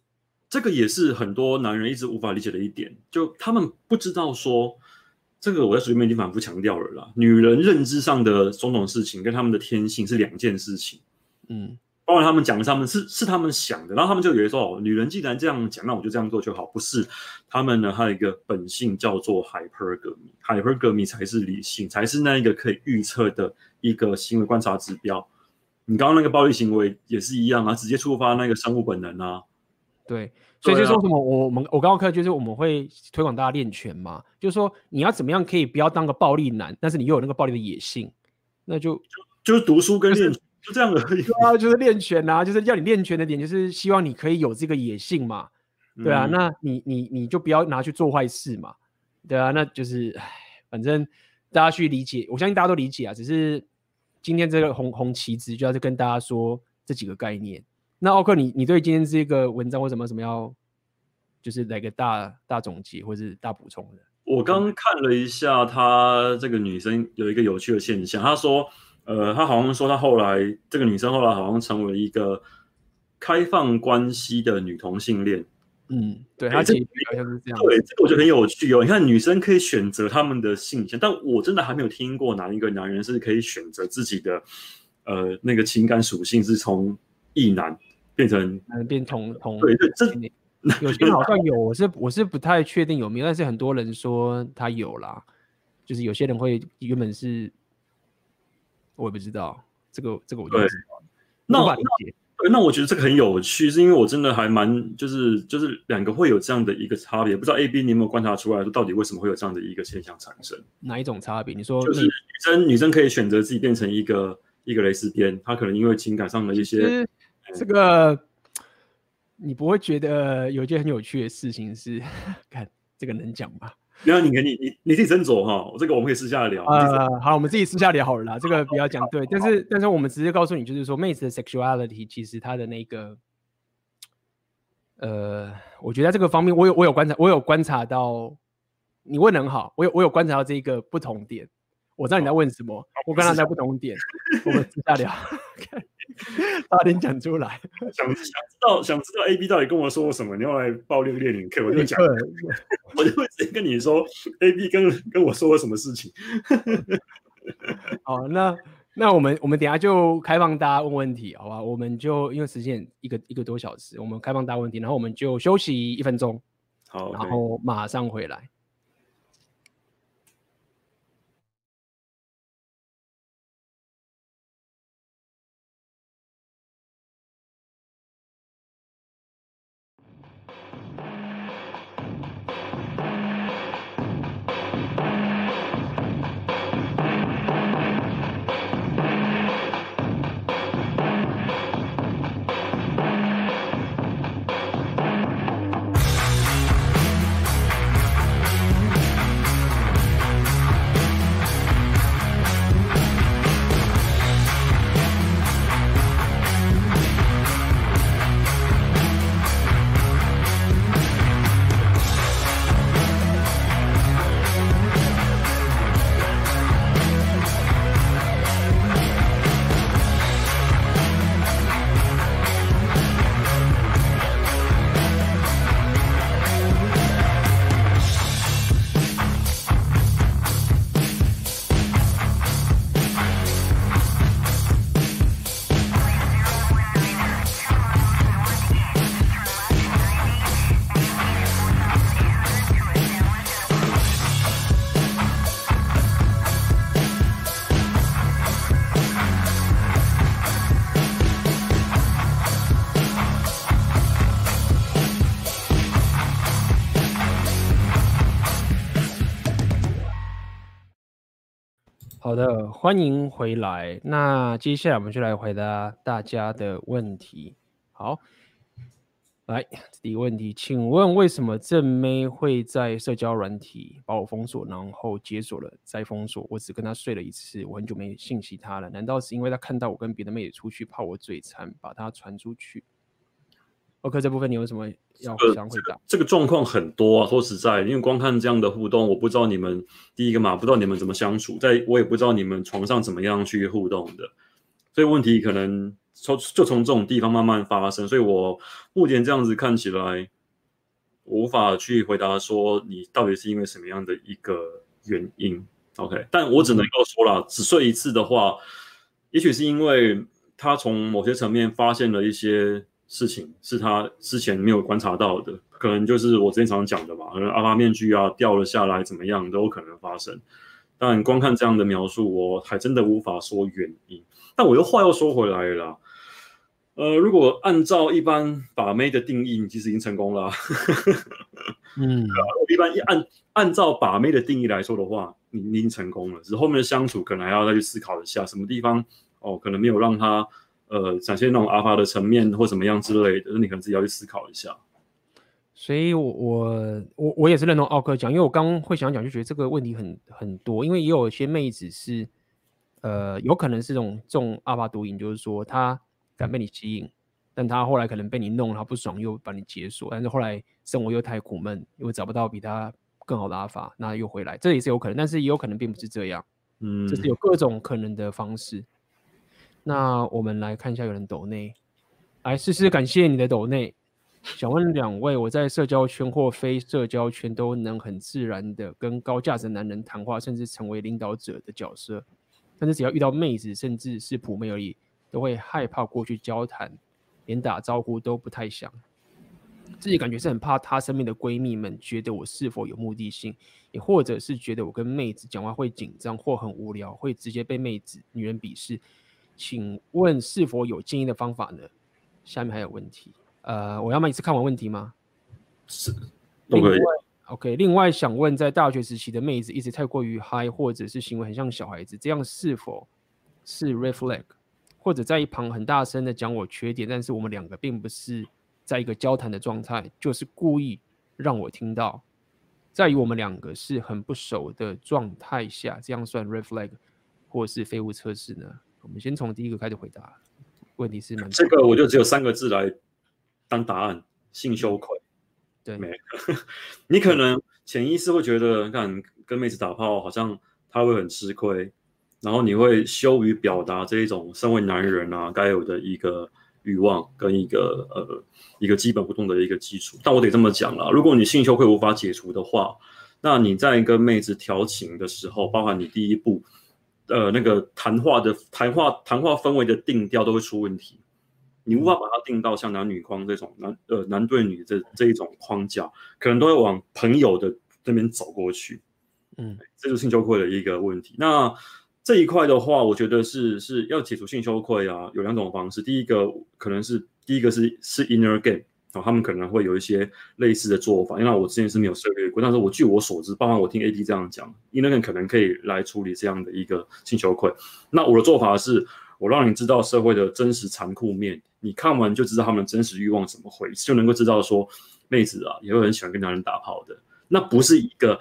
这个也是很多男人一直无法理解的一点，就他们不知道说，这个我在书里面已经反复强调了啦。女人认知上的种种事情跟他们的天性是两件事情。嗯。包括他们讲的，他们是是他们想的，然后他们就以为说，哦，女人既然这样讲，那我就这样做就好。不是，他们呢，还有一个本性叫做 hypergamy，hypergamy 才是理性，才是那一个可以预测的一个行为观察指标。你刚刚那个暴力行为也是一样啊，直接触发那个生物本能啊。对，所以就说什么，我我们我刚刚看就是我们会推广大家练拳嘛，就是说你要怎么样可以不要当个暴力男，但是你又有那个暴力的野性，那就就就是读书跟练。就这样而已。对啊，就是练拳啊，就是要你练拳的点，就是希望你可以有这个野性嘛。对啊，嗯、那你你你就不要拿去做坏事嘛。对啊，那就是，唉，反正大家去理解，我相信大家都理解啊。只是今天这个红红旗子就要跟大家说这几个概念。那奥克，你你对今天这个文章为什么什么要，就是来个大大总结或是大补充的？我刚看了一下，她这个女生有一个有趣的现象，她说。呃，她好像说，她后来这个女生后来好像成为一个开放关系的女同性恋。嗯，对，她其实好像是这样。对，这个我觉得很有趣哦。你看，女生可以选择他们的性向，但我真的还没有听过哪一个男人是可以选择自己的呃那个情感属性是从异男变成变同同。对对，这有些好像有，我是我是不太确定有没有，但是很多人说他有啦，就是有些人会原本是。我也不知道这个，这个我就不知道。那我那我觉得这个很有趣，是因为我真的还蛮就是就是两个会有这样的一个差别，不知道 AB 你有没有观察出来，说到底为什么会有这样的一个现象产生？哪一种差别？你说就是女生女生可以选择自己变成一个一个蕾丝边，她可能因为情感上的一些这个，你不会觉得有一件很有趣的事情是，看这个能讲吗？不要你你你你自己斟酌哈，这个我们可以私下聊。呃，好，我们自己私下聊好了啦，这个不要讲。对，但是但是我们直接告诉你，就是说，妹子的 sexuality 其实她的那个，呃，我觉得在这个方面，我有我有观察，我有观察到，你问得很好，我有我有观察到这一个不同点。我知道你在问什么，我跟他在不同点，我们私下聊。早点讲出来，想想知道想知道 A B 到底跟我说过什么？你要来报六个恋人课，我就讲，我就会直接跟你说 A B 跟跟我说了什么事情。好，那那我们我们等下就开放大家问问题，好吧？我们就因为时间一个一个多小时，我们开放大家问题，然后我们就休息一分钟，好，然后马上回来。好的，欢迎回来。那接下来我们就来回答大家的问题。好，来第一个问题，请问为什么正妹会在社交软体把我封锁，然后解锁了再封锁？我只跟她睡了一次，我很久没信息她了。难道是因为她看到我跟别的妹子出去，怕我嘴馋，把她传出去？OK，这部分你有什么要想回答？这个状况、这个、很多啊，说实在，因为光看这样的互动，我不知道你们第一个嘛，不知道你们怎么相处，在我也不知道你们床上怎么样去互动的，所以问题可能从就从这种地方慢慢发生。所以我目前这样子看起来，我无法去回答说你到底是因为什么样的一个原因。OK，但我只能够说了，只睡一次的话，也许是因为他从某些层面发现了一些。事情是他之前没有观察到的，可能就是我之前常常讲的吧，可能阿拉面具啊掉了下来，怎么样都有可能发生。但光看这样的描述，我还真的无法说原因。但我又话又说回来了啦，呃，如果按照一般把妹的定义，你其实已经成功了。嗯，一般一按按照把妹的定义来说的话，你你已经成功了，只是后面的相处可能还要再去思考一下，什么地方哦，可能没有让他。呃，展现那种阿法的层面或怎么样之类的，那你可能自己要去思考一下。所以我，我我我也是认同奥克讲，因为我刚会想讲，就觉得这个问题很很多，因为也有一些妹子是，呃，有可能是这种这种阿法毒瘾，就是说她敢被你吸引，但她后来可能被你弄，她不爽又把你解锁，但是后来生活又太苦闷，又找不到比她更好的阿法，那又回来，这也是有可能，但是也有可能并不是这样，嗯，就是有各种可能的方式。那我们来看一下，有人抖内，来试试感谢你的抖内。想问两位，我在社交圈或非社交圈都能很自然的跟高价值男人谈话，甚至成为领导者的角色，但是只要遇到妹子，甚至是普妹而已，都会害怕过去交谈，连打招呼都不太想。自己感觉是很怕她身边的闺蜜们觉得我是否有目的性，也或者是觉得我跟妹子讲话会紧张或很无聊，会直接被妹子女人鄙视。请问是否有建议的方法呢？下面还有问题，呃，我要么一次看完问题吗？是，都可以，OK。另外想问，在大学时期的妹子一直太过于嗨，或者是行为很像小孩子，这样是否是 red flag？或者在一旁很大声的讲我缺点，但是我们两个并不是在一个交谈的状态，就是故意让我听到，在于我们两个是很不熟的状态下，这样算 red flag，或是废物测试呢？我们先从第一个开始回答，问题是蛮这个我就只有三个字来当答案：性羞愧。对，没，你可能潜意识会觉得，看跟妹子打炮好像他会很吃亏，然后你会羞于表达这一种身为男人啊该有的一个欲望跟一个呃一个基本互动的一个基础。但我得这么讲了，如果你性羞愧无法解除的话，那你在跟妹子调情的时候，包含你第一步。呃，那个谈话的谈话谈话氛围的定调都会出问题，你无法把它定到像男女框这种男呃男对女这这一种框架，可能都会往朋友的这边走过去，嗯，这就是性羞愧的一个问题。那这一块的话，我觉得是是要解除性羞愧啊，有两种方式，第一个可能是第一个是是 inner game。哦，他们可能会有一些类似的做法，因为我之前是没有涉猎过，但是我据我所知，包括我听 AD 这样讲，因为可能可以来处理这样的一个性羞愧。那我的做法是，我让你知道社会的真实残酷面，你看完就知道他们真实欲望怎么回事，就能够知道说，妹子啊也会很喜欢跟男人打炮的，那不是一个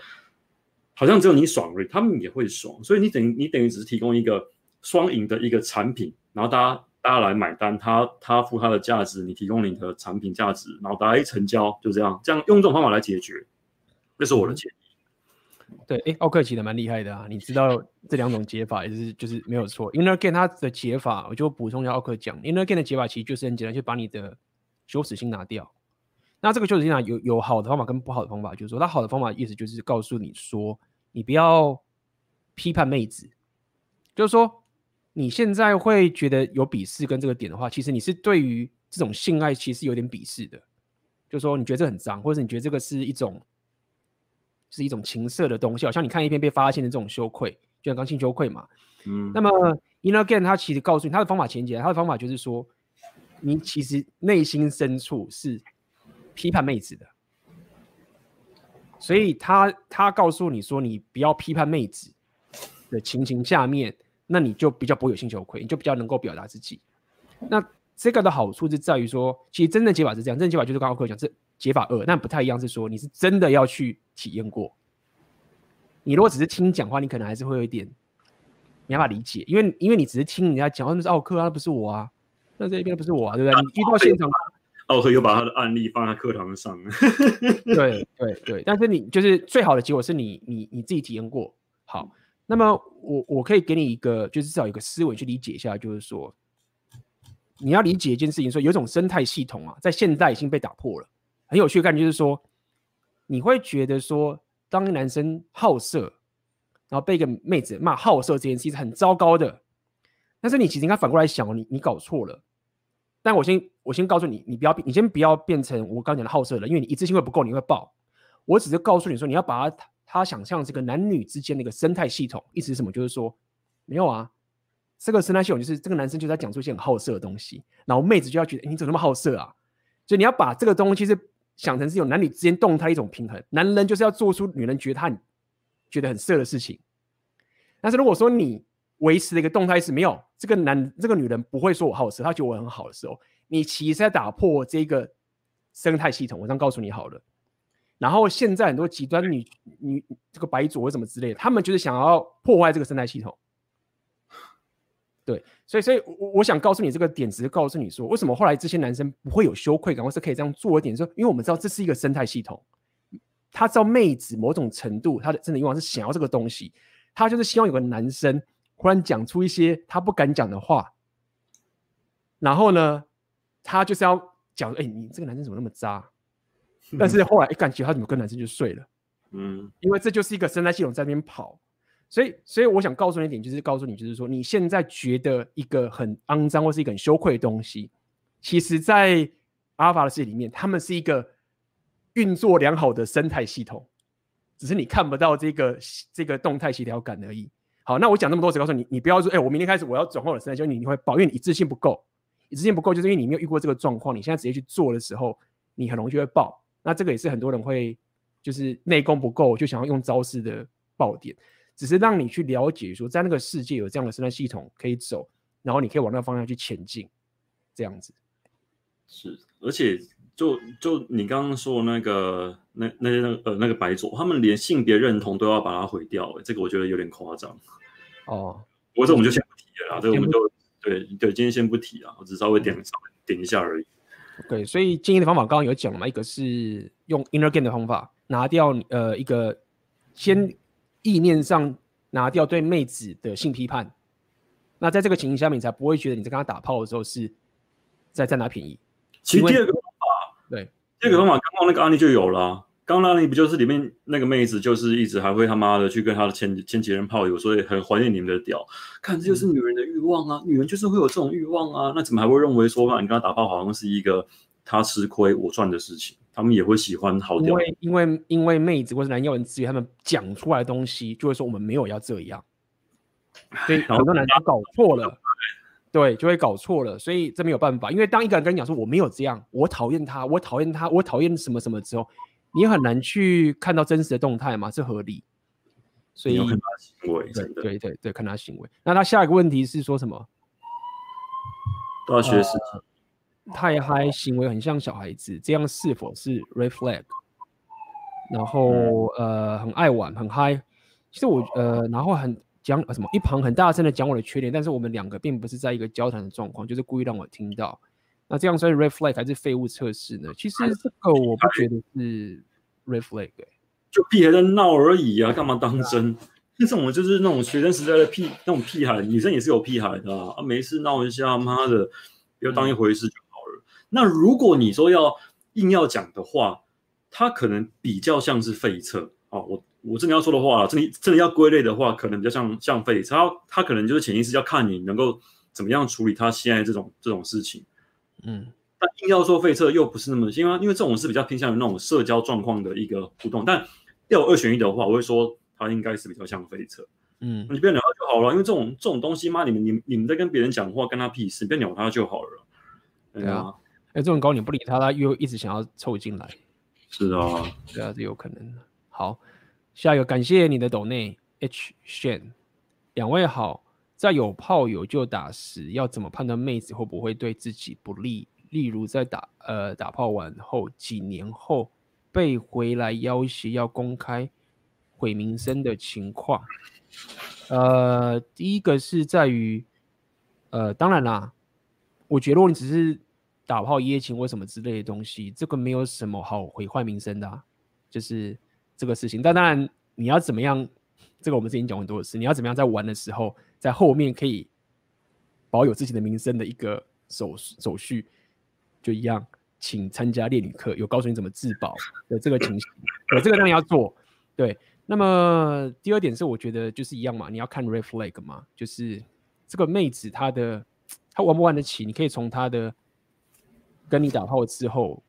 好像只有你爽而已，他们也会爽，所以你等于你等于只是提供一个双赢的一个产品，然后大家。大家来买单，他他付他的价值，你提供你的产品价值，然后大家一成交，就这样，这样用这种方法来解决，这是我的建议。对，哎，奥克奇的蛮厉害的啊，你知道这两种解法也是就是没有错。Inner Gain 它的解法，我就补充一下奥克讲，Inner Gain 的解法其实就是很简单，就把你的羞耻心拿掉。那这个羞耻心啊，有有好的方法跟不好的方法，就是说，它好的方法意思就是告诉你说，你不要批判妹子，就是说。你现在会觉得有鄙视跟这个点的话，其实你是对于这种性爱其实有点鄙视的，就是说你觉得这很脏，或者你觉得这个是一种是一种情色的东西，好像你看一篇被发现的这种羞愧，就像刚性羞愧嘛。嗯。那么 Inner Game 他其实告诉你他的方法前节，他的方法就是说，你其实内心深处是批判妹子的，所以他他告诉你说，你不要批判妹子。的情形下面，那你就比较不会有心羞愧，你就比较能够表达自己。那这个的好处是在于说，其实真正解法是这样，真正解法就是刚刚我讲这解法二，但不太一样，是说你是真的要去体验过。你如果只是听讲话，你可能还是会有一点没办法理解，因为因为你只是听人家讲，那是奥克啊，那不是我啊，那这边不是我啊，对不对？你遇到现场，奥克又把他的案例放在课堂上。对对对，但是你就是最好的结果是你你你自己体验过。好，那么我我可以给你一个，就是至少有一个思维去理解一下，就是说你要理解一件事情，说有一种生态系统啊，在现在已经被打破了。很有趣的感觉就是说，你会觉得说。当男生好色，然后被一个妹子骂好色这件事情是很糟糕的。但是你其实应该反过来想哦，你你搞错了。但我先我先告诉你，你不要你先不要变成我刚讲的好色了，因为你一次性会不够，你会爆。我只是告诉你说，你要把他他想象这个男女之间的一个生态系统，意思是什么？就是说没有啊，这个生态系统就是这个男生就在讲出一些很好色的东西，然后妹子就要觉得你怎么那么好色啊？所以你要把这个东西是。想成是有男女之间动态一种平衡，男人就是要做出女人觉得他觉得很色的事情。但是如果说你维持的一个动态是没有这个男这个女人不会说我好色，她觉得我很好的时候，你其实在打破这个生态系统。我这样告诉你好了。然后现在很多极端女女这个白左什么之类的，他们就是想要破坏这个生态系统。对，所以，所以，我我想告诉你这个点，只是告诉你说，为什么后来这些男生不会有羞愧感，或是可以这样做一点，说，因为我们知道这是一个生态系统，他知道妹子某种程度，他的真的欲望是想要这个东西，他就是希望有个男生忽然讲出一些他不敢讲的话，然后呢，他就是要讲，哎，你这个男生怎么那么渣？但是后来一感觉他怎么跟男生就睡了？嗯，因为这就是一个生态系统在那边跑。所以，所以我想告诉你一点，就是告诉你，就是说，你现在觉得一个很肮脏或是一个很羞愧的东西，其实，在阿尔法的世界里面，他们是一个运作良好的生态系统，只是你看不到这个这个动态协调感而已。好，那我讲那么多，只告诉你，你不要说，哎、欸，我明天开始我要转换我的生态，就你你会抱怨，你一致性不够，一致性不够，就是因为你没有遇过这个状况，你现在直接去做的时候，你很容易就会爆。那这个也是很多人会就是内功不够，就想要用招式的爆点。只是让你去了解，说在那个世界有这样的生态系统可以走，然后你可以往那个方向去前进，这样子。是，而且就就你刚刚说的那个那那些那个呃那个白左，他们连性别认同都要把它毁掉，这个我觉得有点夸张。哦，不过这我们就先不提了啦，这个我们就对对，今天先不提啊，我只稍微点稍微点一下而已。对，所以建议的方法刚刚有讲了嘛，一个是用 inner game 的方法，拿掉呃一个先。意念上拿掉对妹子的性批判，那在这个情形下面，你才不会觉得你在跟他打炮的时候是在占他便宜。其实第二个方法，对，第二个方法，刚刚那个案例就有了。刚刚那案例不就是里面那个妹子，就是一直还会他妈的去跟他的前前几任炮友，所以很怀念你们的屌。看，这就是女人的欲望啊，女人就是会有这种欲望啊。那怎么还会认为说，让你跟他打炮好像是一个他吃亏我赚的事情？他们也会喜欢好屌，因为因为因为妹子或是男要人资源，他们讲出来的东西就会说我们没有要这样，所以很多男生搞错了，对，就会搞错了，所以这没有办法。因为当一个人跟你讲说我没有这样，我讨厌他，我讨厌他，我讨厌什么什么之后，你很难去看到真实的动态嘛，是合理。所以看他行为，对对对对，看他行为。那他下一个问题是说什么？都要学习。呃太嗨，行为很像小孩子，这样是否是 red flag？然后呃，很爱玩，很嗨。其实我呃，然后很讲、呃、什么，一旁很大声的讲我的缺点，但是我们两个并不是在一个交谈的状况，就是故意让我听到。那这样算是 red flag 还是废物测试呢？其实这个我不觉得是 red flag，、欸、就屁孩在闹而已啊，干嘛当真？这种就是那种学生时代的屁，那种屁孩，女生也是有屁孩的啊，啊没事闹一下，妈的，不要当一回事就好了。那如果你说要硬要讲的话，他可能比较像是废测啊。我我真的要说的话，真的真的要归类的话，可能比较像像废车。它它可能就是潜意识要看你能够怎么样处理他现在这种这种事情。嗯，但硬要说废车又不是那么，因为因为这种是比较偏向于那种社交状况的一个互动。但要有二选一的话，我会说他应该是比较像废车。嗯，你不要鸟他就好了，因为这种这种东西嘛，你们你你们在跟别人讲话，跟他屁事，别鸟他就好了。对啊。哎，这种高你不理他，他又一直想要凑进来。是啊，对啊，这有可能的。好，下一个，感谢你的抖内 H Shan。两位好，在有炮友就打时，要怎么判断妹子会不会对自己不利？例如在打呃打炮完后几年后被回来要挟要公开毁名声的情况。呃，第一个是在于，呃，当然啦，我觉得如果你只是打炮一夜情或什么之类的东西，这个没有什么好毁坏名声的，就是这个事情。但当然你要怎么样，这个我们之前讲很多次，你要怎么样在玩的时候，在后面可以保有自己的名声的一个手手续，就一样，请参加烈女课，有告诉你怎么自保的这个情形，有这个当然要做，对。那么第二点是，我觉得就是一样嘛，你要看 red flag 嘛，就是这个妹子她的她玩不玩得起，你可以从她的跟你打炮之后，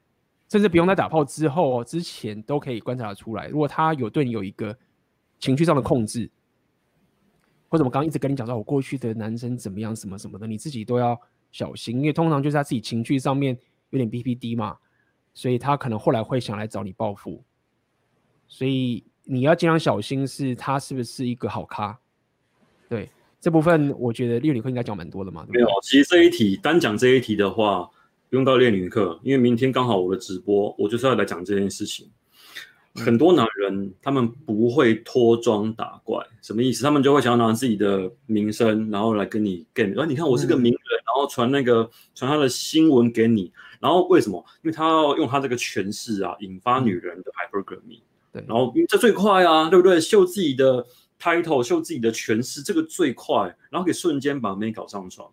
甚至不用在打炮之后哦，之前都可以观察得出来。如果她有对你有一个情绪上的控制，或者我刚刚一直跟你讲到我过去的男生怎么样什么什么的，你自己都要小心，因为通常就是他自己情绪上面有点 BPD 嘛，所以他可能后来会想来找你报复，所以。你要尽量小心，是他是不是一个好咖？对这部分，我觉得烈女课应该讲蛮多的嘛。对对没有，其实这一题单讲这一题的话，用到烈女课，因为明天刚好我的直播，我就是要来讲这件事情。嗯、很多男人他们不会脱妆打怪，什么意思？他们就会想要拿自己的名声，然后来跟你 game。然后你看我是个名人，嗯、然后传那个传他的新闻给你，然后为什么？因为他要用他这个权势啊，引发女人的 hypergamy。对，然后这最快啊，对不对？秀自己的 title，秀自己的权势，这个最快，然后可以瞬间把妹搞上床。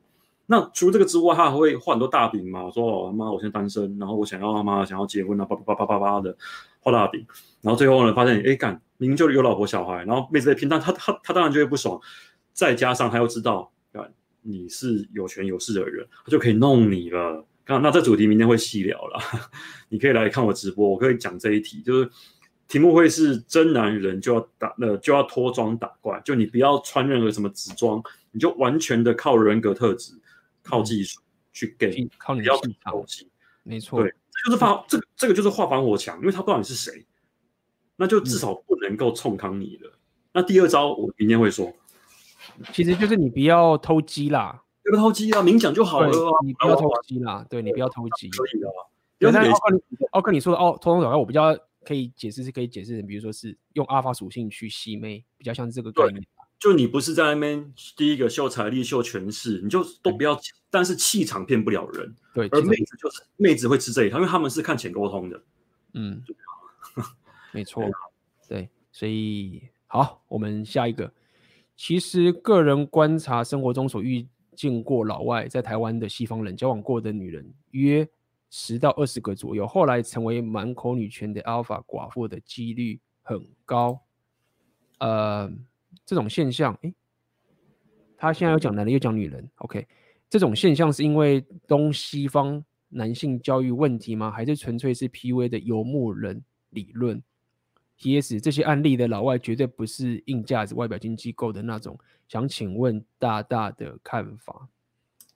那除了这个之外，他还会画很多大饼嘛，说哦妈，我现在单身，然后我想要他妈想要结婚啊，叭叭叭叭叭叭的画大饼。然后最后呢，发现哎干，明明就有老婆小孩，然后妹子在拼，但他他他当然就会不爽。再加上他又知道啊，你是有权有势的人，他就可以弄你了。那这主题明天会细聊了，你可以来看我直播，我可以讲这一题，就是。题目会是真男人就要打呃就要脱妆打怪，就你不要穿任何什么紫装，你就完全的靠人格特质、靠技术去给，靠你不要没错，对，这就是发这个这个就是化防火墙，因为他不知道你是谁，那就至少不能够冲康你了。嗯、那第二招我明天会说，其实就是你不要偷鸡啦，不要偷鸡啊，明讲就好了，你不要偷鸡啦，对你不要偷鸡，可以的。刚才奥克你说的哦，偷偷打怪我比较。可以解释是可以解释成，比如说是用阿尔法属性去吸妹，比较像这个概念。就你不是在那边第一个秀财力、秀权势，你就都不要。对但是气场骗不了人。对，而妹子就是妹子会吃这一套，因为他们是看钱沟通的。嗯，没错。对，所以好，我们下一个。其实个人观察，生活中所遇见过老外在台湾的西方人交往过的女人约。十到二十个左右，后来成为满口女权的 Alpha 寡妇的几率很高。呃，这种现象，诶，他现在又讲男人又讲女人，OK？这种现象是因为东西方男性教育问题吗？还是纯粹是 PUA 的游牧人理论？P.S. 这些案例的老外绝对不是硬架子外表经济构的那种。想请问大大的看法？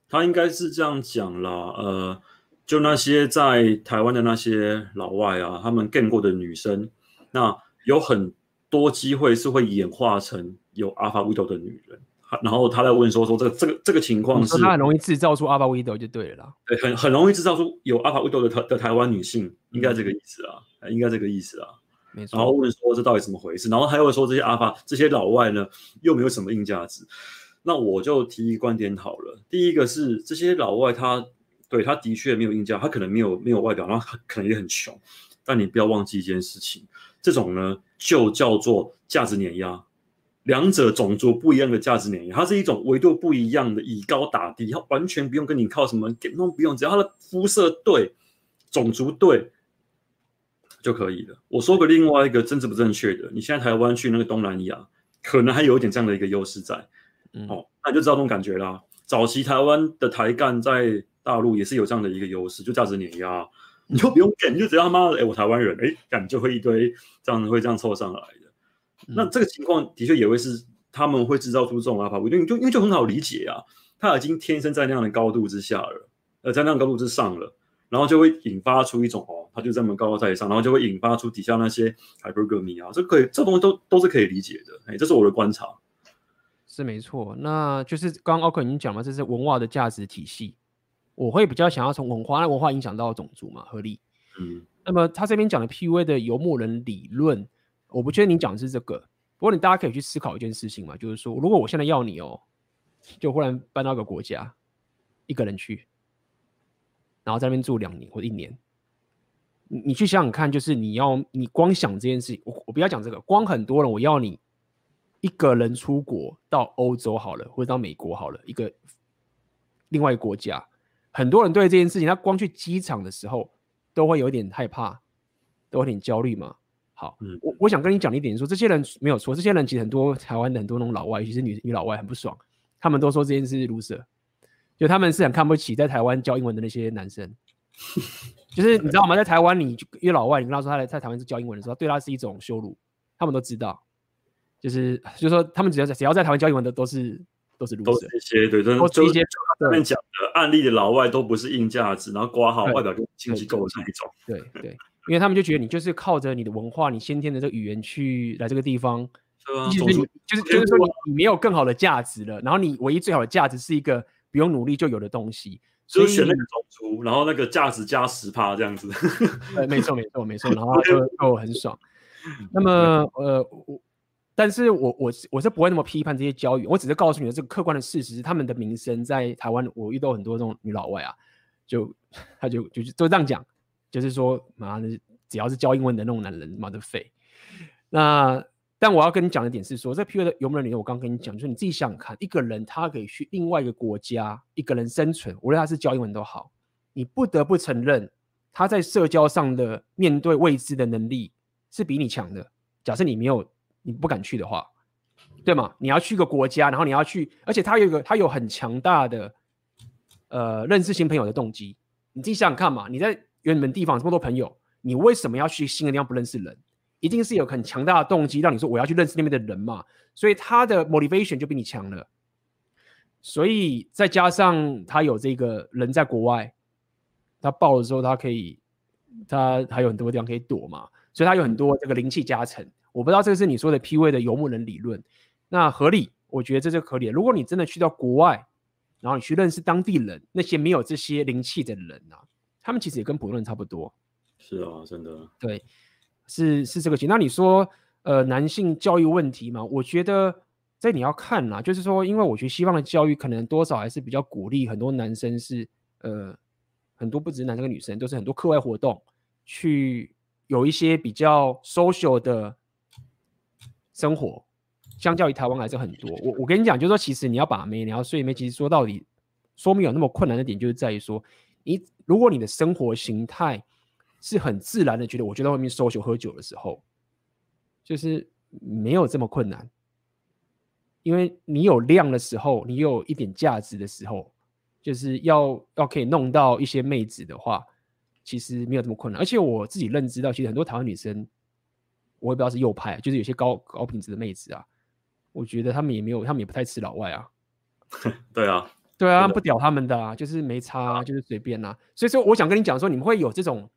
他应该是这样讲啦，呃。就那些在台湾的那些老外啊，他们见过的女生，那有很多机会是会演化成有 Alpha Widow 的女人。然后他在问说说这个这个这个情况是，他很容易制造出 Alpha Widow 就对了啦。对，很很容易制造出有 Alpha Widow 的台的台湾女性，应该这个意思啊，应该这个意思啊。没错。然后问说这到底怎么回事？然后他又说这些 Alpha 这些老外呢，又没有什么硬价值。那我就提一个观点好了。第一个是这些老外他。对，他的确没有硬价，他可能没有没有外表，然后他可能也很穷。但你不要忘记一件事情，这种呢就叫做价值碾压，两者种族不一样的价值碾压，它是一种维度不一样的以高打低，它完全不用跟你靠什么，都不用，只要他的肤色对，种族对就可以了。我说个另外一个政治不正确的，你现在台湾去那个东南亚，可能还有一点这样的一个优势在，嗯、哦，那你就知道这种感觉啦。早期台湾的台干在。大陆也是有这样的一个优势，就价值碾压，你就不用给，你就只要他妈的，哎，我台湾人，哎，感就会一堆这样会这样凑上来的。嗯、那这个情况的确也会是他们会制造出这种阿法，因为就因为就很好理解啊，他已经天生在那样的高度之下了，呃，在那样高度之上了，然后就会引发出一种哦，他就这么高高在上，然后就会引发出底下那些 hypergamy 啊，这可以，这东西都都是可以理解的，哎，这是我的观察。是没错。那就是刚刚奥克已经讲了，这是文化的价值体系。我会比较想要从文化，那文化影响到种族嘛，合理。嗯。那么他这边讲的 PUA 的游牧人理论，我不确定你讲的是这个。不过你大家可以去思考一件事情嘛，就是说，如果我现在要你哦，就忽然搬到一个国家，一个人去，然后在那边住两年或一年。你去想想看，就是你要你光想这件事情，我我不要讲这个，光很多人我要你一个人出国到欧洲好了，或者到美国好了，一个另外一个国家，很多人对这件事情，他光去机场的时候都会有点害怕，都有点焦虑嘛。好，嗯、我我想跟你讲一点说，说这些人没有错，这些人其实很多台湾的很多那种老外，尤其是女女老外很不爽，他们都说这件事是 loser，就他们是很看不起在台湾教英文的那些男生。就是你知道吗？在台湾，你约老外，你跟他说他来在台湾是教英文的时候，对他是一种羞辱。他们都知道，就是就是说，他们只要在只要在台湾教英文的都是都是 loser，都是一些对，都是一些上面讲的案例的老外都不是硬价值，然后挂号外表跟亲戚够的那一种。对对，因为他们就觉得你就是靠着你的文化、你先天的这个语言去来这个地方，就是就是就是说你你没有更好的价值了，然后你唯一最好的价值是一个不用努力就有的东西。就选那个种族，然后那个价值加十趴这样子。对，没错，没错，没错。然后就就很爽。那么，呃，我，但是我我是我是不会那么批判这些教育，我只是告诉你的这个客观的事实，他们的名声在台湾，我遇到很多这种女老外啊，就他就就是就这样讲，就是说，妈的，只要是教英文的那种男人，妈的废。那。但我要跟你讲的点是说，这 PUA 的游牧人里面，我刚跟你讲，就是你自己想想看，一个人他可以去另外一个国家，一个人生存，无论他是教英文都好，你不得不承认他在社交上的面对未知的能力是比你强的。假设你没有，你不敢去的话，对吗？你要去一个国家，然后你要去，而且他有一个，他有很强大的呃认识新朋友的动机。你自己想想看嘛，你在原本地方这么多朋友，你为什么要去新的地方不认识人？一定是有很强大的动机，让你说我要去认识那边的人嘛，所以他的 motivation 就比你强了。所以再加上他有这个人在国外，他爆的时候他可以，他还有很多地方可以躲嘛，所以他有很多这个灵气加成。我不知道这个是你说的 PUA 的游牧人理论，那合理，我觉得这就合理。如果你真的去到国外，然后你去认识当地人，那些没有这些灵气的人啊，他们其实也跟普通人差不多。是啊，真的。对。是是这个情，那你说，呃，男性教育问题嘛？我觉得这你要看啦，就是说，因为我觉得西方的教育可能多少还是比较鼓励很多男生是，呃，很多不只是男生跟女生，都是很多课外活动，去有一些比较 social 的生活，相较于台湾还是很多。我我跟你讲，就是说，其实你要把妹，你要睡妹，其实说到底，说明有那么困难的点，就是在于说，你如果你的生活形态。是很自然的，觉得我就在外面收酒喝酒的时候，就是没有这么困难，因为你有量的时候，你有一点价值的时候，就是要要可以弄到一些妹子的话，其实没有这么困难。而且我自己认知到，其实很多台湾女生，我也不知道是右派，就是有些高高品质的妹子啊，我觉得他们也没有，他们也不太吃老外啊。对啊，对啊，不屌他们的啊，就是没差啊，就是随便啊。所以说，我想跟你讲说，你们会有这种。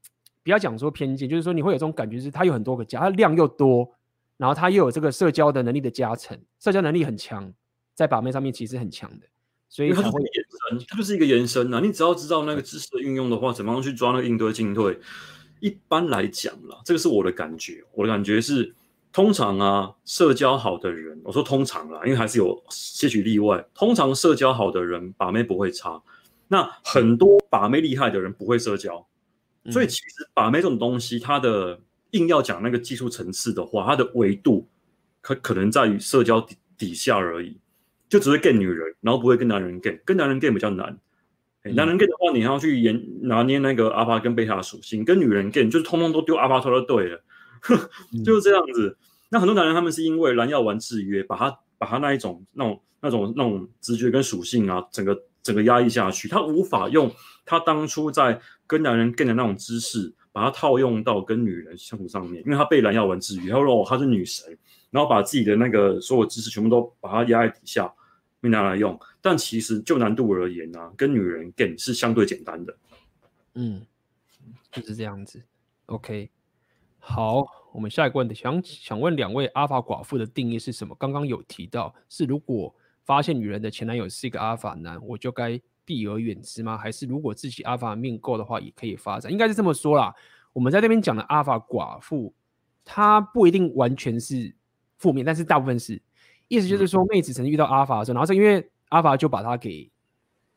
不要讲说偏见，就是说你会有这种感觉，是他有很多个家，他量又多，然后他又有这个社交的能力的加成，社交能力很强，在把妹上面其实很强的，所以他会延伸，它就是一个延伸啊。你只要知道那个知识的运用的话，怎么样去抓那个应对进退。一般来讲啦，这个是我的感觉，我的感觉是，通常啊，社交好的人，我说通常啦，因为还是有些许例外，通常社交好的人把妹不会差，那很多把妹厉害的人不会社交。所以其实把妹这种东西，它的硬要讲那个技术层次的话，它的维度可可能在于社交底底下而已，就只会 get 女人，然后不会跟男人 get，跟男人 get 比较难。嗯、男人 get 的话，你还要去研拿捏那个阿巴跟贝塔属性，跟女人 get 就是通通都丢阿巴托就对了，就是这样子。那很多男人他们是因为蓝药丸制约，把他把他那一种那种那种那种直觉跟属性啊，整个整个压抑下去，他无法用他当初在。跟男人 get 的那种知识，把它套用到跟女人相处上面，因为他被蓝药丸制约，他说哦，她是女神，然后把自己的那个所有知识全部都把它压在底下，没拿来用。但其实就难度而言呢、跟女人 g 是相对简单的。嗯，就是这样子。OK，好，我们下一个问题，想想问两位阿法寡妇的定义是什么？刚刚有提到是如果发现女人的前男友是一个阿法男，我就该避而远之吗？还是如果自己阿法命够的话，也可以发展？应该是这么说啦。我们在这边讲的阿法寡妇，她不一定完全是负面，但是大部分是。意思就是说，妹子曾经遇到阿法的时候，然后是因为阿法就把他给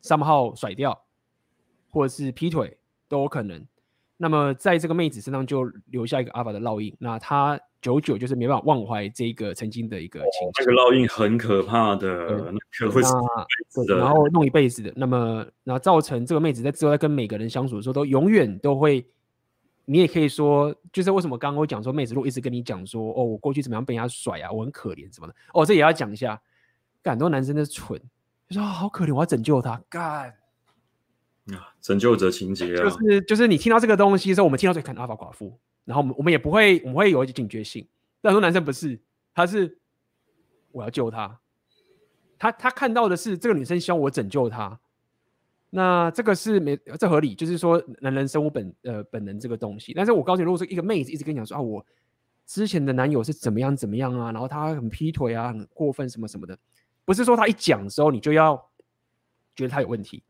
somehow 甩掉，或者是劈腿都有可能。那么在这个妹子身上就留下一个阿法的烙印，那她久久就是没办法忘怀这个曾经的一个情。这个烙印很可怕的，可会的，然后弄一辈子的。那么，然后造成这个妹子在之后在跟每个人相处的时候，都永远都会。你也可以说，就是为什么刚刚我讲说，妹子如果一直跟你讲说，哦，我过去怎么样被人家甩啊，我很可怜什么的，哦，这也要讲一下。很多男生的蠢，就说、哦、好可怜，我要拯救他，干。啊，拯救者情节啊，就是就是你听到这个东西的时候，我们听到最看阿法寡妇，然后我们我们也不会，我们会有一些警觉性。但很多男生不是，他是我要救他，他他看到的是这个女生希望我拯救他，那这个是没这合理，就是说男人生物本呃本能这个东西。但是我告诉你，如果说一个妹子一直跟你讲说啊，我之前的男友是怎么样怎么样啊，然后他很劈腿啊，很过分什么什么的，不是说他一讲的时候你就要觉得他有问题。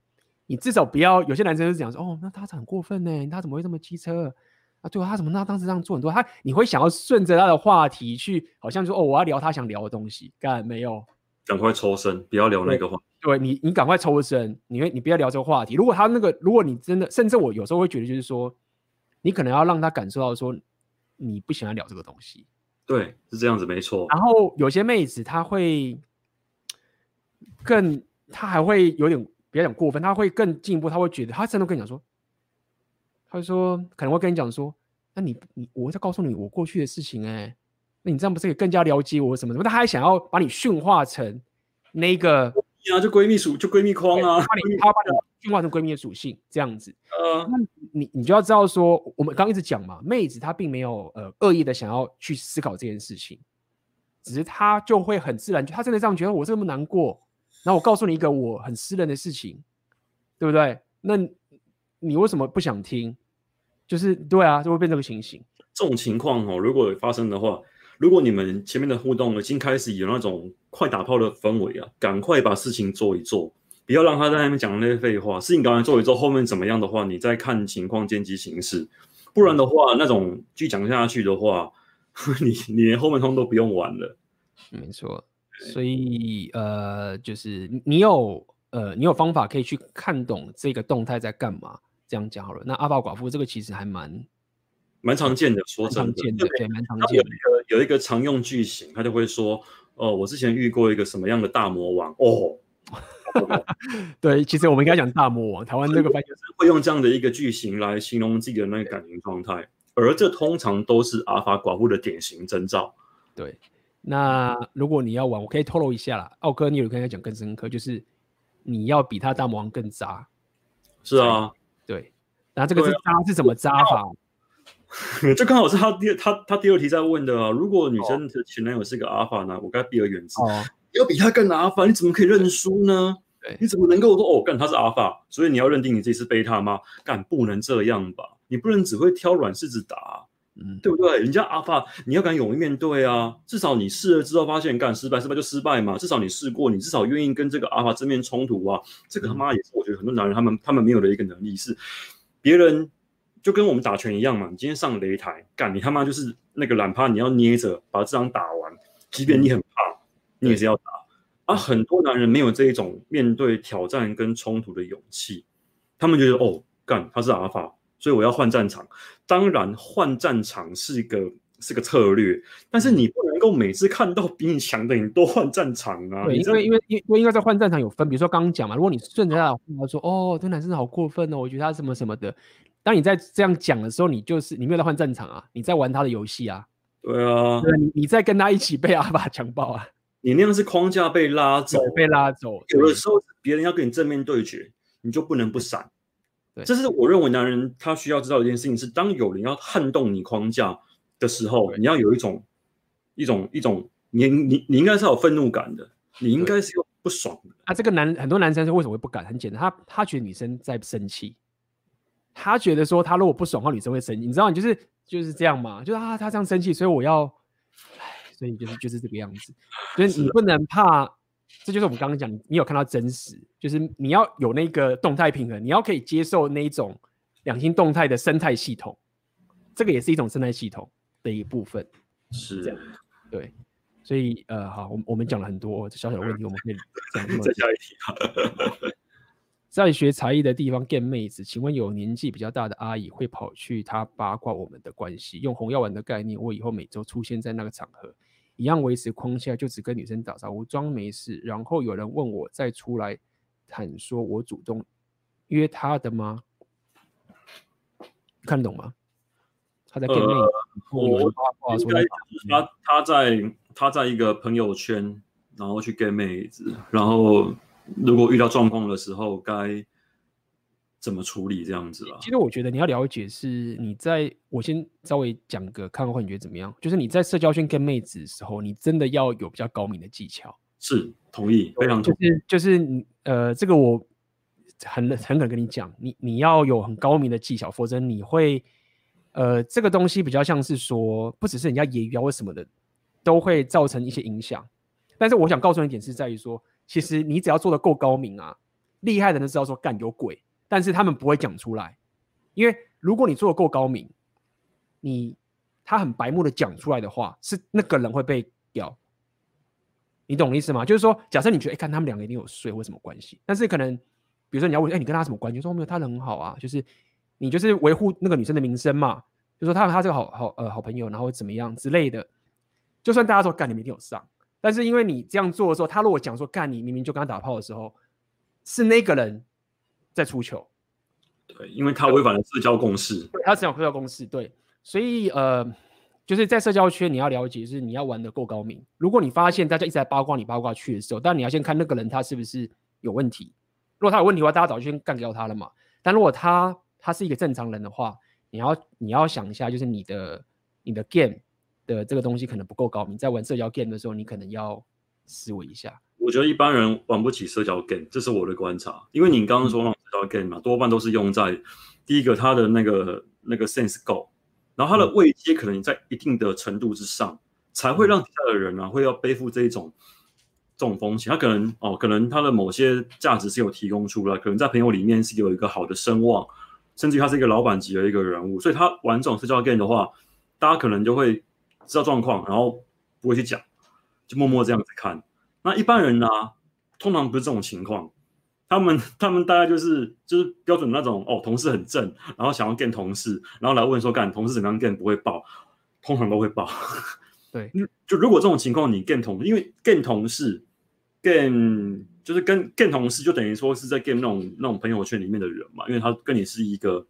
你至少不要，有些男生是讲说，哦，那他很过分呢，他怎么会这么机车啊？对，他怎么那当时这样做很多？他你会想要顺着他的话题去，好像说，哦，我要聊他想聊的东西，干没有？赶快抽身，不要聊那个话。对，对你，你赶快抽身，你会你不要聊这个话题。如果他那个，如果你真的，甚至我有时候会觉得，就是说，你可能要让他感受到说，你不喜欢聊这个东西。对，是这样子，没错。然后有些妹子，她会更，她还会有点。不要讲过分，她会更进一步，她会觉得她真的跟你讲说，她说可能会跟你讲说，那你你我在告诉你我过去的事情哎、欸，那你这样不是也更加了解我什么什么？他还想要把你驯化成那个啊，就闺蜜属就闺蜜框啊，把你他把你驯化成闺蜜的属性这样子。呃，那你你就要知道说，我们刚一直讲嘛，妹子她并没有呃恶意的想要去思考这件事情，只是她就会很自然，她真的这样觉得我这么难过。然后我告诉你一个我很私人的事情，对不对？那你为什么不想听？就是对啊，就会变这个情形。这种情况哦，如果发生的话，如果你们前面的互动已经开始有那种快打炮的氛围啊，赶快把事情做一做，不要让他在那边讲那些废话。事情赶快做一做，后面怎么样的话，你再看情况见机行事。不然的话，那种继续讲下去的话，你你连后面通都不用玩了。没错。所以呃，就是你有呃，你有方法可以去看懂这个动态在干嘛？这样讲好了。那阿法寡妇这个其实还蛮蛮常见的，说真的，对，蛮常见的。有一个有一个常用句型，他就会说：“哦、呃，我之前遇过一个什么样的大魔王哦。” 对，其实我们应该讲大魔王。台湾这个翻译会用这样的一个句型来形容自己的那个感情状态，而这通常都是阿法寡妇的典型征兆。对。那如果你要玩，我可以透露一下啦。奥哥，你有跟他讲更深刻，就是你要比他大魔王更渣。是啊，对。那这个是渣是怎么渣法？这刚好是他第他他第二题在问的啊。如果女生的前男友是个阿法呢，我该避而远之。哦，要比他更阿法，你怎么可以认输呢？对，你怎么能够说哦，干他是阿法，所以你要认定你自己是贝塔吗？干不能这样吧？你不能只会挑软柿子打。嗯，对不对？人家阿法，你要敢勇于面对啊！至少你试了之后发现，干失败，失败就失败嘛。至少你试过，你至少愿意跟这个阿法正面冲突啊。这个他妈也是，我觉得很多男人他们他们没有的一个能力是，别人就跟我们打拳一样嘛。你今天上擂台干，你他妈就是那个懒趴，你要捏着把这场打完，即便你很怕，你也是要打。啊，很多男人没有这一种面对挑战跟冲突的勇气，他们觉得哦，干他是阿法。所以我要换战场，当然换战场是一个是个策略，但是你不能够每次看到比你强的你都换战场啊！对，因为因为因为应该在换战场有分，比如说刚刚讲嘛，如果你顺着他的话说，哦，这男生好过分哦，我觉得他什么什么的。当你在这样讲的时候，你就是你没有在换战场啊，你在玩他的游戏啊。对啊，对，你你在跟他一起被阿爸强暴啊。你那样是框架被拉走，被拉走。有的时候别人要跟你正面对决，你就不能不闪。这是我认为男人他需要知道的一件事情是，当有人要撼动你框架的时候，你要有一种一种一种，你你你应该是有愤怒感的，你应该是有不爽的。啊，这个男很多男生是为什么会不敢？很简单，他他觉得女生在生气，他觉得说他如果不爽的话，女生会生气。你知道，你就是就是这样嘛，就是啊，他这样生气，所以我要，唉，所以就是就是这个样子。所以你不能怕这就是我们刚刚讲，你有看到真实，就是你要有那个动态平衡，你要可以接受那一种两性动态的生态系统，这个也是一种生态系统的一部分。是这样，对。所以呃，好，我我们讲了很多小小的问题，我们可以讲再下一题。在学才艺的地方 game 妹子，请问有年纪比较大的阿姨会跑去她八卦我们的关系，用红药丸的概念，我以后每周出现在那个场合，一样维持框架，就只跟女生打招呼，装没事。然后有人问我再出来坦说，我主动约她的吗？看懂吗？他在 game 妹子，我八卦说他他在。他在一个朋友圈，然后去 get 妹子，然后如果遇到状况的时候，该怎么处理这样子啊？其实我觉得你要了解是，你在我先稍微讲个看看，你觉得怎么样？就是你在社交圈 get 妹子的时候，你真的要有比较高明的技巧。是，同意，非常同意。就是就是呃，这个我很很敢跟你讲，你你要有很高明的技巧，否则你会呃，这个东西比较像是说，不只是人家言语啊或什么的。都会造成一些影响，但是我想告诉你一点是在于说，其实你只要做的够高明啊，厉害的人知道说干有鬼，但是他们不会讲出来，因为如果你做的够高明，你他很白目的讲出来的话，是那个人会被屌，你懂我意思吗？就是说，假设你觉得哎，看他们两个一定有睡或什么关系，但是可能比如说你要问，哎，你跟他什么关系？说没有，他人很好啊，就是你就是维护那个女生的名声嘛，就说他他这个好好呃好朋友，然后怎么样之类的。就算大家说干你们一定有上，但是因为你这样做的时候，他如果讲说干你明明就跟他打炮的时候，是那个人在出糗，对，因为他违反了社交共识，他只讲社交共识，对，所以呃，就是在社交圈你要了解，是你要玩得够高明。如果你发现大家一直在八卦你八卦去的时候，但你要先看那个人他是不是有问题。如果他有问题的话，大家早就先干掉他了嘛。但如果他他是一个正常人的话，你要你要想一下，就是你的你的 game。的这个东西可能不够高明，在玩社交 game 的时候，你可能要思维一下。我觉得一般人玩不起社交 game，这是我的观察。因为你刚刚说那种社交 game 嘛，多半都是用在第一个他的那个那个 sense 够，然后他的位阶可能在一定的程度之上，嗯、才会让底下的人啊会要背负这一种这种风险。他可能哦，可能他的某些价值是有提供出来，可能在朋友里面是有一个好的声望，甚至于他是一个老板级的一个人物，所以他玩这种社交 game 的话，大家可能就会。知道状况，然后不会去讲，就默默这样子看。那一般人呢、啊，通常不是这种情况，他们 他们大概就是就是标准那种哦，同事很正，然后想要 get 同事，然后来问说干同事怎么样 get 不会爆，通常都会爆。对，就如果这种情况你 get 同，因为 get 同事 get 就是跟 get 同事就等于说是在 get 那种那种朋友圈里面的人嘛，因为他跟你是一个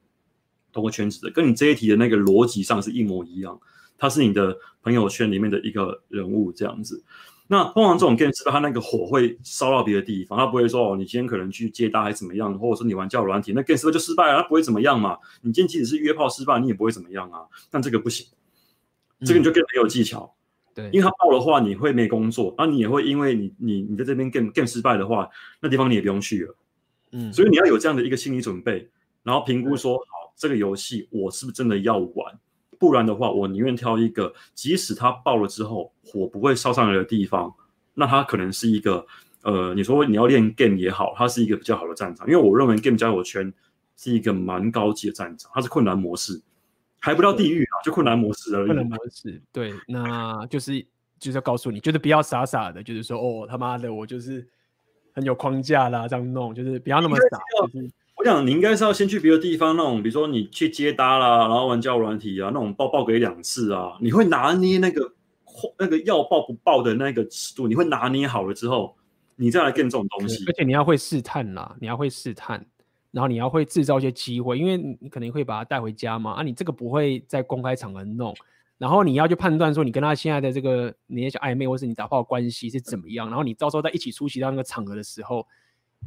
同个圈子的，跟你这一题的那个逻辑上是一模一样。他是你的朋友圈里面的一个人物，这样子。那通常这种 game 知道他那个火会烧到别的地方，他不会说哦，你今天可能去接单还是怎么样，或者说你玩交友软体，那 game 是不是就失败了？他不会怎么样嘛。你今天即使是约炮失败，你也不会怎么样啊。但这个不行，这个你就更没有技巧。对、嗯，因为他爆的话，你会没工作，那你也会因为你你你在这边 game game 失败的话，那地方你也不用去了。嗯，所以你要有这样的一个心理准备，然后评估说，好，这个游戏我是不是真的要玩？不然的话，我宁愿挑一个，即使它爆了之后火不会烧上来的地方，那它可能是一个，呃，你说你要练 game 也好，它是一个比较好的战场。因为我认为 game 交友圈是一个蛮高级的战场，它是困难模式，还不到地狱啊，就困难模式而已。困难模式，对，那就是就是要告诉你，就是不要傻傻的，就是说哦他妈的，我就是很有框架啦，这样弄，就是不要那么傻，就是。我想你应该是要先去别的地方，那种比如说你去接搭啦，然后玩交友软体啊，那种爆爆个一两次啊，你会拿捏那个那个要爆不爆的那个尺度，你会拿捏好了之后，你再来干这种东西。而且你要会试探啦，你要会试探，然后你要会制造一些机会，因为你可能会把他带回家嘛，啊，你这个不会在公开场合弄，然后你要去判断说你跟他现在的这个你也叫暧昧，或是你打炮关系是怎么样，然后你到时候在一起出席到那个场合的时候。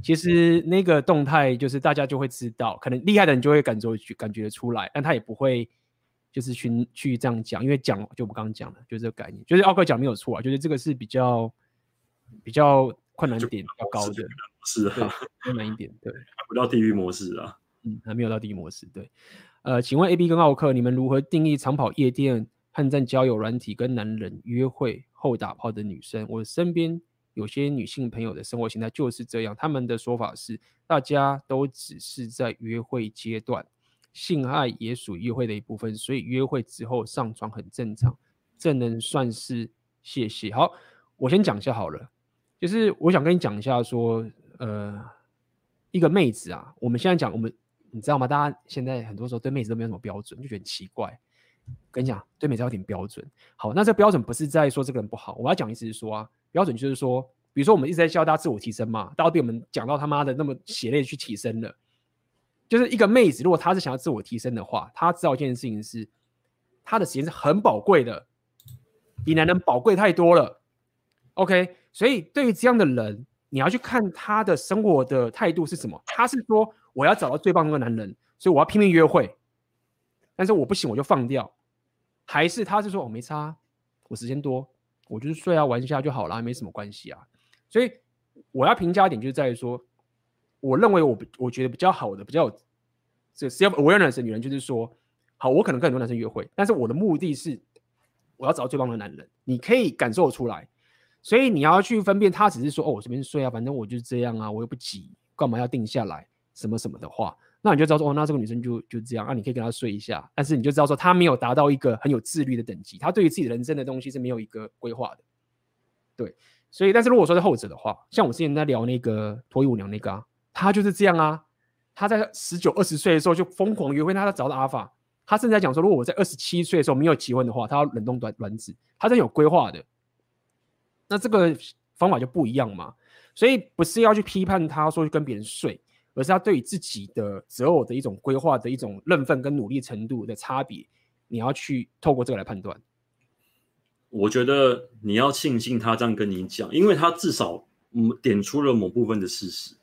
其实那个动态就是大家就会知道，可能厉害的人就会感觉感觉出来，但他也不会就是去去这样讲，因为讲就我们刚刚讲的，就是这个概念，就是奥克讲没有错啊，就是这个是比较比较困难点，比较高的，是啊，困难一点，对，还不到地狱模式啊，嗯，还没有到地狱模式，对，呃，请问 AB 跟奥克，你们如何定义长跑夜店、和在交友软体跟男人约会后打炮的女生？我身边。有些女性朋友的生活形态就是这样，他们的说法是，大家都只是在约会阶段，性爱也属于约会的一部分，所以约会之后上床很正常，这能算是谢谢？好，我先讲一下好了，就是我想跟你讲一下说，呃，一个妹子啊，我们现在讲我们，你知道吗？大家现在很多时候对妹子都没有什么标准，就觉得很奇怪。跟你讲，对妹子要有点标准。好，那这标准不是在说这个人不好，我要讲意思是说啊。标准就是说，比如说我们一直在教大家自我提升嘛，大家对我们讲到他妈的那么血泪去提升了，就是一个妹子，如果她是想要自我提升的话，她知道一件事情是，她的时间是很宝贵的，比男人宝贵太多了。OK，所以对于这样的人，你要去看他的生活的态度是什么？他是说我要找到最棒的个男人，所以我要拼命约会，但是我不行我就放掉，还是他是说我没差，我时间多。我就是睡啊，玩一下就好了，没什么关系啊。所以我要评价一点就是在于说，我认为我我觉得比较好的，比较这 self awareness 的女人，就是说，好，我可能跟很多男生约会，但是我的目的是我要找到最棒的男人。你可以感受出来，所以你要去分辨他只是说，哦，我随便睡啊，反正我就是这样啊，我又不急，干嘛要定下来什么什么的话。那你就知道说，哦，那这个女生就就这样啊，你可以跟她睡一下，但是你就知道说，她没有达到一个很有自律的等级，她对于自己人生的东西是没有一个规划的。对，所以，但是如果说是后者的话，像我之前在聊那个脱衣舞娘那个啊，她就是这样啊，她在十九二十岁的时候就疯狂约会，她找到阿法，她甚至在讲说，如果我在二十七岁的时候没有结婚的话，她要冷冻卵卵子，她是有规划的。那这个方法就不一样嘛，所以不是要去批判她说去跟别人睡。而是他对于自己的择偶的一种规划的一种认份跟努力程度的差别，你要去透过这个来判断。我觉得你要庆幸他这样跟你讲，因为他至少嗯点出了某部分的事实，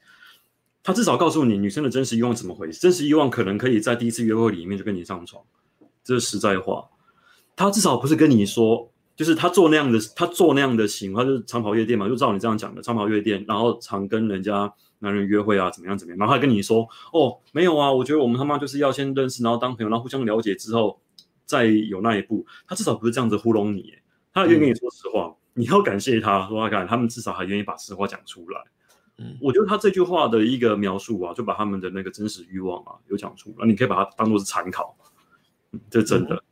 他至少告诉你女生的真实欲望怎么回事。真实欲望可能可以在第一次约会里面就跟你上床，这是实在话。他至少不是跟你说，就是他做那样的他做那样的行，他就是常跑夜店嘛，就照你这样讲的，常跑夜店，然后常跟人家。男人约会啊，怎么样怎么样？然后他跟你说，哦，没有啊，我觉得我们他妈就是要先认识，然后当朋友，然后互相了解之后，再有那一步。他至少不是这样子糊弄你，他愿意跟你说实话，嗯、你要感谢他，说他看他们至少还愿意把实话讲出来。嗯，我觉得他这句话的一个描述啊，就把他们的那个真实欲望啊，有讲出来，你可以把它当做是参考，嗯，这真的、嗯，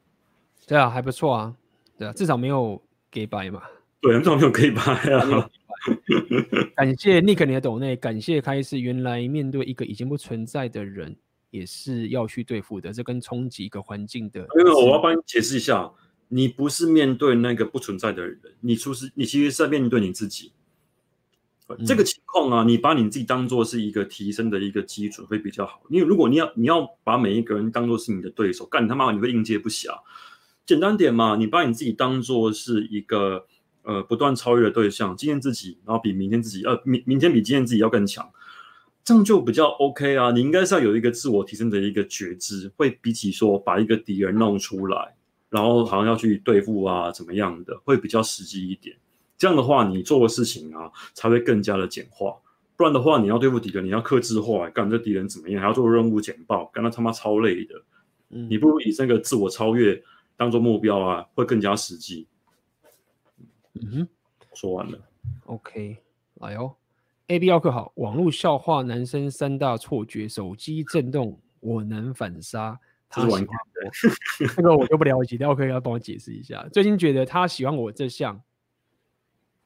对啊，还不错啊，对啊，至少没有给白嘛，对，至少没有给白啊。感谢 Nick 你的抖内，感谢开始。原来面对一个已经不存在的人，也是要去对付的，这跟冲击一个环境的。因为我要帮你解释一下，你不是面对那个不存在的人，你出是，你其实是在面对你自己。嗯、这个情况啊，你把你自己当做是一个提升的一个基准会比较好。因为如果你要你要把每一个人当做是你的对手，干他妈你会应接不暇。简单点嘛，你把你自己当做是一个。呃，不断超越的对象，今天自己，然后比明天自己，呃，明明天比今天自己要更强，这样就比较 OK 啊。你应该是要有一个自我提升的一个觉知，会比起说把一个敌人弄出来，然后好像要去对付啊，怎么样的，会比较实际一点。这样的话，你做的事情啊，才会更加的简化。不然的话，你要对付敌人，你要克制化，干这敌人怎么样，还要做任务简报，干他他妈超累的。嗯，你不如以这个自我超越当做目标啊，会更加实际。嗯哼，说完了。OK，来哦。A B 奥克好，网络笑话，男生三大错觉：手机震动，我能反杀。他喜欢我，这个我就不了解，奥克要帮我解释一下。最近觉得他喜欢我这项，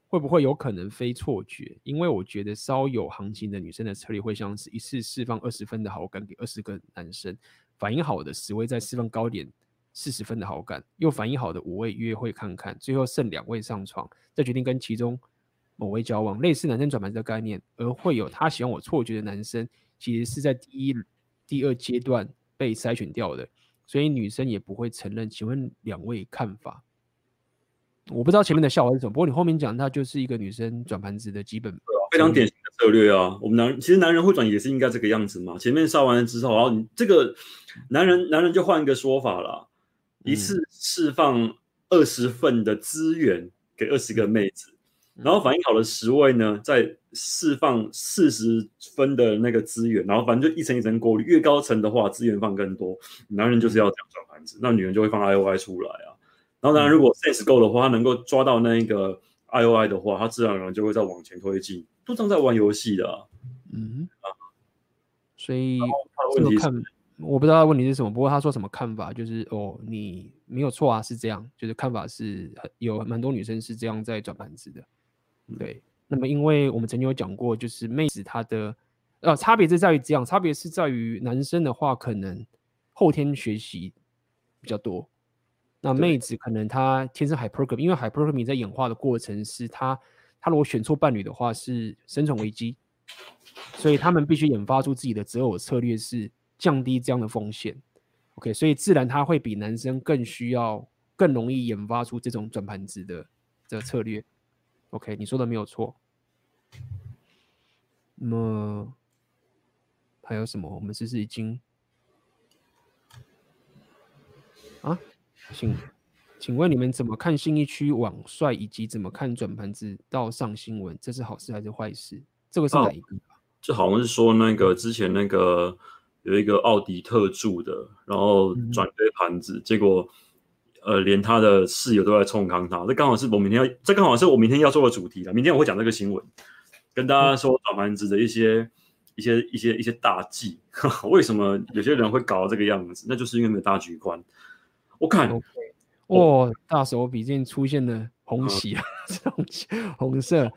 会不会有可能非错觉？因为我觉得稍有行情的女生的策略会像是一次释放二十分的好感给二十个男生，反应好的十位再释放高点。四十分的好感，又反应好的五位约会看看，最后剩两位上床，再决定跟其中某位交往，类似男生转盘的概念，而会有他喜欢我错觉的男生，其实是在第一、第二阶段被筛选掉的，所以女生也不会承认。请问两位看法？我不知道前面的笑话是什么，不过你后面讲，它就是一个女生转盘子的基本，非常典型的策略啊。我们男其实男人会转也是应该这个样子嘛。前面杀完了之后，然后你这个男人男人就换一个说法了。一次释放二十份的资源给二十个妹子，嗯、然后反应好的十位呢，再释放四十分的那个资源，然后反正就一层一层过滤，越高层的话资源放更多。男人就是要这样转盘子，那女人就会放 I O I 出来啊。然后当然如果 sense 够的话，他能够抓到那一个 I O I 的话，他自然而然就会再往前推进，都正在玩游戏的、啊。嗯啊，所以这个看，我不知道他问题是什么，不过他说什么看法，就是哦，你没有错啊，是这样，就是看法是有蛮多女生是这样在转盘子的。对，那么因为我们曾经有讲过，就是妹子她的呃差别是在于这样，差别是在于男生的话可能后天学习比较多。那妹子可能她天生 hypergamy，因为 hypergamy 在演化的过程是她，她如果选错伴侣的话是生存危机，所以他们必须研发出自己的择偶策略，是降低这样的风险。OK，所以自然他会比男生更需要、更容易研发出这种转盘子的这个策略。OK，你说的没有错。那么还有什么？我们是不是已经啊？请，请问你们怎么看信义区网帅，以及怎么看转盘子到上新闻？这是好事还是坏事？这个是哪一个？这、哦、好像是说那个之前那个有一个奥迪特助的，然后转推盘子，嗯、结果呃连他的室友都在冲康他。这刚好是我明天要，这刚好是我明天要做的主题了。明天我会讲这个新闻，跟大家说转盘子的一些、嗯、一些一些一些大忌。为什么有些人会搞到这个样子？那就是因为没有大局观。我看.哦，大手笔最近出现了红旗啊，红旗，红色。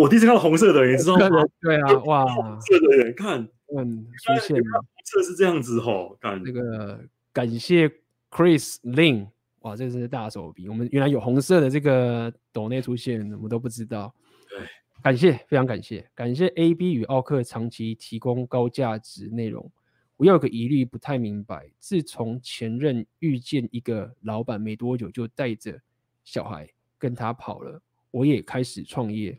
我第一次看到红色的人，你知道吗？对啊，哇，红色的人看，嗯，出现了，红色是这样子吼，感那个感谢 Chris Lin，哇，这个是大手笔。我们原来有红色的这个斗内出现，我们都不知道。对，感谢，非常感谢，感谢 AB 与奥克长期提供高价值内容。我有个疑虑，不太明白。自从前任遇见一个老板没多久，就带着小孩跟他跑了。我也开始创业。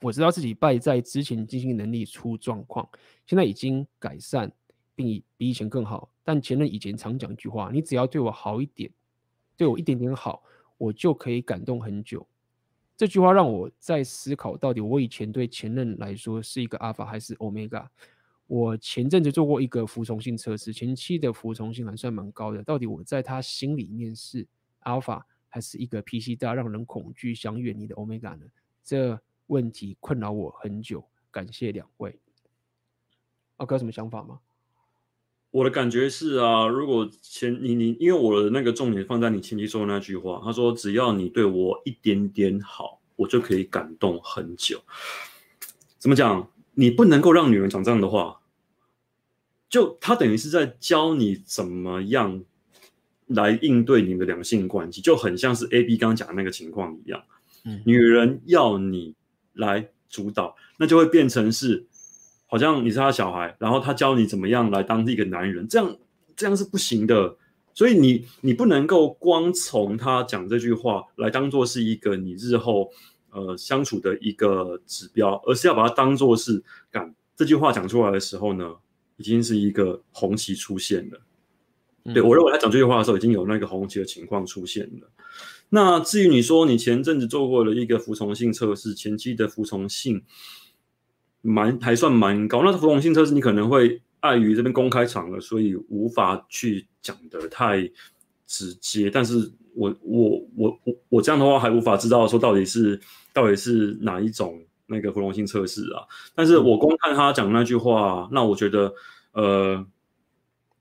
我知道自己败在之前经济能力出状况，现在已经改善，并比以前更好。但前任以前常讲一句话：“你只要对我好一点，对我一点点好，我就可以感动很久。”这句话让我在思考，到底我以前对前任来说是一个阿法还是欧米伽？我前阵子做过一个服从性测试，前期的服从性还算蛮高的。到底我在他心里面是阿尔法还是一个脾气大、让人恐惧、想远离的 Omega 呢？这问题困扰我很久。感谢两位。阿哥有什么想法吗？我的感觉是啊，如果前你你，因为我的那个重点放在你前期说的那句话，他说只要你对我一点点好，我就可以感动很久。怎么讲？你不能够让女人讲这样的话，就他等于是在教你怎么样来应对你的两性关系，就很像是 A B 刚刚讲的那个情况一样。嗯，女人要你来主导，那就会变成是好像你是他小孩，然后他教你怎么样来当一个男人，这样这样是不行的。所以你你不能够光从他讲这句话来当做是一个你日后。呃，相处的一个指标，而是要把它当做是，干这句话讲出来的时候呢，已经是一个红旗出现了。嗯、对，我认为他讲这句话的时候，已经有那个红旗的情况出现了。那至于你说你前阵子做过了一个服从性测试，前期的服从性蛮还算蛮高。那服从性测试你可能会碍于这边公开场了，所以无法去讲的太直接。但是我我我我我这样的话还无法知道说到底是。到底是哪一种那个服从性测试啊？但是我光看他讲那句话，那我觉得，呃，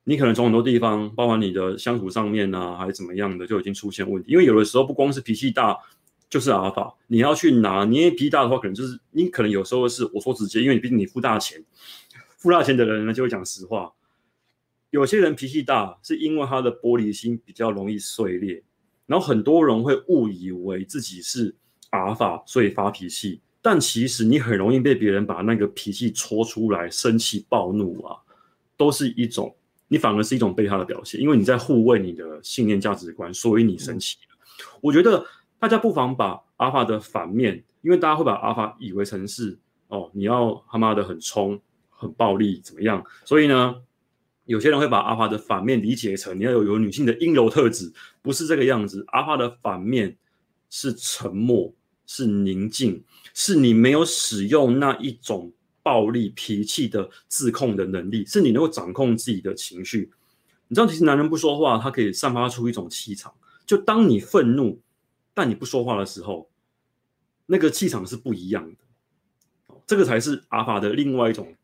你可能从很多地方，包含你的相处上面啊，还是怎么样的，就已经出现问题。因为有的时候不光是脾气大，就是阿尔法，你要去拿，你脾气大的话，可能就是你可能有时候是我说直接，因为你毕竟你付大钱，付大钱的人呢就会讲实话。有些人脾气大，是因为他的玻璃心比较容易碎裂，然后很多人会误以为自己是。阿尔法，所以发脾气，但其实你很容易被别人把那个脾气戳出来，生气、暴怒啊，都是一种，你反而是一种被他的表现，因为你在护卫你的信念、价值观，所以你生气了。我觉得大家不妨把阿尔法的反面，因为大家会把阿尔法以为成是哦，你要他妈的很冲、很暴力怎么样？所以呢，有些人会把阿尔法的反面理解成你要有有女性的阴柔特质，不是这个样子。阿尔法的反面是沉默。是宁静，是你没有使用那一种暴力脾气的自控的能力，是你能够掌控自己的情绪。你知道，其实男人不说话，他可以散发出一种气场。就当你愤怒，但你不说话的时候，那个气场是不一样的。这个才是阿法的另外一种，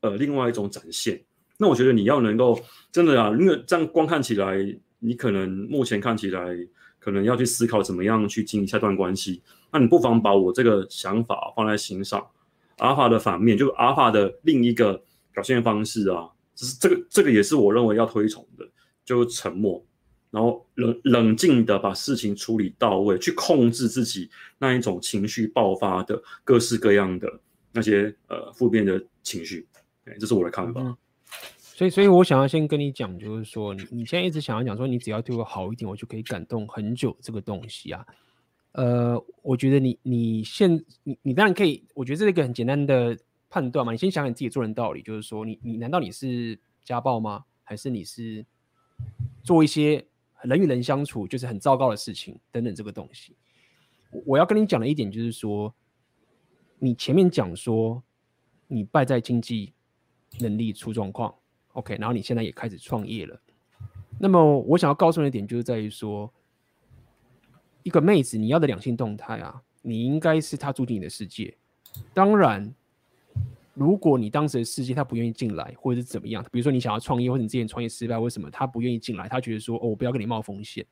呃，另外一种展现。那我觉得你要能够真的啊，因为这样光看起来，你可能目前看起来可能要去思考怎么样去经营下段关系。那你不妨把我这个想法放在心上。阿法的反面，就是阿法的另一个表现方式啊，就是这个这个也是我认为要推崇的，就是沉默，然后冷冷静的把事情处理到位，去控制自己那一种情绪爆发的各式各样的。那些呃负面的情绪，这是我的看法。所以，所以我想要先跟你讲，就是说，你你现在一直想要讲说，你只要对我好一点，我就可以感动很久。这个东西啊，呃，我觉得你你现你你当然可以，我觉得这是一个很简单的判断嘛。你先想想你自己做人道理，就是说你，你难道你是家暴吗？还是你是做一些人与人相处就是很糟糕的事情等等这个东西？我要跟你讲的一点就是说。你前面讲说，你败在经济能力出状况，OK，然后你现在也开始创业了。那么我想要告诉你的点，就是在于说，一个妹子你要的两性动态啊，你应该是她住进你的世界。当然，如果你当时的世界她不愿意进来，或者是怎么样，比如说你想要创业，或者你之前创业失败，为什么她不愿意进来？她觉得说，哦，我不要跟你冒风险，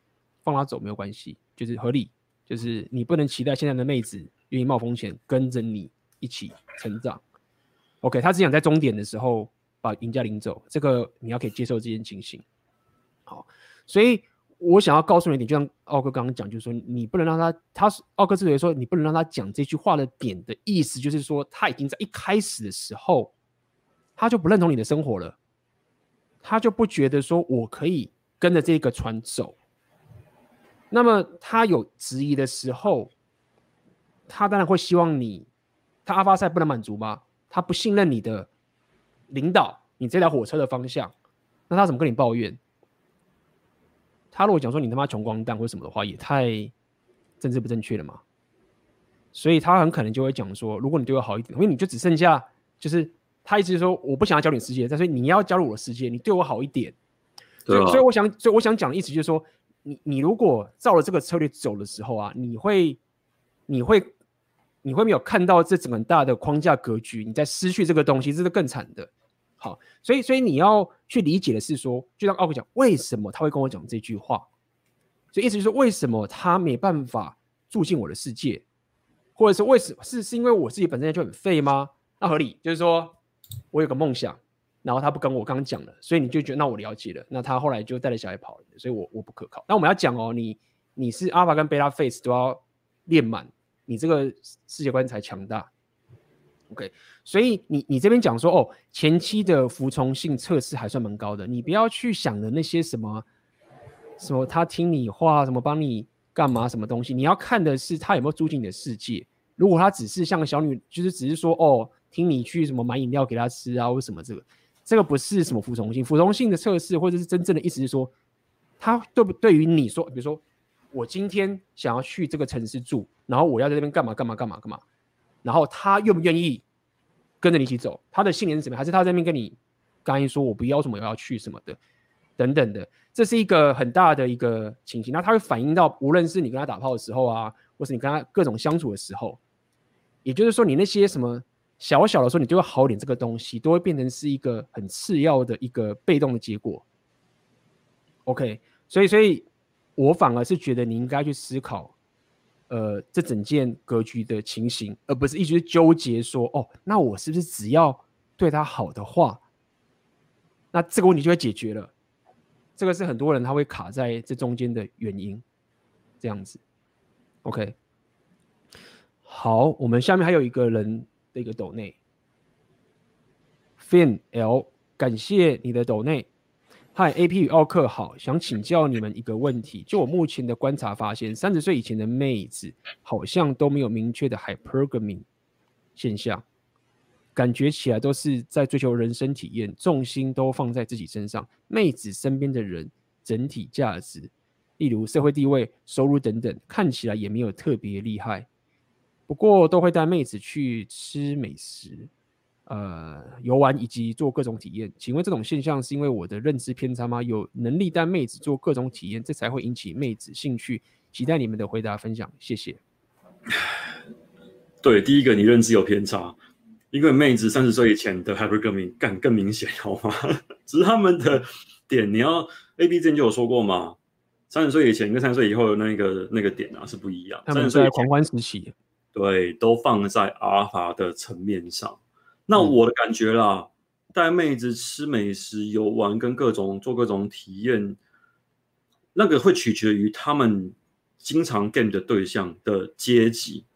放她走没有关系，就是合理，就是你不能期待现在的妹子。愿意冒风险跟着你一起成长，OK？她只想在终点的时候把赢家领走，这个你要可以接受这件情形。好，所以我想要告诉你一点，就像奥哥刚刚讲，就是说你不能让他，他奥哥之所以说你不能让他讲这句话的点的意思，就是说他已经在一开始的时候他就不认同你的生活了，他就不觉得说我可以跟着这个船走。那么他有质疑的时候。他当然会希望你，他阿巴赛不能满足吗？他不信任你的领导，你这条火车的方向，那他怎么跟你抱怨？他如果讲说你他妈穷光蛋或什么的话，也太政治不正确了嘛。所以他很可能就会讲说，如果你对我好一点，因为你就只剩下就是他一直说，我不想要加入你世界，但是你要加入我的世界，你对我好一点。对啊。所以，所以我想，所以我想讲的意思就是说，你你如果照了这个策略走的时候啊，你会你会。你会没有看到这整个大的框架格局？你在失去这个东西，这是更惨的。好，所以所以你要去理解的是说，就像奥克讲，为什么他会跟我讲这句话？所以意思就是说，为什么他没办法住进我的世界，或者是为什么是是因为我自己本身就很废吗？那合理，就是说我有个梦想，然后他不跟我刚讲了，所以你就觉得那我了解了，那他后来就带着小孩跑了，所以我我不可靠。那我们要讲哦，你你是阿法跟贝拉 face 都要练满。你这个世界观才强大，OK？所以你你这边讲说哦，前期的服从性测试还算蛮高的，你不要去想的那些什么什么他听你话，什么帮你干嘛什么东西，你要看的是他有没有住进你的世界。如果他只是像个小女，就是只是说哦，听你去什么买饮料给他吃啊，或什么这个，这个不是什么服从性，服从性的测试或者是真正的意思是说，他对不对于你说，比如说。我今天想要去这个城市住，然后我要在这边干嘛干嘛干嘛干嘛，然后他愿不愿意跟着你一起走？他的信念是什么？还是他在那边跟你刚才说我不要什么我要去什么的等等的？这是一个很大的一个情形。那他会反映到无论是你跟他打炮的时候啊，或是你跟他各种相处的时候，也就是说你那些什么小小的时候你就会好点这个东西，都会变成是一个很次要的一个被动的结果。OK，所以所以。我反而是觉得你应该去思考，呃，这整件格局的情形，而不是一直纠结说，哦，那我是不是只要对他好的话，那这个问题就会解决了？这个是很多人他会卡在这中间的原因，这样子。OK，好，我们下面还有一个人的一个抖内，Fin L，感谢你的抖内。嗨，AP 与奥克好，想请教你们一个问题。就我目前的观察发现，三十岁以前的妹子好像都没有明确的 hypergamy 现象，感觉起来都是在追求人生体验，重心都放在自己身上。妹子身边的人整体价值，例如社会地位、收入等等，看起来也没有特别厉害，不过都会带妹子去吃美食。呃，游玩以及做各种体验，请问这种现象是因为我的认知偏差吗？有能力带妹子做各种体验，这才会引起妹子兴趣。期待你们的回答分享，谢谢。对，第一个你认知有偏差，因为妹子三十岁以前的 hypergamy 更更明显，好吗？只是他们的点，你要 A B 之前就有说过嘛，三十岁以前跟三十岁以后的那个那个点啊是不一样。他们在狂欢时期，对，都放在阿尔法的层面上。那我的感觉啦，带、嗯、妹子吃美食、游玩跟各种做各种体验，那个会取决于他们。经常 game 的对象的阶级，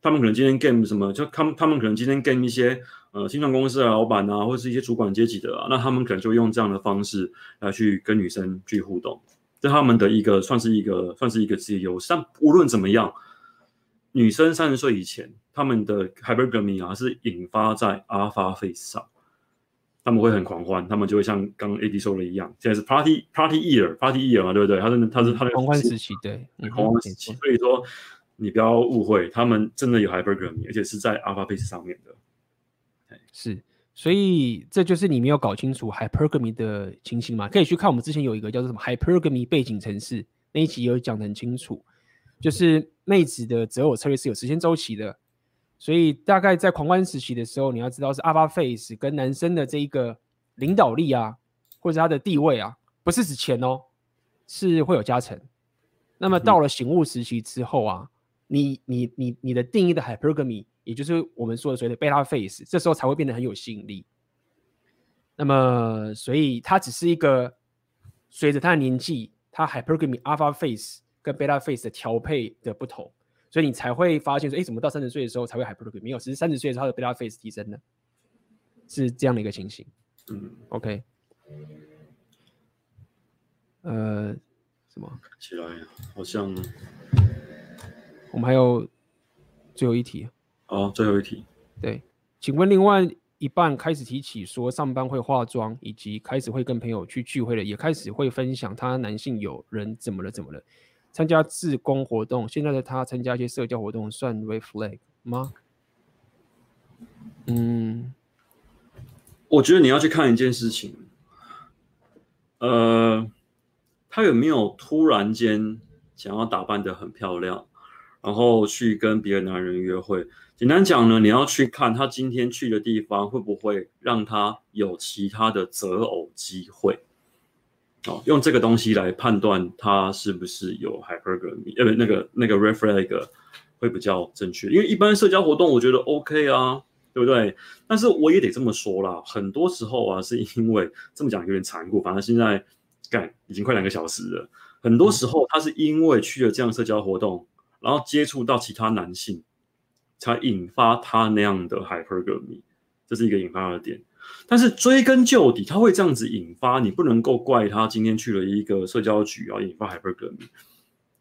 他们可能今天 game 什么，就他们他们可能今天 game 一些呃，新创公司的老板啊，或者是一些主管阶级的啊，那他们可能就用这样的方式来去跟女生去互动，这他们的一个算是一个算是一个职业优势。但无论怎么样，女生三十岁以前，他们的 hypergamy 啊是引发在 alpha phase 上。他们会很狂欢，他们就会像刚刚 AD 说的一样，现在是 party party year party year 嘛，对不对？他是他是他的狂欢时期，对，狂欢时期。所以说，你不要误会，他们真的有 hypergamy，而且是在 alpha phase 上面的。是，所以这就是你没有搞清楚 hypergamy 的情形嘛？可以去看我们之前有一个叫做什么 hypergamy 背景城市那一集有讲得很清楚，就是妹子的择偶策略是有时间周期的。所以大概在狂欢时期的时候，你要知道是 Alpha Phase 跟男生的这一个领导力啊，或者他的地位啊，不是指钱哦，是会有加成。那么到了醒悟时期之后啊，你你你你的定义的 Hypergamy，也就是我们说的所谓的 Beta Phase，这时候才会变得很有吸引力。那么所以它只是一个随着他的年纪，他 Hypergamy alpha face 跟 Beta Phase 的调配的不同。所以你才会发现说，哎，怎么到三十岁的时候才会 hypergamy？没有，其实三十岁的时候，他的 beta phase 提升了，是这样的一个情形。嗯，OK。呃，什么？起来好像我们还有最后一题。哦，最后一题。对，请问另外一半开始提起说上班会化妆，以及开始会跟朋友去聚会了，也开始会分享他男性友人怎么了怎么了。参加志工活动，现在的他参加一些社交活动，算 red flag 吗？嗯，我觉得你要去看一件事情，呃，他有没有突然间想要打扮的很漂亮，然后去跟别的男人约会？简单讲呢，你要去看他今天去的地方会不会让他有其他的择偶机会。哦，用这个东西来判断他是不是有 hypergamy，呃，那个那个 reflag 会比较正确。因为一般社交活动我觉得 OK 啊，对不对？但是我也得这么说啦，很多时候啊，是因为这么讲有点残酷，反正现在干已经快两个小时了。很多时候他是因为去了这样社交活动，然后接触到其他男性，才引发他那样的 hypergamy，这是一个引发的点。但是追根究底，他会这样子引发，你不能够怪他今天去了一个社交局啊，引发 hypergamy。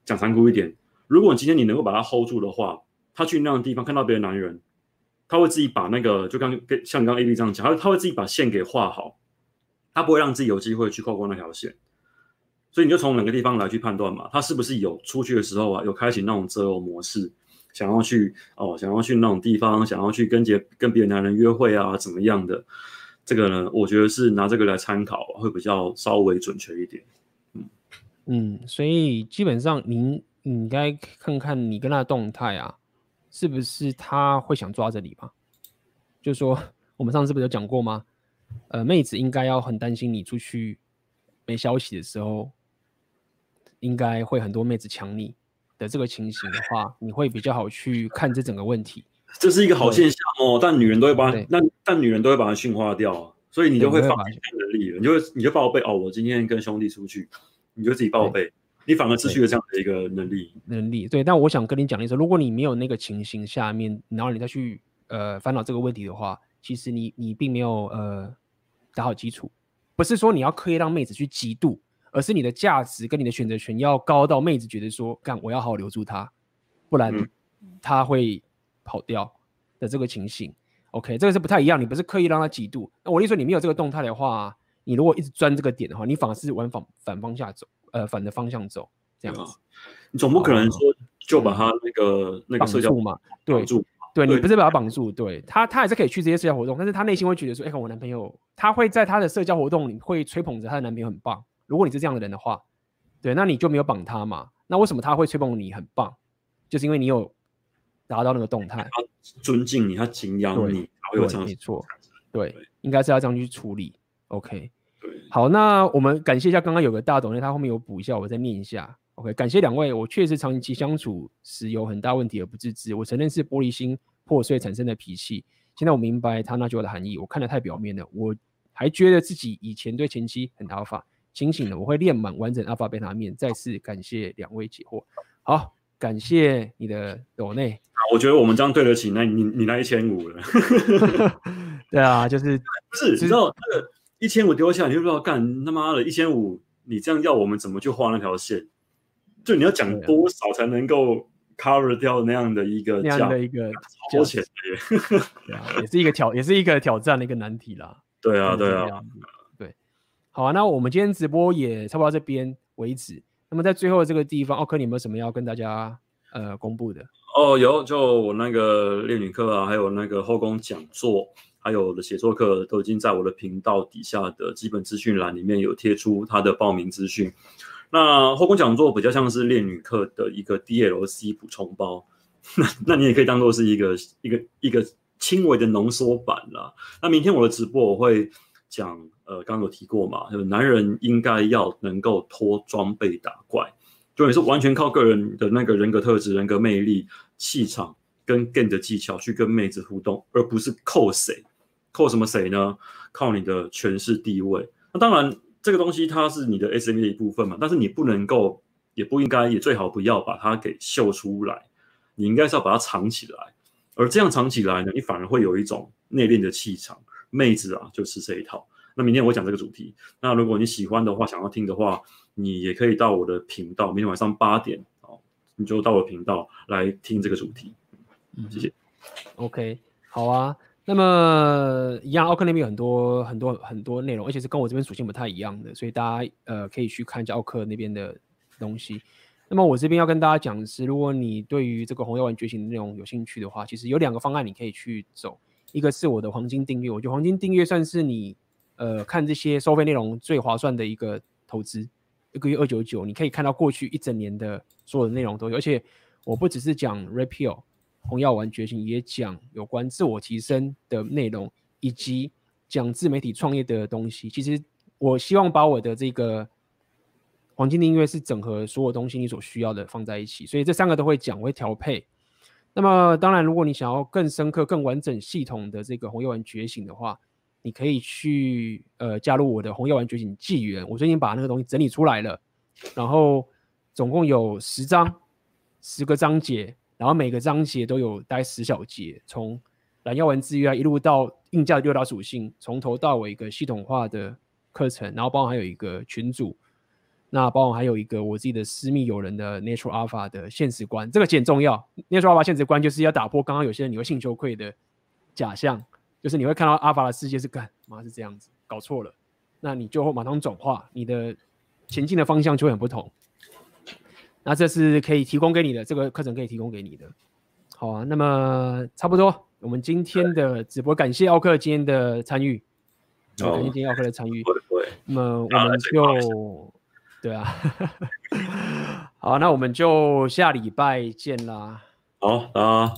讲残酷一点，如果今天你能够把他 hold 住的话，他去那样的地方看到别的男人，他会自己把那个就刚跟像刚 A B 这样讲，他他会自己把线给画好，他不会让自己有机会去跨过那条线。所以你就从两个地方来去判断嘛，他是不是有出去的时候啊，有开启那种择偶模式。想要去哦，想要去那种地方，想要去跟别跟别的男人约会啊，怎么样的？这个呢，我觉得是拿这个来参考，会比较稍微准确一点。嗯嗯，所以基本上您你应该看看你跟他的动态啊，是不是他会想抓着你吧？就说 我们上次不是有讲过吗？呃，妹子应该要很担心你出去没消息的时候，应该会很多妹子抢你。的这个情形的话，你会比较好去看这整个问题。这是一个好现象哦，但女人都会把那但女人都会把它驯化掉，所以你就会放弃能力了，你就你就报备哦，我今天跟兄弟出去，你就自己报备，你反而失去了这样的一个能力。能力对，但我想跟你讲的是，如果你没有那个情形下面，然后你再去呃烦恼这个问题的话，其实你你并没有呃打好基础，不是说你要刻意让妹子去嫉妒。而是你的价值跟你的选择权要高到妹子觉得说，干我要好好留住他，不然他会跑掉的这个情形。OK，这个是不太一样。你不是刻意让他嫉妒。那我意思说，你没有这个动态的话，你如果一直钻这个点的话，你反而是往反反方向走，呃，反的方向走，这样子。你总不可能说就把他那个那个社交绑住嘛？对，对你不是把他绑住，对他他还是可以去这些社交活动，但是他内心会觉得说，哎，我男朋友，他会在他的社交活动里会吹捧着他的男朋友很棒。如果你是这样的人的话，对，那你就没有绑他嘛？那为什么他会吹捧你很棒？就是因为你有达到那个动态。他尊敬你，他敬仰你，才会有这样。没错，对，应该是要这样去处理。OK，好，那我们感谢一下刚刚有个大董，他后面有补一下，我再念一下。OK，感谢两位，我确实长期相处时有很大问题而不自知，我承认是玻璃心破碎产生的脾气。现在我明白他那句话的含义，我看得太表面了，我还觉得自己以前对前妻很 alpha，清醒了，我会练满完整 alpha 贝塔面。再次感谢两位解惑，好，感谢你的抖内。我觉得我们这样对得起那你你那一千五了。对啊，就是 不是，你知道那个一千五丢下，你就不知道干他妈的一千五，你这样要我们怎么去画那条线？就你要讲多少才能够？cover 掉那样的一个那样的一个超前的，对啊，也是一个挑，也是一个挑战的一个难题啦。对啊，对啊，对。好啊，那我们今天直播也差不多到这边为止。那么在最后这个地方，奥克，你有没有什么要跟大家呃公布的？哦，有，就我那个恋女课啊，还有那个后宫讲座，还有我的写作课，都已经在我的频道底下的基本资讯栏里面有贴出它的报名资讯。那后宫讲座比较像是恋女课的一个 DLC 补充包，那那你也可以当做是一个一个一个轻微的浓缩版啦。那明天我的直播我会讲，呃，刚有提过嘛，就是男人应该要能够脱装备打怪，就也是完全靠个人的那个人格特质、人格魅力、气场跟 game 的技巧去跟妹子互动，而不是靠谁，靠什么谁呢？靠你的权势地位。那当然。这个东西它是你的 SM 的一部分嘛，但是你不能够，也不应该，也最好不要把它给秀出来，你应该是要把它藏起来，而这样藏起来呢，你反而会有一种内敛的气场。妹子啊，就是这一套。那明天我讲这个主题，那如果你喜欢的话，想要听的话，你也可以到我的频道，明天晚上八点哦，你就到我的频道来听这个主题。嗯，谢谢。OK，好啊。那么一样，奥克那边有很多很多很多内容，而且是跟我这边属性不太一样的，所以大家呃可以去看一下奥克那边的东西。那么我这边要跟大家讲的是，如果你对于这个红药丸觉醒的内容有兴趣的话，其实有两个方案你可以去走，一个是我的黄金订阅，我觉得黄金订阅算是你呃看这些收费内容最划算的一个投资，一个月二九九，你可以看到过去一整年的所有的内容都有，而且我不只是讲 Repeal。红药丸觉醒也讲有关自我提升的内容，以及讲自媒体创业的东西。其实我希望把我的这个黄金订阅是整合所有东西你所需要的放在一起，所以这三个都会讲，我会调配。那么当然，如果你想要更深刻、更完整、系统的这个红药丸觉醒的话，你可以去呃加入我的红药丸觉醒纪元。我最近把那个东西整理出来了，然后总共有十章，十个章节。然后每个章节都有大概十小节，从蓝药丸制约一路到硬价的六大属性，从头到尾一个系统化的课程，然后包含还有一个群组，那包含还有一个我自己的私密友人的 Natural Alpha 的现实观，这个很重要。Natural Alpha 现实观就是要打破刚刚有些人你会性羞愧的假象，就是你会看到 Alpha 的世界是干嘛是这样子，搞错了，那你就会马上转化，你的前进的方向就会很不同。那这是可以提供给你的，这个课程可以提供给你的。好啊，那么差不多，我们今天的直播，感谢奥克今天的参与，感谢今天奥克的参与。那么我们就，对啊，好，那我们就下礼拜见啦。好，大家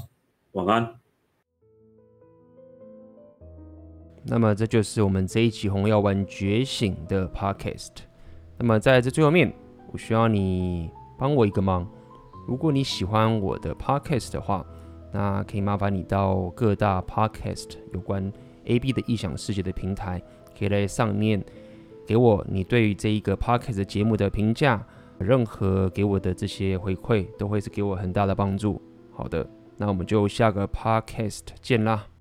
晚安。那么这就是我们这一期红药丸觉醒的 Podcast。那么在这最后面，我需要你。帮我一个忙，如果你喜欢我的 podcast 的话，那可以麻烦你到各大 podcast 有关 AB 的异想世界的平台，可以在上面给我你对于这一个 podcast 节目的评价，任何给我的这些回馈都会是给我很大的帮助。好的，那我们就下个 podcast 见啦。